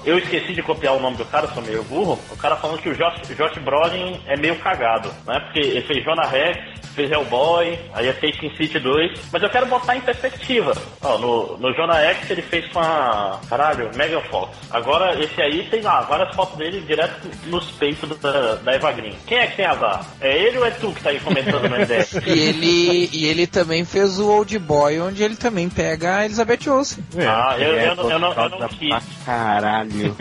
Eu esqueci de copiar o nome do cara, sou meio burro. O cara falando que o Josh, Josh Brolin é meio cagado, né? Porque ele fez Jonah Rex, fez Hellboy, aí fez Sin City 2. Mas eu quero botar em perspectiva. Ó, no, no Jonah X ele fez com a. Caralho, Megan Fox. Agora esse aí tem lá várias fotos dele direto nos peitos da, da Eva Green. Quem é que tem azar? É ele ou é tu que tá aí comentando no MDS? E ele, e ele também fez o Old Boy, onde ele também pega a Elizabeth Olsen. Ah, eu, É, eu, não- eu, não, eu não quis. Caralho.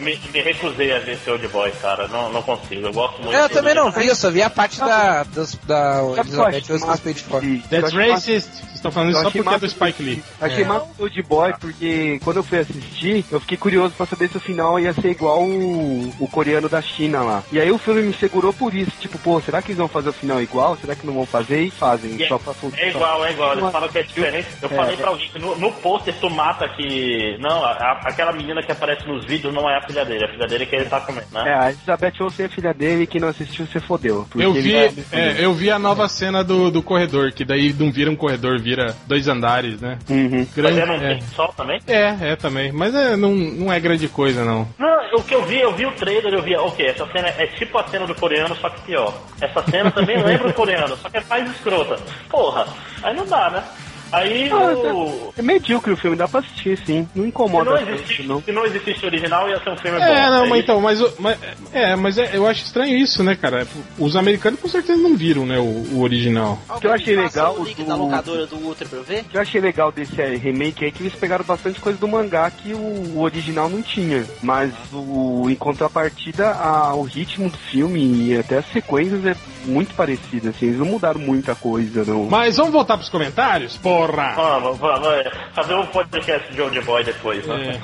Me, me recusei a ver esse Old Boy, cara. Não, não consigo. Eu gosto muito Eu também não vi, eu só vi a parte da, das, da eu Elizabeth Olsen de fora. de- That's eu racist. Vocês estão falando isso Eu só porque é do Spike Lee. Achei É. massa o Old Boy porque quando eu fui assistir, eu fiquei curioso pra saber se o final ia ser igual o, o coreano da China lá. E aí o filme me segurou por isso. Tipo, pô, será que eles vão fazer o final igual? Será que não vão fazer? E fazem. E é- só pra É igual, é igual. Eles falam que é diferente. Eu É, falei é. pra alguém que no, no pôster tu mata que. Não, a- a- aquela menina que aparece nos vídeos não é a filha dele. A filha dele é que ele tá comendo, né? É, a Elizabeth Olsen é filha dele e quem não assistiu você fodeu. Eu vi, é, eu vi a nova cena do, do corredor, que daí não vira um corredor, vira dois andares, né? Uhum. Mas Grande, é num é. take só também? é, é também. Mas é, não, não é grande coisa, não. Não, o que eu vi, eu vi o trailer, eu vi, ok, essa cena é tipo a cena do coreano, só que pior. Essa cena também lembra o coreano, só que é mais escrota. Porra, aí não dá, né? Aí Ah, o. É medíocre o filme, dá pra assistir, sim. Não Se incomoda não, tanto, existisse, não. se não existisse o original, ia ser um filme bom. É, não, mas então, mas, mas- é, mas é, eu acho estranho isso, né, cara? Os americanos com certeza não viram, né, o, o original. O que eu achei legal o link do- da locadora do Ultra pra eu ver? O que eu achei legal desse eh, remake é que eles pegaram bastante coisa do mangá que o, original não tinha. Mas o, em contrapartida, a- o ritmo do filme e até as sequências é muito parecido, assim, eles não mudaram muita coisa, não. Mas vamos voltar pros comentários? Porra! Vamos, vamos, é, fazer um podcast de Old Boy depois, né?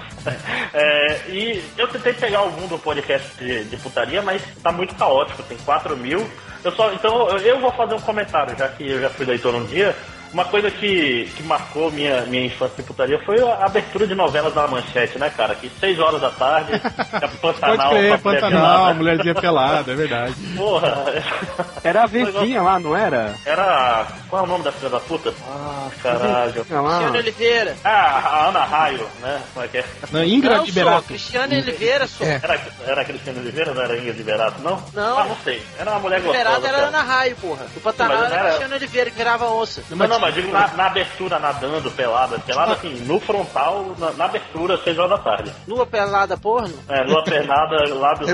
É, e eu tentei pegar algum do podcast de, de putaria, mas tá muito caótico, tem 4 mil. Eu só, então eu- eu vou fazer um comentário, já que eu já fui leitor um dia. Uma coisa que, que marcou minha, minha infância de putaria foi a abertura de novelas da manchete, né, cara? Que 6 horas da tarde, a Pantanal, Pode crer, Pantanal, mulherzinha pelada, é verdade. Porra, Era a Vezinha lá, não era? era. Qual é o nome da filha da puta? Ah, caralho. Tinha lá. Cristiano Oliveira. Ah, a Ana Raio, né? Como é que é? Não, Ingra Não, sou. Liberato. Cristiano Oliveira, sou. É. Era, era a Cristina Oliveira, não era Ingrid Liberato, não? Não. Ah, não sei. Era uma mulher gostosa. Liberado era cara. Ana Raio, porra. O Pantanal era era- Cristiano Oliveira que virava onça. Não, não, mas digo na, na abertura, nadando, pelada. Pelada, assim, no frontal, na, na abertura, 6 horas da tarde. Nua pelada porno? É, numa pernada lá do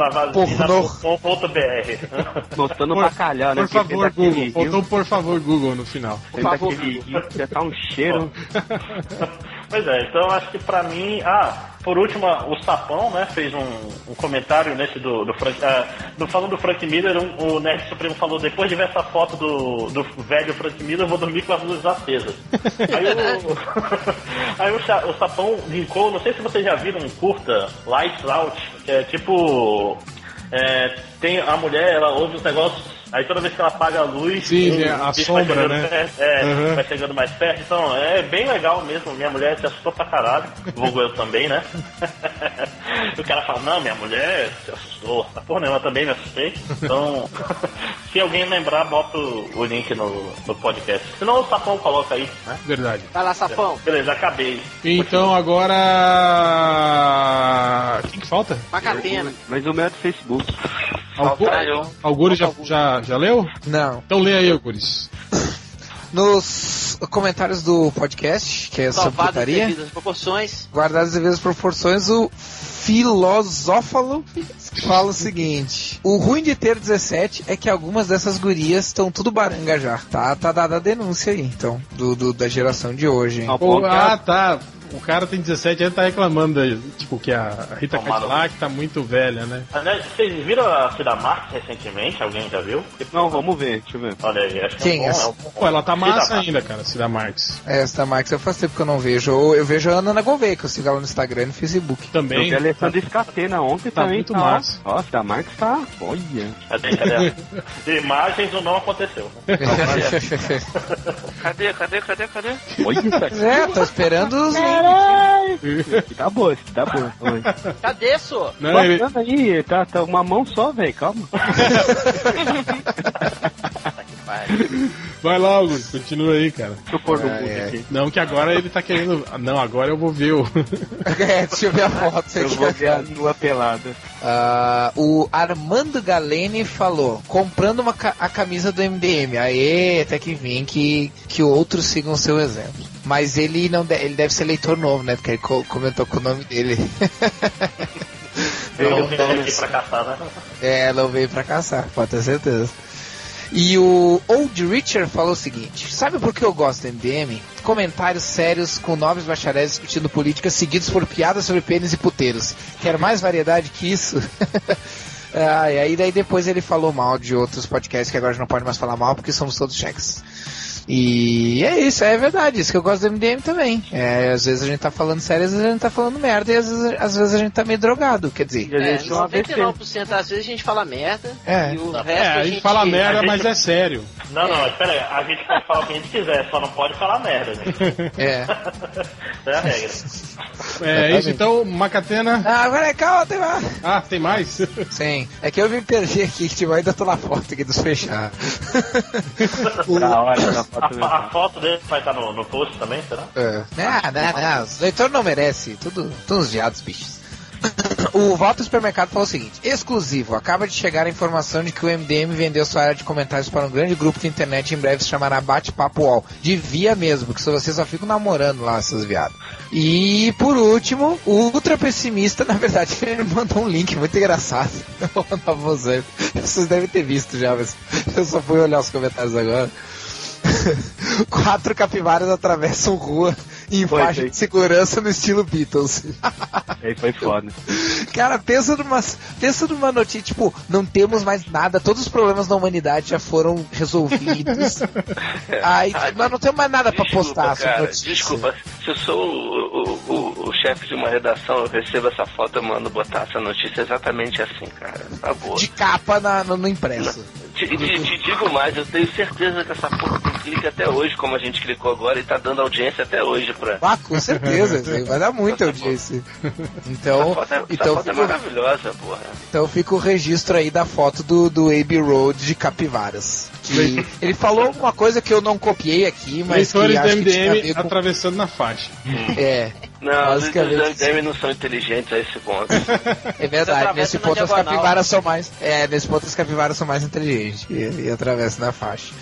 É. Mostrando pra calhar, né? Por favor, Porque Google. Faltou por favor, Google no final. Daquele rio que já tá um cheiro. Pois é, então acho que pra mim. Ah, por último, o Sapão, né, fez um, um comentário nesse do, do Frank. no, falando do Frank Miller, um- o Nerd Supremo falou: depois de ver essa foto do, do velho Frank Miller, eu vou dormir com as luzes acesas. Aí, o, aí o, o Sapão linkou, não sei se vocês já viram um curta, Lights Out, que é tipo. é, tem a mulher, ela ouve os negócios. Aí toda vez que ela apaga a luz, Sim, um é, a sombra, chegando né? perto, é, Uhum. vai chegando mais perto. Então, é bem legal mesmo. Minha mulher se assustou pra caralho. Vulgo eu também, né? o cara fala, não, minha mulher se assustou. Ah, Porra, eu também me assustei. Então, se alguém lembrar, bota o, link no, no podcast. Senão o Sapão coloca aí, né? Verdade. Vai lá, Sapão. Beleza, acabei. Então agora. Quem que falta? Macatena. Mas o meu é do Facebook. Algures já, já, já leu? Não. Então lê aí, Algures. Nos comentários do podcast, que é em putaria, devidas proporções. guardadas as devidas proporções, o filosófalo fala o seguinte: O ruim de ter 17 é que algumas dessas gurias estão tudo baranga já. Tá, tá dada a denúncia aí, então, do, do- da geração de hoje, hein? Ela- ah, tá. O cara tem 17 anos e tá reclamando aí, tipo, que a Rita. Cadillac tá muito velha, né? Aliás, vocês viram a Cida Marques recentemente? Alguém já viu? Não, vamos ver, deixa eu ver. Olha aí, acho que Quem? é um bom. Essa? É um bom. Pô, ela tá Cida massa Marques. ainda, cara, Cida Marques. É, Essa da Max eu faz tempo que eu não vejo. Eu, eu vejo a Ana Gouveia, que eu sigo ela no Instagram e no Facebook. Eu Também. vi a Alessandra Escatena ontem Tá também. muito tá. massa. Nossa, da Marques tá. Olha. Cadê, cadê? De imagens ou não aconteceu. Cadê, cadê, cadê, cadê? Olha isso aqui. é, tô esperando os links. Esse aqui tá boa, esse aqui tá boa. Oi. Cadê, só? Não, ele, aí, tá, tá uma mão só, velho, calma. vai lá, Augusto, continua aí, cara. Deixa eu pôr no mundo ai. aqui. Não, que agora ele tá querendo. Não, agora eu vou ver o. é, deixa eu ver a foto. Eu vou ver a lua pelada. Ah, o Armando Galene falou: comprando uma ca- a camisa do MDM. Aê, até que vim que, que outros sigam seu exemplo. Mas ele não de- ele deve ser leitor novo, né? Porque ele co- comentou com o nome dele. Eu Não, não vim aqui pra caçar, né? É, não veio pra caçar, pode ter certeza. E o Old Richard falou o seguinte: Sabe por que eu gosto do MDM? Comentários sérios com nobres bacharéis discutindo política, seguidos por piadas sobre pênis e puteiros. Quer mais variedade que isso? ah, e aí daí depois ele falou mal de outros podcasts que agora não pode mais falar mal porque somos todos cheques. E é isso, é verdade, isso que eu gosto do MDM também. É, às vezes a gente tá falando sério, às vezes a gente tá falando merda, e às vezes, às vezes a gente tá meio drogado, quer dizer. A É, gente é AVC. 99% das vezes a gente fala merda. É. E o resto É, a gente fala merda, a gente- mas é sério. Não, não, espera aí. A gente pode falar o que a gente quiser, só não pode falar merda, gente. É. É a regra. É isso, então, Macatena. Ah, agora é calma, tem mais. Ah, tem mais? Sim, é que eu me perdi aqui, que tipo, ainda tô na foto aqui dos fechados. Da hora da A, foto mesmo. a foto dele vai estar no, no post também, será? é. Não, não, não, os leitores não merecem, tudo, tudo uns viados, bichos. O Walter Supermercado falou o seguinte: exclusivo, acaba de chegar a informação de que o MDM vendeu sua área de comentários para um grande grupo de internet em breve se chamará Bate-Papo UOL. Devia mesmo, porque vocês só ficam namorando lá, seus viados. E por último, o ultra pessimista, na verdade, ele mandou um link muito engraçado. Eu vou mandar pra vocês. Vocês devem ter visto já, mas eu só fui olhar os comentários agora. Quatro capivaras atravessam rua em Foi, faixa foi. de segurança no estilo Beatles. Aí foi foda. Cara, pensa numa, pensa numa notícia, tipo, não temos mais nada, todos os problemas da humanidade já foram resolvidos. Aí, nós não temos mais nada pra Desculpa, postar cara, notícia. desculpa. Se eu sou o, o, o, o chefe de uma redação, eu recebo essa foto, eu mando botar essa notícia exatamente assim, cara. Tá boa. De capa na- no, no impresso. Te, te- te digo mais, eu tenho certeza que essa porra tem clique até hoje, como a gente clicou agora, e tá dando audiência até hoje pra. Ah, com certeza, vai dar muita audiência. Então, essa foto, é, então, essa foto é fica, maravilhosa, porra. então fica o registro aí da foto do, do Abbey Road de Capivaras. Que ele falou alguma coisa que eu não copiei aqui, mas que Leitores do acho que tinha a MDM ver com... atravessando na faixa. É, Não, os Basicamente, MDM não são inteligentes a esse ponto. é verdade. Nesse ponto as diagonal. capivaras são mais. É, nesse ponto as capivaras são mais inteligentes e, e atravessam na faixa.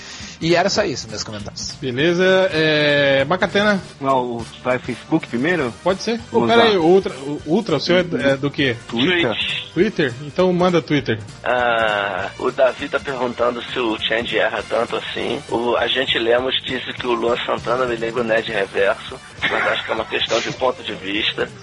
E era só isso, meus comentários. Beleza, é. Bacatena, Não, o- vai Facebook primeiro? pode ser? Pô, aí, o Ultra, o Ultra, o seu é, é do quê? Twitter? Twitter? Então manda Twitter. Ah, o Davi tá perguntando se o Change erra tanto assim. O agente Lemos disse que o Luan Santana me lembra o Ned Reverso, mas acho que é uma questão de ponto de vista.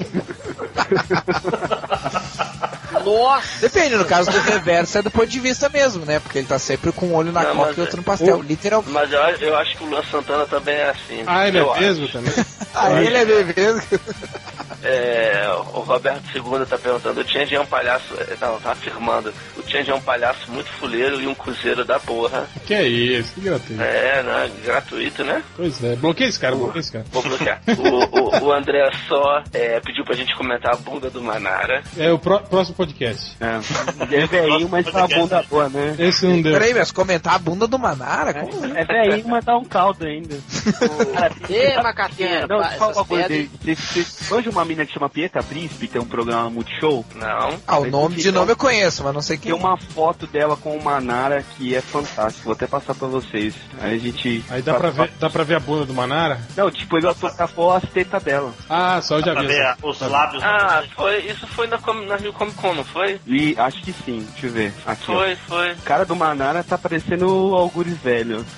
Nossa! Depende, no caso do reverso é do ponto de vista mesmo, né? Porque ele tá sempre com um olho na Não, coca mas e outro no pastel. o- Literalmente. Mas eu, eu acho que o Luan Santana também é assim. Ah, ele é acho. mesmo também? Ah, ele é mesmo. É, o Roberto II tá perguntando, o Change é um palhaço. é, Não, tá afirmando. O Change é um palhaço muito fuleiro e um cruzeiro da porra. Que é isso? Que gratuito. É, né? Gratuito, né? Pois é, bloqueia esse cara, bloqueia esse cara. Vou bloquear. o, o, o André só é, pediu pra gente comentar a bunda do Manara. É o pró- próximo podcast. É. É velhinho, mas tá uma bunda boa, né? Esse não deu. Peraí, mas comentar a bunda do Manara? Como? É velhinho, mas dá um caldo ainda. Ê, Macatena, Não, essas uma coisa pedras- dele. Você você manja uma mina que chama Pieta Príncipe, tem um programa Multishow? Não. Ah, o nome de nome eu conheço, mas não sei quem. Tem uma foto dela com o Manara que é fantástico. Vou até passar pra vocês. Aí a gente. Aí dá pra, ver, dá pra ver a bunda do Manara? Não, tipo, ele fotografou as tetas dela. Ah, só eu já Pra vi. ver os tá. lábios. Ah, foi, isso foi na, na Rio Comic Con, não foi? E acho que sim, deixa eu ver. Aqui, ó. Foi, foi. O cara do Manara tá parecendo o Algures velho.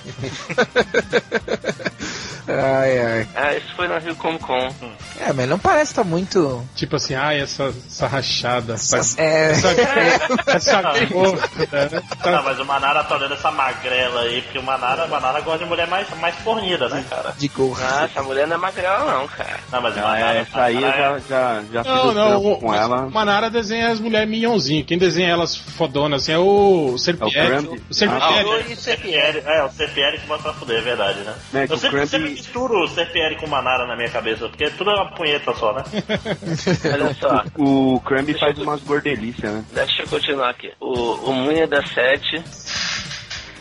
Ai, ai. Ah, isso foi na Rio Comic Con. É, mas não parece tá muito. Tipo assim, ai, essa, essa rachada. Essa, É. essa, essa gorda, né? Não, Tá- mas o Manara tá olhando essa magrela aí, porque o Manara, o Manara gosta de mulher mais, mais fornida, né, cara? De gorro. Ah, essa mulher não é magrela não, cara. Não, mas o Ah, Manara. é, essa aí eu Manara já, já, já fiz Não, não, o, com ela. o Manara desenha as mulheres minhonzinho. Quem desenha elas fodonas assim é o É o Serpieri. Crumb. o Serpieri. Alô, é, o é Serpieri, é, o Serpieri que bota pra fuder, é verdade, né? É, que eu sempre, Crumb- sempre misturo o Serpieri com o Manara na minha cabeça, porque tudo é uma punheta só, né? Olha só. O Crumb faz umas gordelícias, né? Deixa eu continuar aqui. O, o Munha da Sete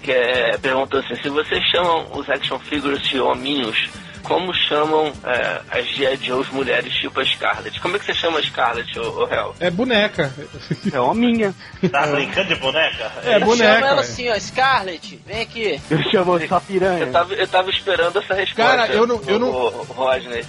que é, perguntou assim, se vocês chamam os action figures de hominhos, como chamam é, as G.I. Joe's mulheres tipo a Scarlett? Como é que você chama a Scarlett, ô, ô Hel? É boneca. É hominha. Tá brincando de boneca? É boneca. Chama ela assim, ó, Scarlett, vem aqui. Eu chamo só piranha. Eu tava, eu tava esperando essa resposta. Cara, eu não- eu não- Rodney.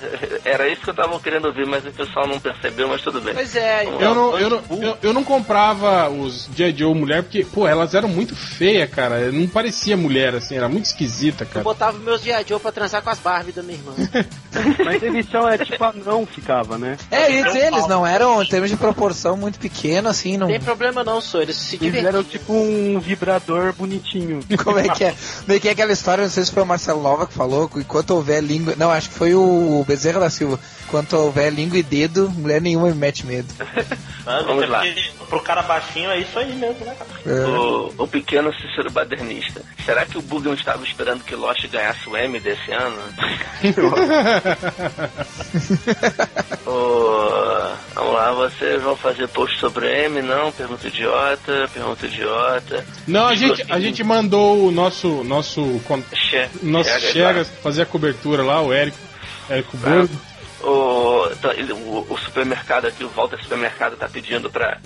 Era isso que eu tava querendo ouvir, mas o pessoal não percebeu, mas tudo bem. Pois é, então. Eu não, eu, não, eu, eu não comprava os G.I. Joe mulher porque, pô, elas eram muito feias, cara. Não parecia mulher, assim, era muito esquisita, Eu cara. botava meus G.I. Joe pra transar com as Barbie da minha irmã. Mas eles são, é tipo anão ficava, né? É, eles, eles não eram, em termos de proporção, muito pequeno, assim, não. Não tem problema não, sou eles se Eles eram tipo um vibrador bonitinho. Como é que é? Como é que é aquela história, não sei se foi o Marcelo Nova que falou, enquanto houver língua. Não, acho que foi o Bezerra da Silva. Enquanto houver língua e dedo, mulher nenhuma me mete medo. Mas Vamos é lá. Pro cara baixinho é isso aí mesmo, né? É. O, o pequeno Cícero Badernista. Será que o Bugman estava esperando que Lost ganhasse o M desse ano? Ô, vamos lá, vocês vão fazer post sobre M? Não? Pergunta idiota, pergunta idiota. Não, a gente, a gente mandou o nosso, nosso, Che- nosso Chegas Chegas fazer a cobertura lá, o Érico, Érico Borgo. O, tá, o, o supermercado aqui, o Walter Supermercado, tá pedindo pra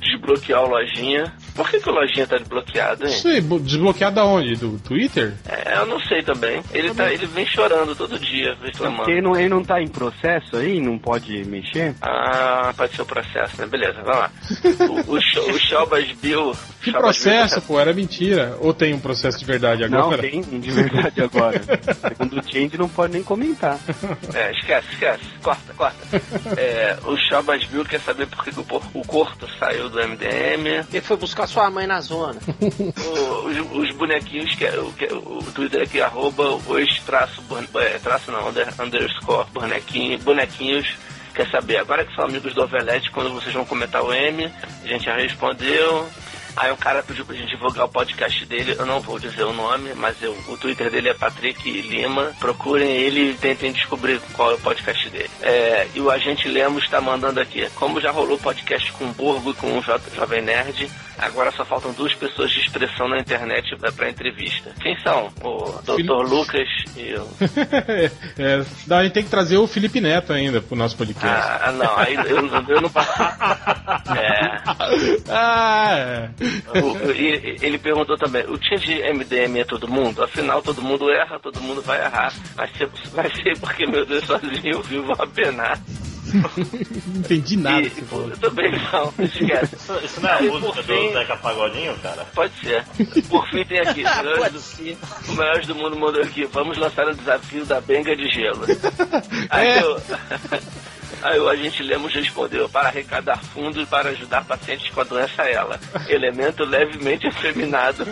desbloquear o lojinha. Por que, que o lojinha tá desbloqueado, hein? Sei, desbloqueado aonde? Do Twitter? É, eu não sei também. Ele, tá, ele vem chorando todo dia, reclamando. Porque ele não, ele não tá em processo aí, não pode mexer. Ah, pode ser o processo, né? Beleza, vamos lá. O, o, o Shelbas Bill. Que Shelbas processo, Bill- pô? Era mentira. Ou tem um processo de verdade agora? Não, tem de verdade agora. Segundo o Change, não pode nem comentar. É, esquece, esquece. Corta, corta. É, o Shelbas Bill quer saber por que o, o Corto saiu do MDM. Ele foi buscar sua mãe na zona. Os, os bonequinhos que é, o, que é- o Twitter aqui, arroba os traço, é, traço não, under, underscore bonequinho, bonequinhos. Quer saber, agora que são amigos do Ovelete, quando vocês vão comentar o M, a gente já respondeu. Aí o cara pediu pra gente divulgar o podcast dele, eu não vou dizer o nome, mas eu- o Twitter dele é Patrick Lima. Procurem ele e tentem descobrir qual é o podcast dele. É, e o agente Lemos está mandando aqui. Como já rolou podcast com o Borgo e com o Jo- Jovem Nerd, agora só faltam duas pessoas de expressão na internet pra, entrevista. Quem são? O Dr. Lucas e o. é, a gente tem que trazer o Felipe Neto ainda pro nosso podcast. Ah, não, aí eu, eu, não. É. Ah, é. E- ele perguntou também, o time de MDM é todo mundo? Afinal, todo mundo erra, todo mundo vai errar. Vai ser, vai ser porque, meu Deus, sozinho eu vivo a penar. Não entendi nada. que você falou. Eu também não, esquece. Isso, isso não é a música por do fim- Zeca Pagodinho, cara? Pode ser. Por fim tem aqui, Ah, o pode do- ser. o melhores do mundo mandou aqui, vamos lançar o desafio da benga de gelo. Aí, É. eu, aí o agente Lemos respondeu, para arrecadar fundos para ajudar pacientes com a doença ela. Elemento levemente efeminado.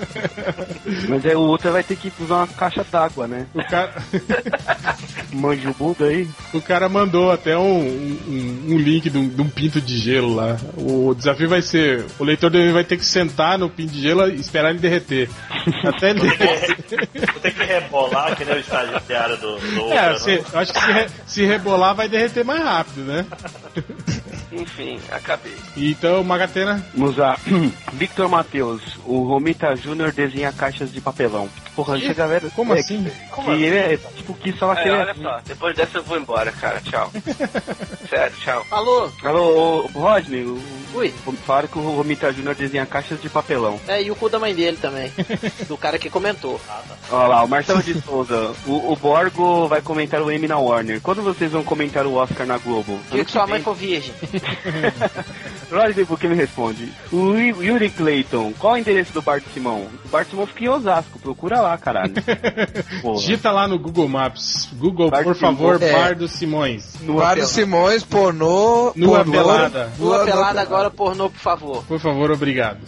Mas aí o outro vai ter que usar uma caixa d'água, né? O cara, Manja o Buda aí. o cara mandou até um, um, um link de um, de um pinto de gelo lá. O desafio vai ser: o leitor dele vai ter que sentar no pinto de gelo e esperar ele derreter. Até ele derreter. Vou ter que rebolar que nem o estagiário do, do É, Oprah, se, né? eu acho que se, re- se rebolar vai derreter mais rápido, né? Enfim, acabei. Então, Magatena, Vamos lá. Victor Matheus, o Romita Júnior desenha caixas de papelão. Porra, essa galera. como é, assim? Que ele é tipo que só É, olha só, depois dessa eu vou embora, cara. Tchau. Sério, tchau. Alô? Alô, ô, Rodney, o, Ui. falaram que o Romita Júnior desenha caixas de papelão. É, e o cu da mãe dele também. Do cara que comentou. Olha lá, o Marcelo de Souza. O, o Borgo vai comentar o M na Warner. Quando vocês vão comentar o Oscar na Globo? Dia que sua mãe for virgem. Por que me responde? O Yu- Yuri Clayton, qual é o endereço do Bart Simão? O Bart Simão fica em Osasco, procura lá, caralho. Porra. digita lá no Google Maps. Google, Bar por do favor, Simões. Bar dos Simões. Vários Simões, pornô. Nua pornô, pelada. Lua nua pelada agora, pornô, por favor. Por favor, obrigado.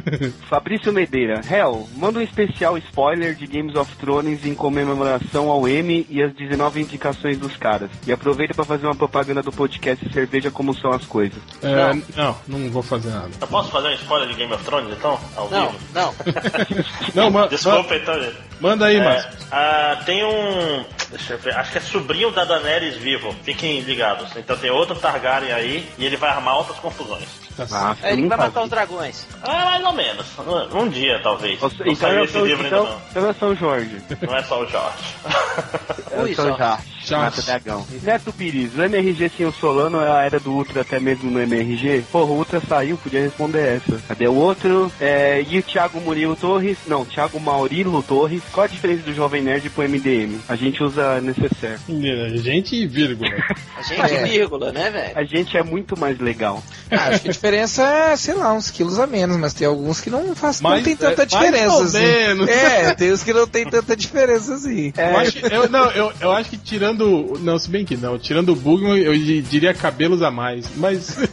Fabrício Medeira, Hell, manda um especial spoiler de Games of Thrones em comemoração ao M e as 19 indicações dos caras. E aproveita pra fazer uma propaganda do podcast Cerveja Como São as Coisas. É, não, não vou fazer nada. Eu posso fazer um spoiler de Game of Thrones, então? Ao Não, vivo? não. Não, ma- Desculpa, então, gente. Manda aí, É, Márcio. ah, tem um. Deixa eu ver. Acho que é sobrinho da Daenerys vivo. Fiquem ligados. Então tem outro Targaryen aí e ele vai armar outras confusões. Tá Ah, É, ele não vai matar os dragões. Ah, mais ou menos. Um dia, talvez. Nossa, Não Então saiu é esse São, livro ainda então, não. então é São Jorge. Não é só o Jorge. Ui, É São só. Jorge. Mata dragão. Neto Pires, o MRG sem o Solano é a era do Ultra até mesmo no MRG? Porra, o Ultra saiu, podia responder essa. Cadê o outro? É, e o Thiago Murilo Torres? Não, Thiago Maurilo Torres. Qual a diferença do Jovem Nerd pro MDM? A gente usa necessaire. Gente e vírgula. A gente, É. vírgula, né, velho? A gente é muito mais legal. Ah, acho que a diferença é, sei lá, uns quilos a menos, mas tem alguns que não faz, não tem tanta é, mais diferença ou assim. menos. É, tem uns que não tem tanta diferença assim. Eu acho, eu, não, eu, eu acho que tirando. Não, se bem que não. Tirando o Bugman, eu di- diria cabelos a mais. Mas.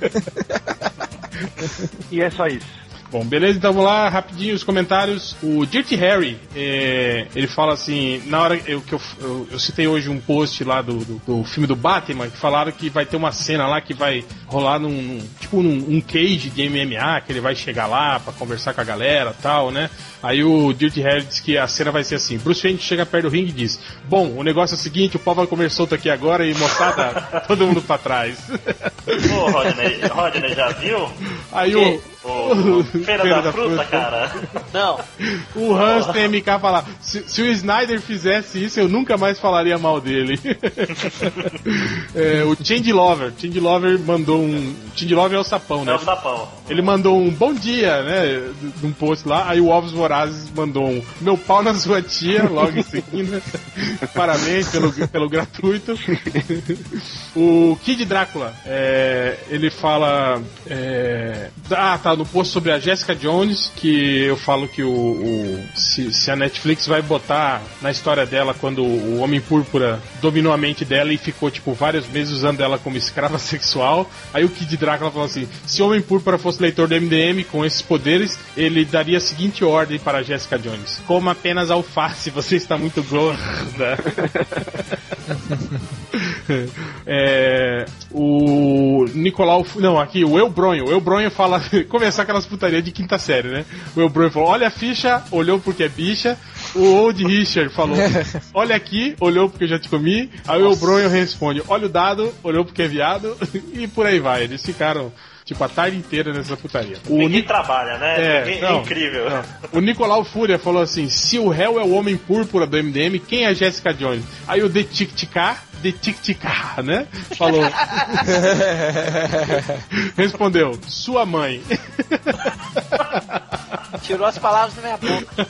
E é só isso. Bom, beleza, então vamos lá, rapidinho os comentários. O Dirty Harry, é, ele fala assim, na hora eu, que eu, eu, eu citei hoje um post lá do, do, do filme do Batman, que falaram que vai ter uma cena lá que vai rolar num, num- tipo num um cage de MMA, que ele vai chegar lá pra conversar com a galera tal, né? Aí o Dirty Harry diz que a cena vai ser assim, Bruce Wayne chega perto do ringue e diz, bom, o negócio é o seguinte, o pau vai comer solto aqui agora e moçada, todo mundo pra trás. Ô, Rodney, Rodney, já viu? Aí Que o... O Feira, da, fruta, cara. Não. O Hans TMK falar, se, se o Snyder fizesse isso, eu nunca mais falaria mal dele. É, o Change Lover, Change Lover mandou um. Change Lover é o sapão, né? É o sapão. Ele mandou um bom dia, né? Num post lá, aí o Ovos Vorazes mandou um meu pau na sua tia, logo em seguida. Parabéns pelo, pelo gratuito. o Kid Drácula, é, ele fala. é, ah, tá, no post sobre a Jessica Jones, que eu falo que o. o- se, se a Netflix vai botar na história dela quando o Homem Púrpura dominou a mente dela e ficou, tipo, vários meses usando ela como escrava sexual. Aí o Kid Drácula falou assim: se o Homem Púrpura fosse leitor do MDM com esses poderes, ele daria a seguinte ordem para a Jessica Jones: coma apenas alface, você está muito gorda. É, o Nicolau. Não, aqui, o Elbronho. O Elbronho fala. Começar aquelas putarias de quinta série, né? O Elbronho falou: olha a ficha, olhou porque é bicha. O Old Richard falou: olha aqui, olhou porque eu já te comi. Aí o Elbronho responde: olha o dado, olhou porque é viado. E por aí vai. Eles ficaram. Tipo, a tarde inteira nessa putaria. O Ninguém Ni- trabalha, né? É, Ninguém- não, incrível. não. O Nicolau Fúria falou assim: se o réu é o homem púrpura do MDM, quem é a Jessica Jones? Aí o The Tic Ticá, The Tic Ticá, né? Falou. Respondeu: sua mãe. Tirou as palavras da minha boca.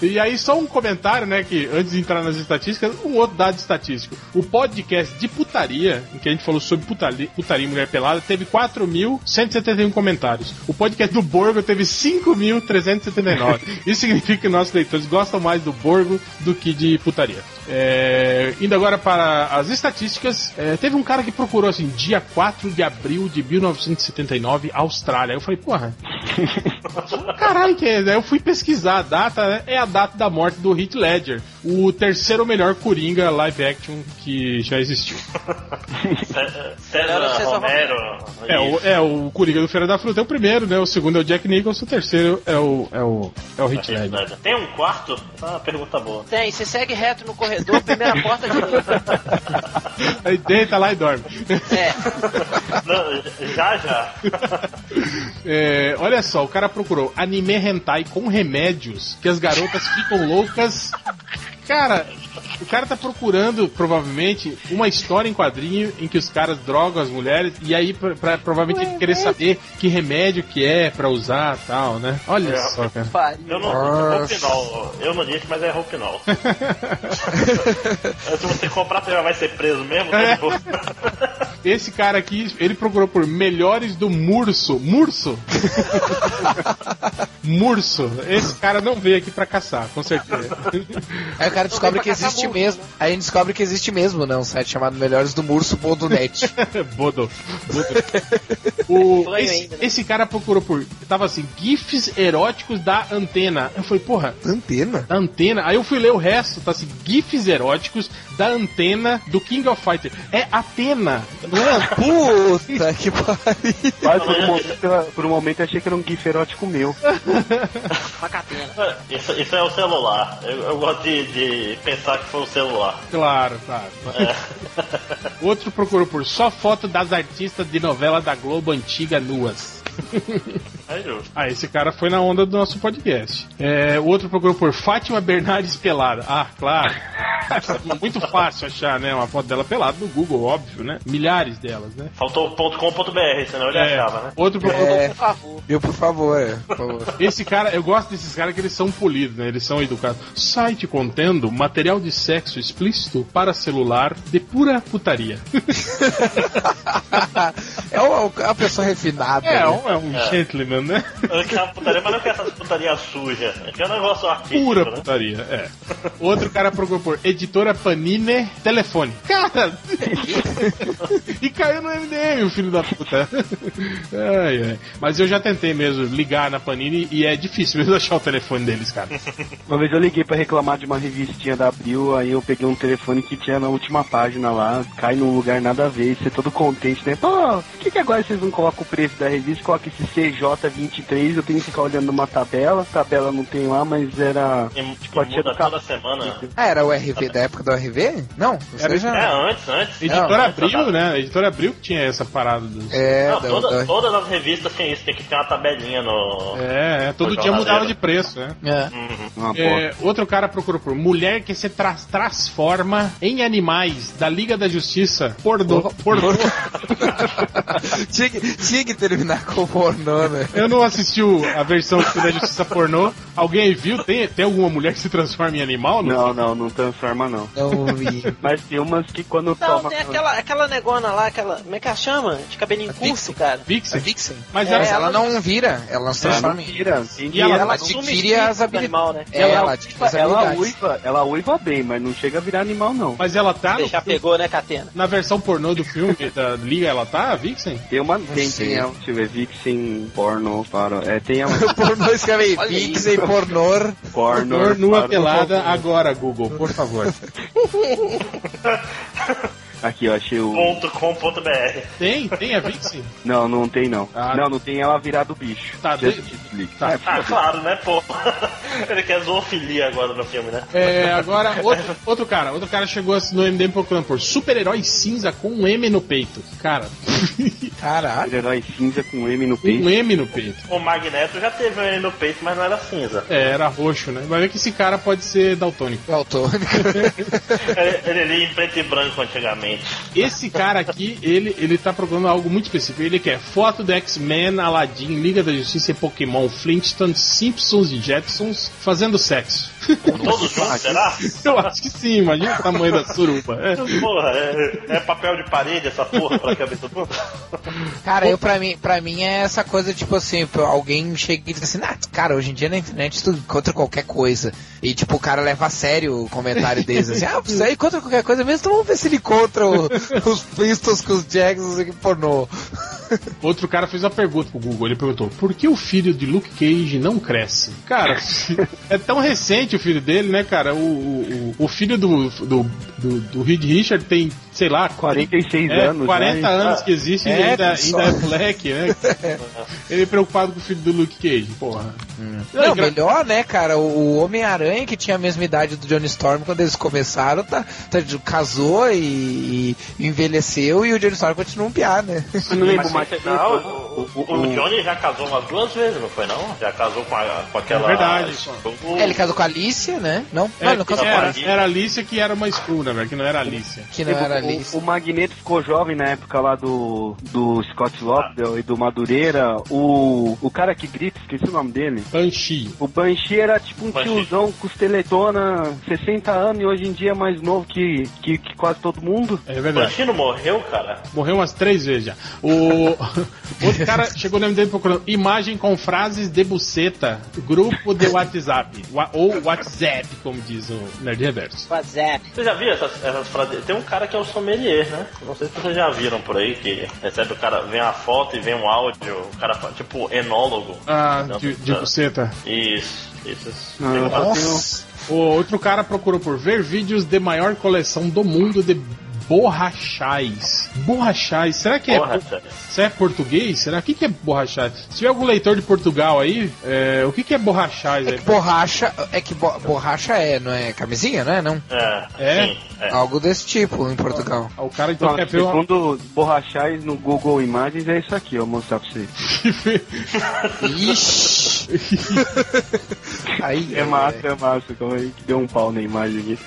E aí, só um comentário, né? Que antes de entrar nas estatísticas, um outro dado estatístico. O podcast de putaria, em que a gente falou sobre putaria, putaria e mulher pelada, teve 4.171 comentários. O podcast do Borgo teve 5.379. Isso significa que nossos leitores gostam mais do Borgo do que de putaria. É, indo agora para as estatísticas, é, teve um cara que procurou assim, dia 4 de abril de 1979, Austrália. Eu falei, porra, Caralho, que é? Daí eu fui pesquisar a data, né? É a data da morte do Heath Ledger, o terceiro melhor Coringa live action que já existiu. Era o César Romero. É o, é o Coringa do Feira da Fruta é o primeiro, né? O segundo é o Jack Nicholson, o terceiro é o é o é o Heath Ledger. Tem um quarto? Ah, uma pergunta boa. Tem, você segue reto no corredor, primeira porta direita. Aí deita lá e dorme. É, Não, já, já. É, olha só, o cara procurou anime hentai com remédios que as garotas ficam loucas. Cara, o cara tá procurando, provavelmente, uma história em quadrinho em que os caras drogam as mulheres e aí pra, pra- provavelmente ele querer saber que remédio que é pra usar tal, né? Olha É. só, cara. pariu. Eu não Nossa. Roupinol. Eu não disse, mas é Roupinol. Se você comprar, você já vai ser preso mesmo? tá É. Esse cara aqui, ele procurou por melhores do Murso. Murso? Murso. Esse cara não veio aqui pra caçar, com certeza. Aí o cara descobre que existe mesmo. Aí a gente descobre que existe mesmo, né? Um site chamado Melhores do Murso.net. Bodo. Bodo. O, esse, ainda, né? esse cara procurou por. Tava assim, GIFs eróticos da antena. Eu falei, porra, Antena? da antena. Aí eu fui ler o resto, tá assim, GIFs eróticos da antena do King of Fighter. É Atena, não é? Puta que pariu. Quase por um, momento, por um momento eu achei que era um gif erótico meu. Catena. Isso, isso é o celular. Eu, eu gosto de, de pensar que foi o celular. Claro, claro. É. Outro procurou por só foto das artistas de novela da Globo antiga nuas. É justo. Ah, esse cara foi na onda do nosso podcast. É, o outro procurou por Fátima Bernardes pelada. Ah, claro. Muito fácil achar, né? Uma foto dela pelada no Google, óbvio, né? Milhares delas, né? Faltou .com.br, senão ele É. achava, né? Outro procurou É. Por favor. Viu, por favor, é, por favor. Esse cara, eu gosto desses caras que eles são polidos, né? Eles são educados. Site contendo material de sexo explícito para celular de pura putaria. é uma, uma pessoa refinada. É, né? Um, é um gentleman, né? Eu quero putaria, mas não quero essas putarias sujas. Eu quero um negócio artístico, Pura né? putaria, é. Outro cara procurou por editora Panine Telefone. Cara! e caiu no MDM, o filho da puta. Ai, ai. Mas eu já tentei mesmo ligar na Panini e é difícil mesmo achar o telefone deles, cara. Uma vez eu liguei pra reclamar de uma revistinha da Abril, aí eu peguei um telefone que tinha na última página lá, cai num lugar nada a ver, você todo contente, né? Pô, por que, que agora vocês não colocam o preço da revista? Coloca esse CJ23, eu tenho que ficar olhando numa tabela, tabela não tem lá, mas era E, tipo a e tia muda toda semana. Ah, era o RV da época do RV? Não, você Era- já. É, antes, antes. Editora Não, Abril, antes, né? Editora Abril que tinha essa parada dos. É, Não, da- toda- da- todas as revistas têm isso, tem que ter uma tabelinha no. É, é, todo no dia mudava de preço, né? é. Uhum. Uma É, outro cara procurou por mulher que se tra- transforma em animais da Liga da Justiça pornô. pornô. tinha, que, tinha que terminar com pornô, né? Eu não assisti a versão Liga da Justiça pornô. Alguém viu? Tem, tem alguma mulher que se transforma em animal? Não, não, não transforma não. Não vi. Mas tem umas que quando Não, toma. tem aquela, aquela negona lá, aquela. Como é que ela chama? De cabelinho curto, cara. Vixen? Vixen. Mas É, ela, ela ela- não vira, ela não se Ela não transforma em. vira. Tem E ela- Ela adquire as habilidades. animal, né? É, ela, ela ela uiva, ela uiva bem, mas não chega a virar animal não. mas ela tá já pegou, né, Catena? na versão pornô do filme da Liga, ela tá, a Vixen? Tem uma. Tem, tem ela, deixa eu ver, Vixen, porno, para. É, tem a pornô escreve aí, Vixen, pornor. porno. Pornô nua pelada agora, Google, por favor. Aqui, eu achei o. Ponto com ponto BR. Tem? Tem a Vixen? Não, não tem não. Ah. Não, não tem ela virado bicho. Tá, Just de- tá. É, Ah, claro, né, pô? Ele quer zoofilia agora no filme, né? É, agora, outro, outro cara, outro cara chegou no MDM procurando por super-herói cinza com um M no peito. Cara, Caralho. Herói cinza com M no peito. um M no peito. O Magneto já teve ele no peito, mas não era cinza. É, era roxo, né? Vai ver que esse cara pode ser daltônico. Daltônico. Ele, ele lia em preto e branco antigamente. Esse cara aqui, ele, ele tá procurando algo muito específico. Ele quer foto do X-Men, Aladdin, Liga da Justiça e Pokémon, Flintstones, Simpsons e Jetsons fazendo sexo. Todos juntos, será? Eu acho que sim, imagina o tamanho da suruba. É. Porra, é, é papel de parede essa porra pra cabeça do? Cara, eu pra mim, pra mim é essa coisa, tipo assim, alguém chega e diz assim, ah, cara, hoje em dia na internet tu encontra qualquer coisa. E tipo, o cara leva a sério o comentário deles, assim, ah, você encontra qualquer coisa mesmo, então vamos ver se ele encontra o- os Flintstones com os Jacksons aqui pornô. Outro cara fez uma pergunta pro Google. Ele perguntou: por que o filho de Luke Cage não cresce? Cara, é tão recente o filho dele, né, cara? O, o, o- o filho do, do, do, do Reed Richard tem, sei lá, 46 é, anos. 40 né? anos que existe e É, ainda, só. ainda é moleque, né? Ele é preocupado com o filho do Luke Cage, porra. Não, gra- melhor, né, cara? O o Homem-Aranha, que tinha a mesma idade do Johnny Storm quando eles começaram, tá, tá- casou e, e envelheceu e o Johnny Storm continua um piá, né? Eu não lembro mais. Não, o, o- o Johnny já casou umas duas vezes, não foi não? Já casou com, a, com aquela. É verdade, O- É, ele casou com a Alicia, né? Não, É, não, não casou com a era, Alicia. era a Alicia que era uma né, velho? Que não era a Alicia. Que não era a o, o Magneto ficou jovem na época lá do, do Scott Lobdell e do Madureira. O, o cara que grita, esqueci o nome dele. Banshee. O Banshee era tipo um Banshee. tiozão costeletona, 60 anos e hoje em dia é mais novo que, que, que quase todo mundo. É O verdade. Pantino morreu, cara? Morreu umas três vezes já. O outro cara chegou no MDM procurando imagem com frases de buceta, grupo de WhatsApp. Ou WhatsApp, como diz o Nerd Reverso. WhatsApp. Você já viu essas, essas frases? Tem um cara que é o sommelier, né? Não sei se vocês já viram por aí, que recebe o cara, vem a foto e vem um áudio, o cara fala, tipo, enólogo. Ah, Não, de, buceta. Isso, isso. Ah, Nossa. O outro cara procurou por ver vídeos de maior coleção do mundo de borrachais. Borrachais, será que é, será é português? Será? O que, que é borrachais? Se tiver algum leitor de Portugal aí, é, o que, que é borrachais aí? Borracha, é que bo- borracha é, não é camisinha, não é? Não? É, É? sim, é. Algo desse tipo em Portugal. O cara então Não, quer ver uma... segundo borrachais no Google Imagens é isso aqui, eu vou mostrar pra você. Ixi. Aí, É massa, é massa, como aí que deu um pau na imagem aqui.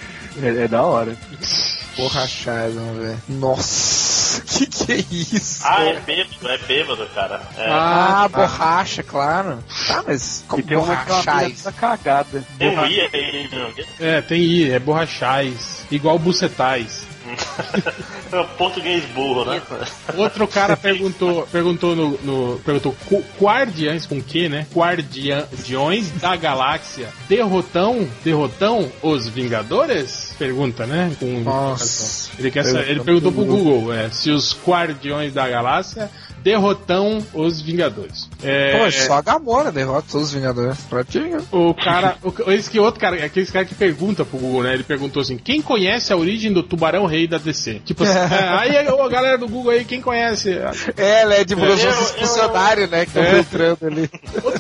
É, é da hora. Borrachais, vamos ver. Nossa, que que é isso? Ah, é bêbado, é bêbado, cara. É. Ah, borracha, claro. Tá, mas como E tem uma borrachais? cagada. Tem I aí, não. É, tem I, é borrachais. Igual bucetais. É o português burro, né? Outro cara perguntou, perguntou no, no- perguntou "Qu- Guardiães com que, né? Guardiões da Galáxia derrotão, derrotão os Vingadores? Pergunta, né? Com Nossa. Ele quer sa- ele perguntou pro Google, é, se os Guardiões da Galáxia derrotão os Vingadores. É, Pô, só a Gamora derrota todos os Vingadores. Pratinho. o cara, o, esse que outro cara, aquele cara que pergunta pro Google, né? Ele perguntou assim: quem conhece a origem do Tubarão Rei da DC? Tipo assim, é, aí a galera do Google aí, quem conhece? É, né? De os eu- funcionários, né? Que estão É. filtrando ali.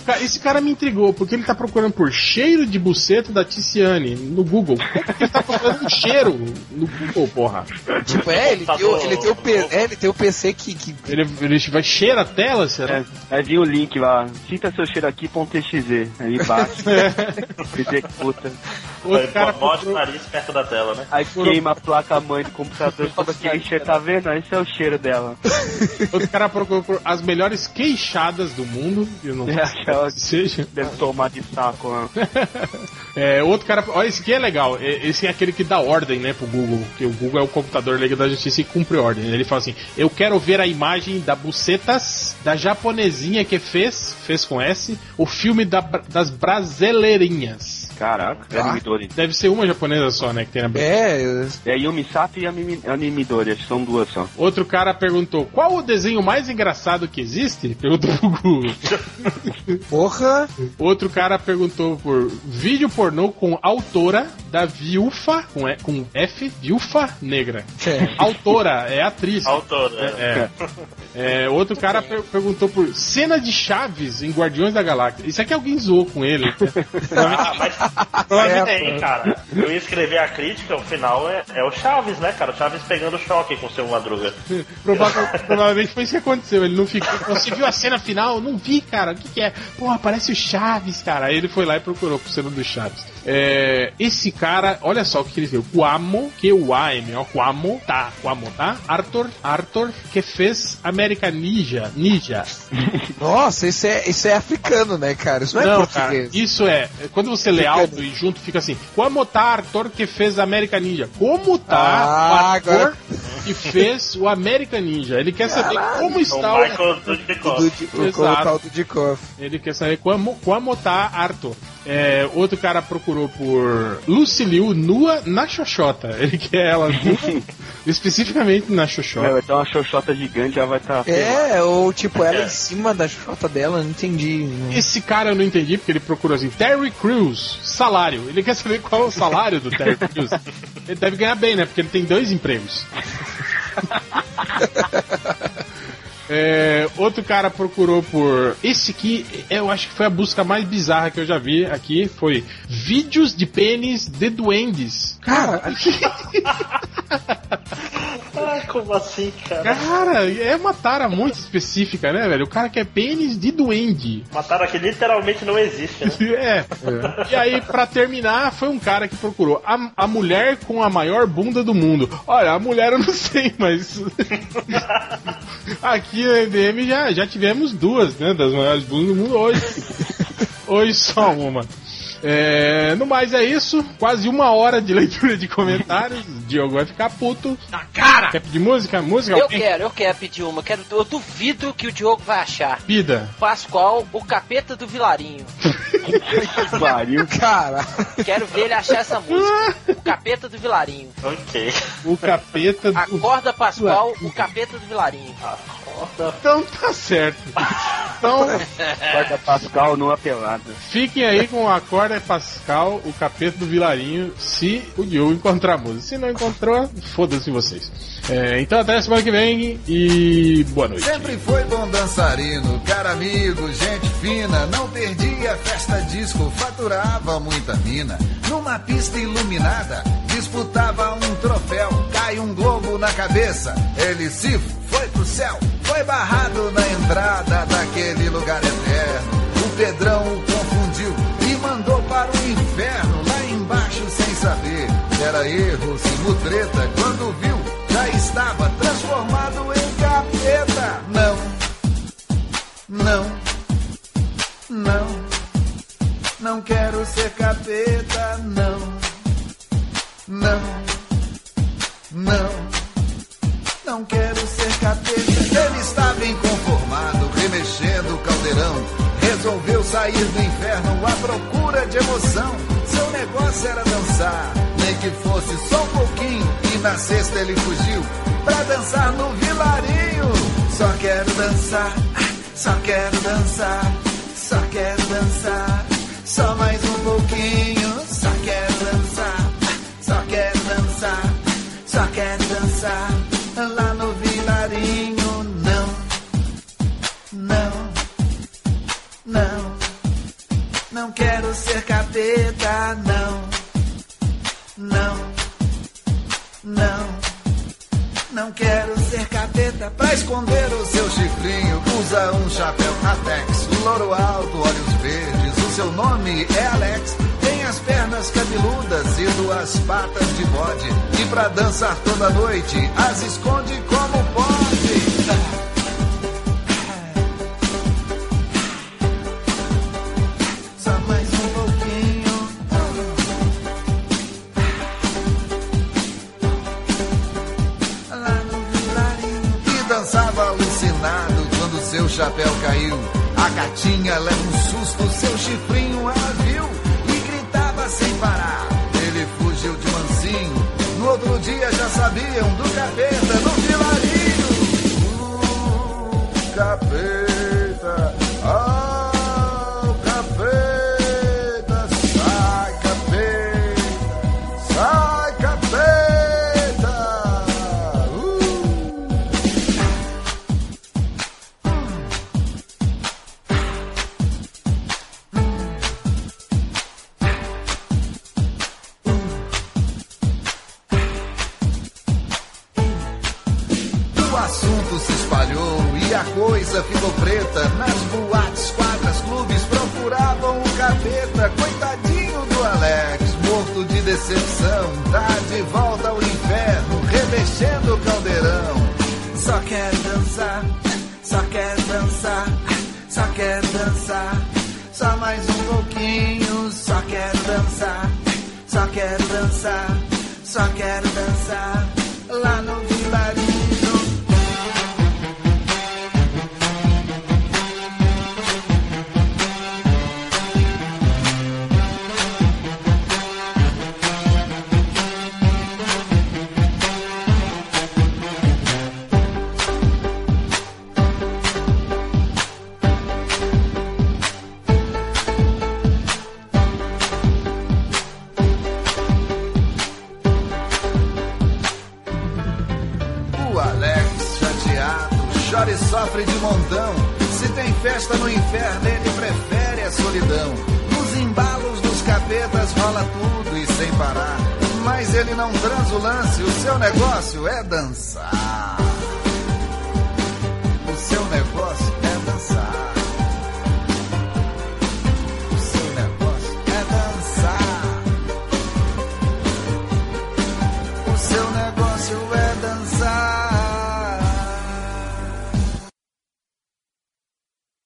Cara- esse cara me intrigou, porque ele tá procurando por cheiro de buceta da Ticiane no Google. Como que ele tá procurando um cheiro no Google, porra? Tipo, é, ele tem, o, ele tem o, P- é, ele tem o PC que, que Ele, ele vai cheira a tela, será? É, vinha o link lá, sinta seu cheiro aqui.exe. Aí bate, executa. Outro cara Bote o nariz perto da tela, né? Aí queima a placa mãe do computador, fala que aí cheiro, tá vendo? Esse é o cheiro dela. outro cara procurou por as melhores queixadas do mundo. Eu não É sei aquela que seja. Deve tomar de saco, né? É, outro cara. Olha, esse aqui é legal. Esse é aquele que dá ordem, né, pro Google. Porque o Google é o computador Liga da Justiça e cumpre ordem. Ele fala assim: Eu quero ver a imagem da bucetas da japonesinha que fez, fez com S, o filme da, das brasileirinhas. Caraca, é Animidori. Deve ser uma japonesa só, né, que tem na É, É Yumi Sato e Animidori, acho que são duas só. Outro cara perguntou: Qual o desenho mais engraçado que existe? Perguntou pro Google. porra. Outro cara perguntou por vídeo pornô com autora da viúva, com, E- com F, viúva negra. É. Autora, é atriz. Autor, né? É. É, outro cara per- perguntou por cena de Chaves em Guardiões da Galáxia. Isso aqui alguém zoou com ele. Ah, mas Provavelmente- tem, cara. Eu ia escrever a crítica, o final é, é o Chaves, né, cara? O Chaves pegando choque com o seu Madruga. Prova- provavelmente foi isso que aconteceu. Ele não ficou. Você viu a cena final? Não vi, cara. O que, que é? Porra, parece o Chaves, cara. Aí ele foi lá e procurou por cena do Chaves. É, esse cara, olha só o que ele escreveu. Quamo, Q-U-A-M, ó. Quamo, tá. Quamo, tá? Arthur, Arthur, que fez American Ninja. Ninja. Nossa, isso é, isso é africano, né, cara? Isso não, é Não, português. cara, isso é. Quando você lê Fica- alto e junto, fica assim: Como tá Arthur que fez American Ninja? Como tá Ah, o ator agora- que fez o American Ninja? Ele quer saber como O está o. Michael Exato. o Dudikoff. Ele quer saber como, como tá Arthur. É, outro cara procurou por Luciliu nua na Xoxota. Ele quer ela nua, especificamente na É, Xoxota. vai ter uma xoxota gigante, já vai estar. Tá É, ou tipo, ela em cima da chota dela, não entendi. Esse cara eu não entendi porque ele procurou assim: Terry Crews, salário. Ele quer saber qual é o salário do Terry Crews. Ele deve ganhar bem, né? Porque ele tem dois empregos. É, outro cara procurou por. Esse aqui, eu acho que foi a busca mais bizarra que eu já vi aqui. Foi vídeos de pênis de duendes. Cara, Ai, como assim, cara? Cara, é uma tara muito específica, né, velho? O cara quer pênis de duende. Mataram que literalmente não existe, né? É. E aí, pra terminar, foi um cara que procurou a, a mulher com a maior bunda do mundo. Olha, a mulher eu não sei, mas. Aqui no EDM já, já tivemos duas, né? Das maiores bundas do mundo hoje. Hoje só uma. É, no mais é isso. Quase uma hora de leitura de comentários. O Diogo vai ficar puto. Na cara! Quer pedir música? Música? Eu Alguém? quero, eu quero pedir uma. Quero, eu duvido que o Diogo vai achar. Pida. Pascoal, o capeta do Vilarinho. Pariu. cara. Quero ver ele achar essa música. O capeta do Vilarinho. Ok. O capeta do. Acorda Pascoal, o capeta do Vilarinho. Então tá certo. Então. Quarta Pascal numa pelada. Fiquem aí com a corda Pascal, o capeta do Vilarinho, se o Diogo encontrar a música. Se não encontrou, foda-se vocês. É, então até semana que vem e boa noite. Sempre foi bom dançarino, cara amigo, gente fina. Não perdia festa disco, faturava muita mina. Numa pista iluminada, disputava um troféu. Cai um globo na cabeça, ele se foi pro céu. Foi barrado na entrada daquele lugar eterno. O Pedrão o confundiu e mandou para o inferno. Lá embaixo, sem saber, era erro, se mutreta. Quando viu, já estava transformado em capeta. Não, não, não, não quero ser capeta. Não, não, não, não quero ser capeta. Ele estava inconformado, remexendo o caldeirão. Resolveu sair do inferno à procura de emoção. Seu negócio era dançar, nem que fosse só um pouquinho. Na sexta ele fugiu pra dançar no vilarinho. Só quero dançar, só quero dançar, só quero dançar. Só mais um pouquinho, só quero dançar, só quero dançar, só quero dançar. Lá no vilarinho, não, não, não, não quero ser capeta, não, não, não, quero ser capeta pra esconder o seu chifrinho. Usa um chapéu Atex, louro alto, olhos verdes. O seu nome é Alex. Tem as pernas cabeludas e duas patas de bode. E pra dançar toda noite, as esconde como pode. Seu chapéu caiu. A gatinha leva um susto, seu chifrinho ela viu. E gritava sem parar. Ele fugiu de mansinho. No outro dia já sabiam do capeta no vilarinho. Uh, capeta. Só quer dançar, só quer dançar, só quer dançar. Só mais um pouquinho, só quer dançar, só quer dançar, só quer dançar. Lá no